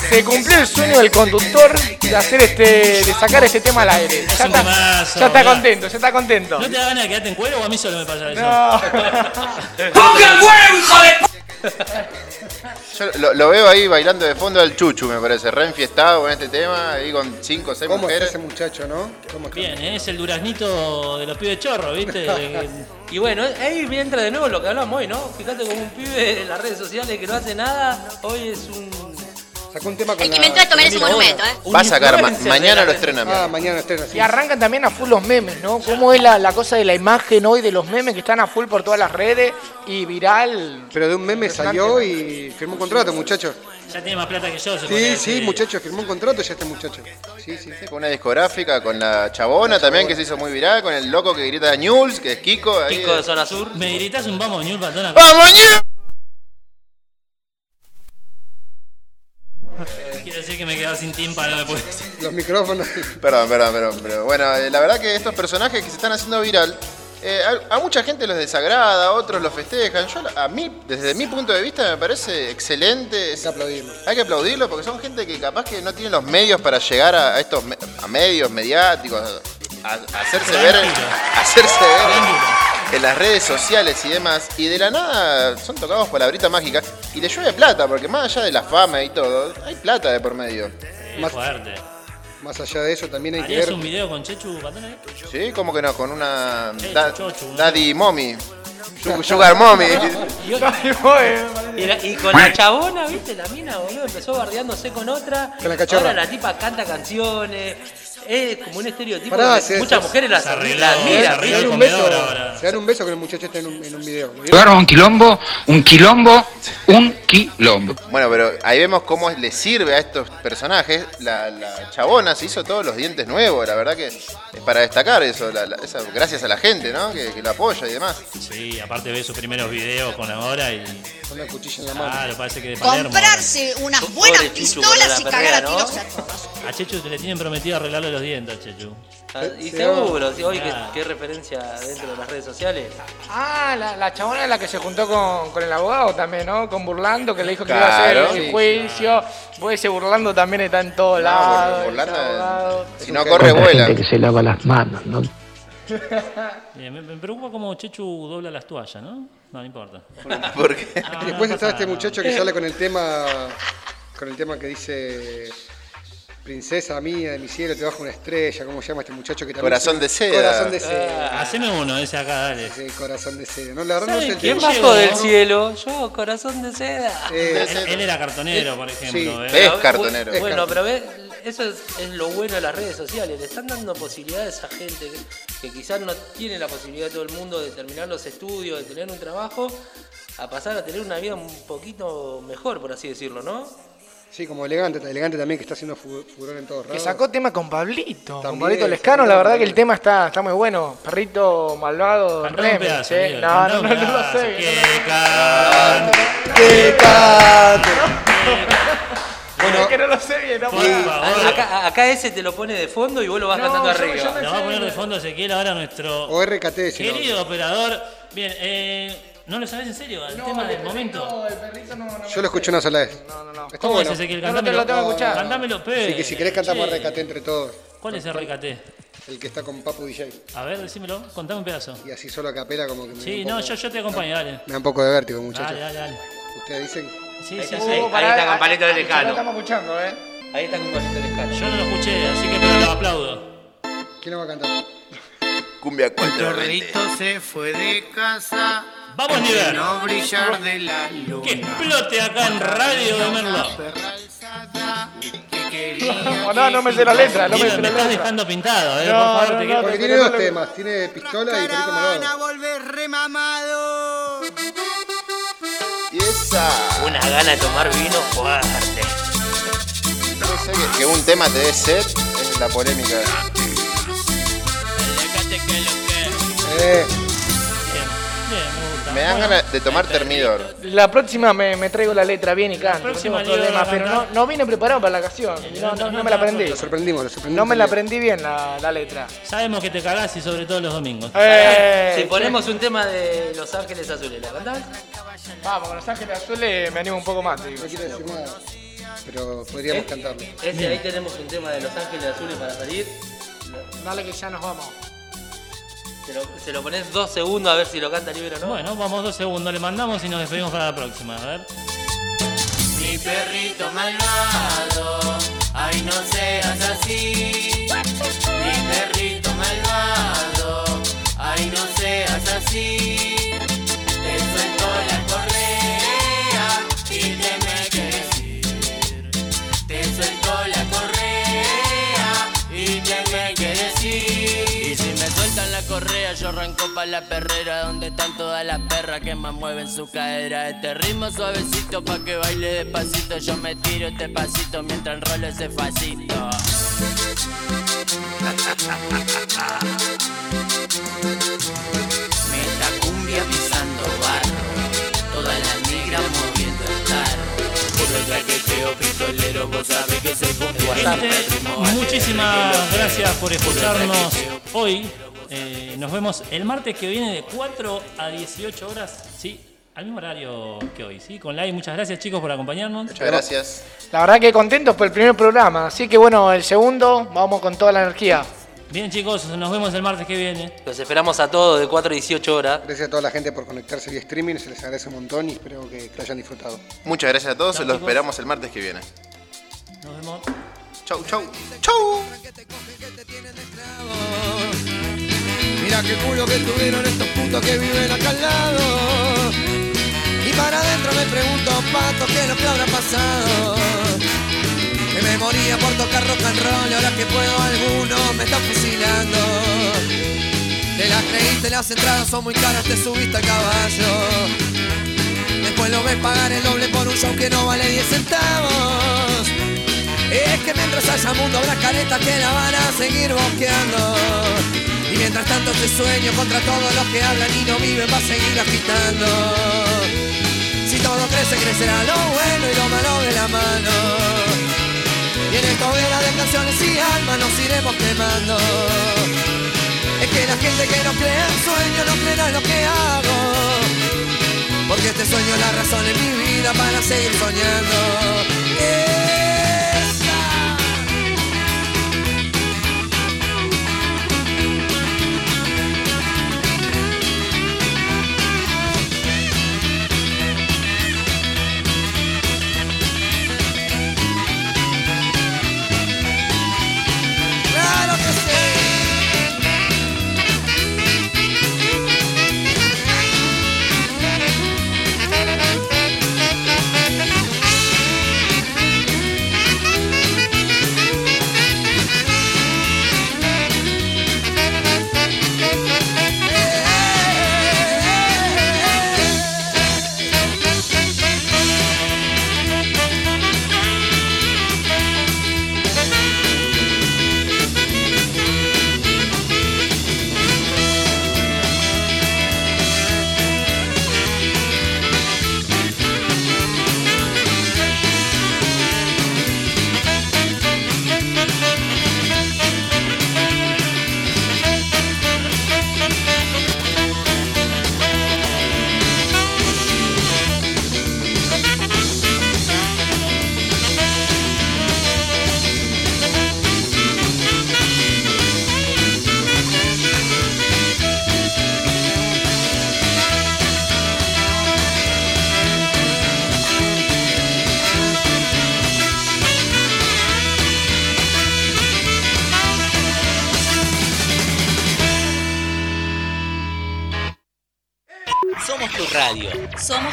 Se cumplió el sueño del conductor de hacer este, de sacar este tema al aire. Ya está, temazo, ya está mirá. contento, ya está contento. ¿No te da ganas de quedarte en cuero o a mí solo me pasa eso? Yo lo, lo veo ahí bailando de fondo al chuchu, me parece, re enfiestado con este tema, ahí con cinco o seis ¿Cómo está mujeres. ese muchacho, no? Bien, ¿eh? es el duraznito de los pibes chorros, ¿viste? Y bueno, ahí entra de nuevo lo que hablamos hoy, ¿no? Fíjate como un pibe en las redes sociales que no hace nada, hoy es un... Sacó un tema con El que esto merece un con la monumento. ¿eh? Va a sacar, ma- mañana lo red. estrena. Ah, mañana estrena, sí. Y arrancan también a full los memes, ¿no? ¿Cómo es la, la cosa de la imagen hoy de los memes que están a full por todas las redes y viral? Pero de un meme salió y firmó un contrato, muchacho. Ya tiene más plata que yo, se podría Sí, sí, decir. muchacho, firmó un contrato ya este muchacho. Sí, sí. Con una discográfica, con la chabona también que se hizo muy viral, con el loco que grita News, que es Kiko. ahí Kiko de de- Zona Sur. ¿Me gritas un vamos, Ñul Patona? ¡Vamos, News! Quiero decir que me he quedado sin tímpano después. Los micrófonos. Perdón, perdón, perdón. Pero bueno, eh, la verdad que estos personajes que se están haciendo viral, eh, a, a mucha gente los desagrada, a otros los festejan. Yo, a mí, desde mi punto de vista, me parece excelente. Hay que aplaudirlo. Hay que aplaudirlo porque son gente que capaz que no tiene los medios para llegar a, a estos me- a medios mediáticos, a, a hacerse ver, hacerse ver en, las redes sociales y demás. Y de la nada son tocados por la brita mágica y le llueve plata, porque más allá de la fama y todo, hay plata de por medio. Qué fuerte. Más allá de eso, también hay que ¿Harías ver. un video con Chechu Patona? ahí? Sí, como que no, con una Chechu, da- chochu, ¿no? Daddy Mommy. Su- Sugar Mommy. Y, la- y con la chabona, ¿viste? La mina, boludo, empezó bardeándose con otra. Con la cachorra. Ahora la tipa canta canciones. Es como un estereotipo. Pará, se- muchas se- mujeres las arregló, admiran. Se dan un beso, comedor ahora. se dan un beso que el muchacho está en un, en un video. ¿Lo vieron? Un quilombo, un quilombo, un quilombo. Bueno, pero ahí vemos cómo le sirve a estos personajes. La, la chabona se hizo todos los dientes nuevos, la verdad que es para destacar eso, la- la- esa- gracias a la gente, ¿no? Que, que la apoya y demás. Sí, aparte ve sus primeros videos con ahora y. Con la cuchilla en la mano. Claro, parece que de Palermo. Comprarse unas buenas pistolas con y cagar a ¿no? tiros a todos. A Chechu le tienen prometido arreglarle los dientes Chechu. Ah, Y Sí, seguro, sí, hoy que, Claro. qué referencia dentro de las redes sociales. Ah, la, la chabona es la que se juntó con, con el abogado también, ¿no? Con Burlando, que le dijo que iba a hacer Claro. el Sí. juicio. Pues ese Burlando también está en todos lados. Burlando, ese abogado. Si no corre, vuela. se lava las manos, ¿no? Bien, me, me preocupa cómo Chechu dobla las toallas, ¿no? No, no importa. Porque Ah, Y después no está pasa este nada. muchacho que sale con el tema con el tema que dice Princesa mía de mi cielo, te bajo una estrella, ¿cómo se llama este muchacho que también Corazón de seda. Corazón de seda. Ah, haceme uno, ese acá, dale. Sí, corazón de seda. No, la verdad no ¿Saben sé el quién tema. ¿Quién bajó del cielo? Yo, corazón de seda. Eh, Él, él era cartonero, por ejemplo. ¿eh? Es cartonero. bu- Bueno, pero ve, eso es, es lo bueno de las redes sociales. Le están dando posibilidades a gente que, que quizás no tiene la posibilidad todo el mundo de terminar los estudios, de tener un trabajo, a pasar a tener una vida un poquito mejor, por así decirlo, ¿no? Sí, como elegante, elegante también que está haciendo fu- furor en todos Que lados. sacó tema con Pablito. con Pablito Lescano, la verdad que el tema está, está muy bueno. Perrito malvado, remix, pedazo, eh. No, no, no, no lo sé. que cante. ¡Que cante! Bueno, que no lo sé bien, no. Acá, acá ese te lo pone de fondo y vos lo vas No, cantando arriba. Lo va a poner de fondo Ezequiel ahora nuestro O RKT, si no. querido operador. Bien, eh, ¿no lo sabes en serio? El tema del momento. No, el perrito no, no. Yo lo escuché una sola vez. No, no, no. Está ¿Cómo bueno. es Ezequiel? No, no te Cantámelo. lo tengo que escuchar. Cantámelo, pe. Así que si querés cantamos Che, RKT entre todos. ¿Cuál es el RKT? El que está con Papu DJ. A ver, decímelo, contame un pedazo. Y así solo a capela como que me da Sí, un no, poco- yo, yo te acompaño, dale. Me da un poco de vértigo, muchachos. Dale, dale, dale. Ustedes dicen. Sí, Ahí sí, está, sí. ahí, Uh, pará, está con ah, palito de ah, Ya lo lejano. estamos escuchando, eh. Ahí está con palito de lejano. Yo no lo escuché, así que pero lo aplaudo. ¿Quién lo va a cantar? Cumbia 420. Perrito se fue de casa. Vamos, nivel. No brillar de la Que luna. explote acá en Radio de Merlo. Que No, no, no me sé la letra, no me sé me la estás letra. dejando pintado, eh. No, Por favor, no, te no, quiero. Porque pero tiene dos temas. Tiene pistola y perrito Van a volver remamado. Y esa. Una gana de tomar vino fuerte. No sé que, que un tema te dé set es la polémica. Eh, me dan Bueno, ganas de tomar termidor. La próxima me, me traigo la letra bien y canto. No próxima tengo problema, pero no, vine preparado para la canción. No, no, no me la aprendí. lo sorprendimos, lo sorprendimos. No me la aprendí bien la, la letra. Sabemos que te cagás y sobre todo los domingos. Eh, Si ponemos un tema de Los Ángeles Azules, ¿la cantás? Vamos, con Los Ángeles Azules me animo un poco más, te digo. No quiero decir nada. Pero podríamos ¿Eh? cantarlo. Ese ahí tenemos un tema de Los Ángeles Azules para salir. Dale que ya nos vamos. Se lo, se lo pones dos segundos a ver si lo canta libre o no. Bueno, vamos dos segundos, le mandamos y nos despedimos para la próxima. A ver. Mi perrito malvado, ay no seas así. Mi perrito malvado, ay no seas así. Te suelto la correa y te me quieres ir. Te suelto la correa y te me quieres ir. Me sueltan la correa, yo arranco pa' la perrera donde están todas las perras que más mueven su cadera. Este ritmo suavecito pa' que baile despacito. Yo me tiro este pasito mientras enrolo ese facito. Meta cumbia pisando barro, todas las negras moviendo el tarro. Pistolero, vos sabés que soy. Gente, muchísimas gracias por escucharnos hoy. Eh, nos vemos el martes que viene de 4 a 18 horas. Sí, al mismo horario que hoy. ¿sí? Con live. Muchas gracias chicos por acompañarnos. Muchas gracias. La verdad que contentos por el primer programa. Así que bueno, el segundo, vamos con toda la energía. Bien chicos, nos vemos el martes que viene. Los esperamos a todos de 4 a 18 horas. Gracias a toda la gente por conectarse vía streaming, se les agradece un montón y espero que, que lo hayan disfrutado. Muchas gracias a todos. Chao, Los chicos. esperamos el martes que viene. Nos vemos. Chau, chau. Chau. Mira qué culo que tuvieron estos putos que viven acá al lado. Y para adentro me pregunto, pato, ¿qué es lo que habrá pasado? Que me moría por tocar rock and roll y ahora que puedo alguno me están fusilando. Te las creíste, las entradas son muy caras, te subiste al caballo. Después lo ves pagar el doble por un show que no vale 10 centavos. Es que mientras haya mundo habrá caretas que la van a seguir bosqueando. Mientras tanto este sueño contra todos los que hablan y no viven va a seguir agitando. Si todo crece, crecerá lo bueno y lo malo de la mano. Y en esta hoguera de canciones y almas nos iremos quemando. Es que la gente que no cree en sueño no creerá lo que hago. Porque este sueño es la razón en mi vida para seguir soñando.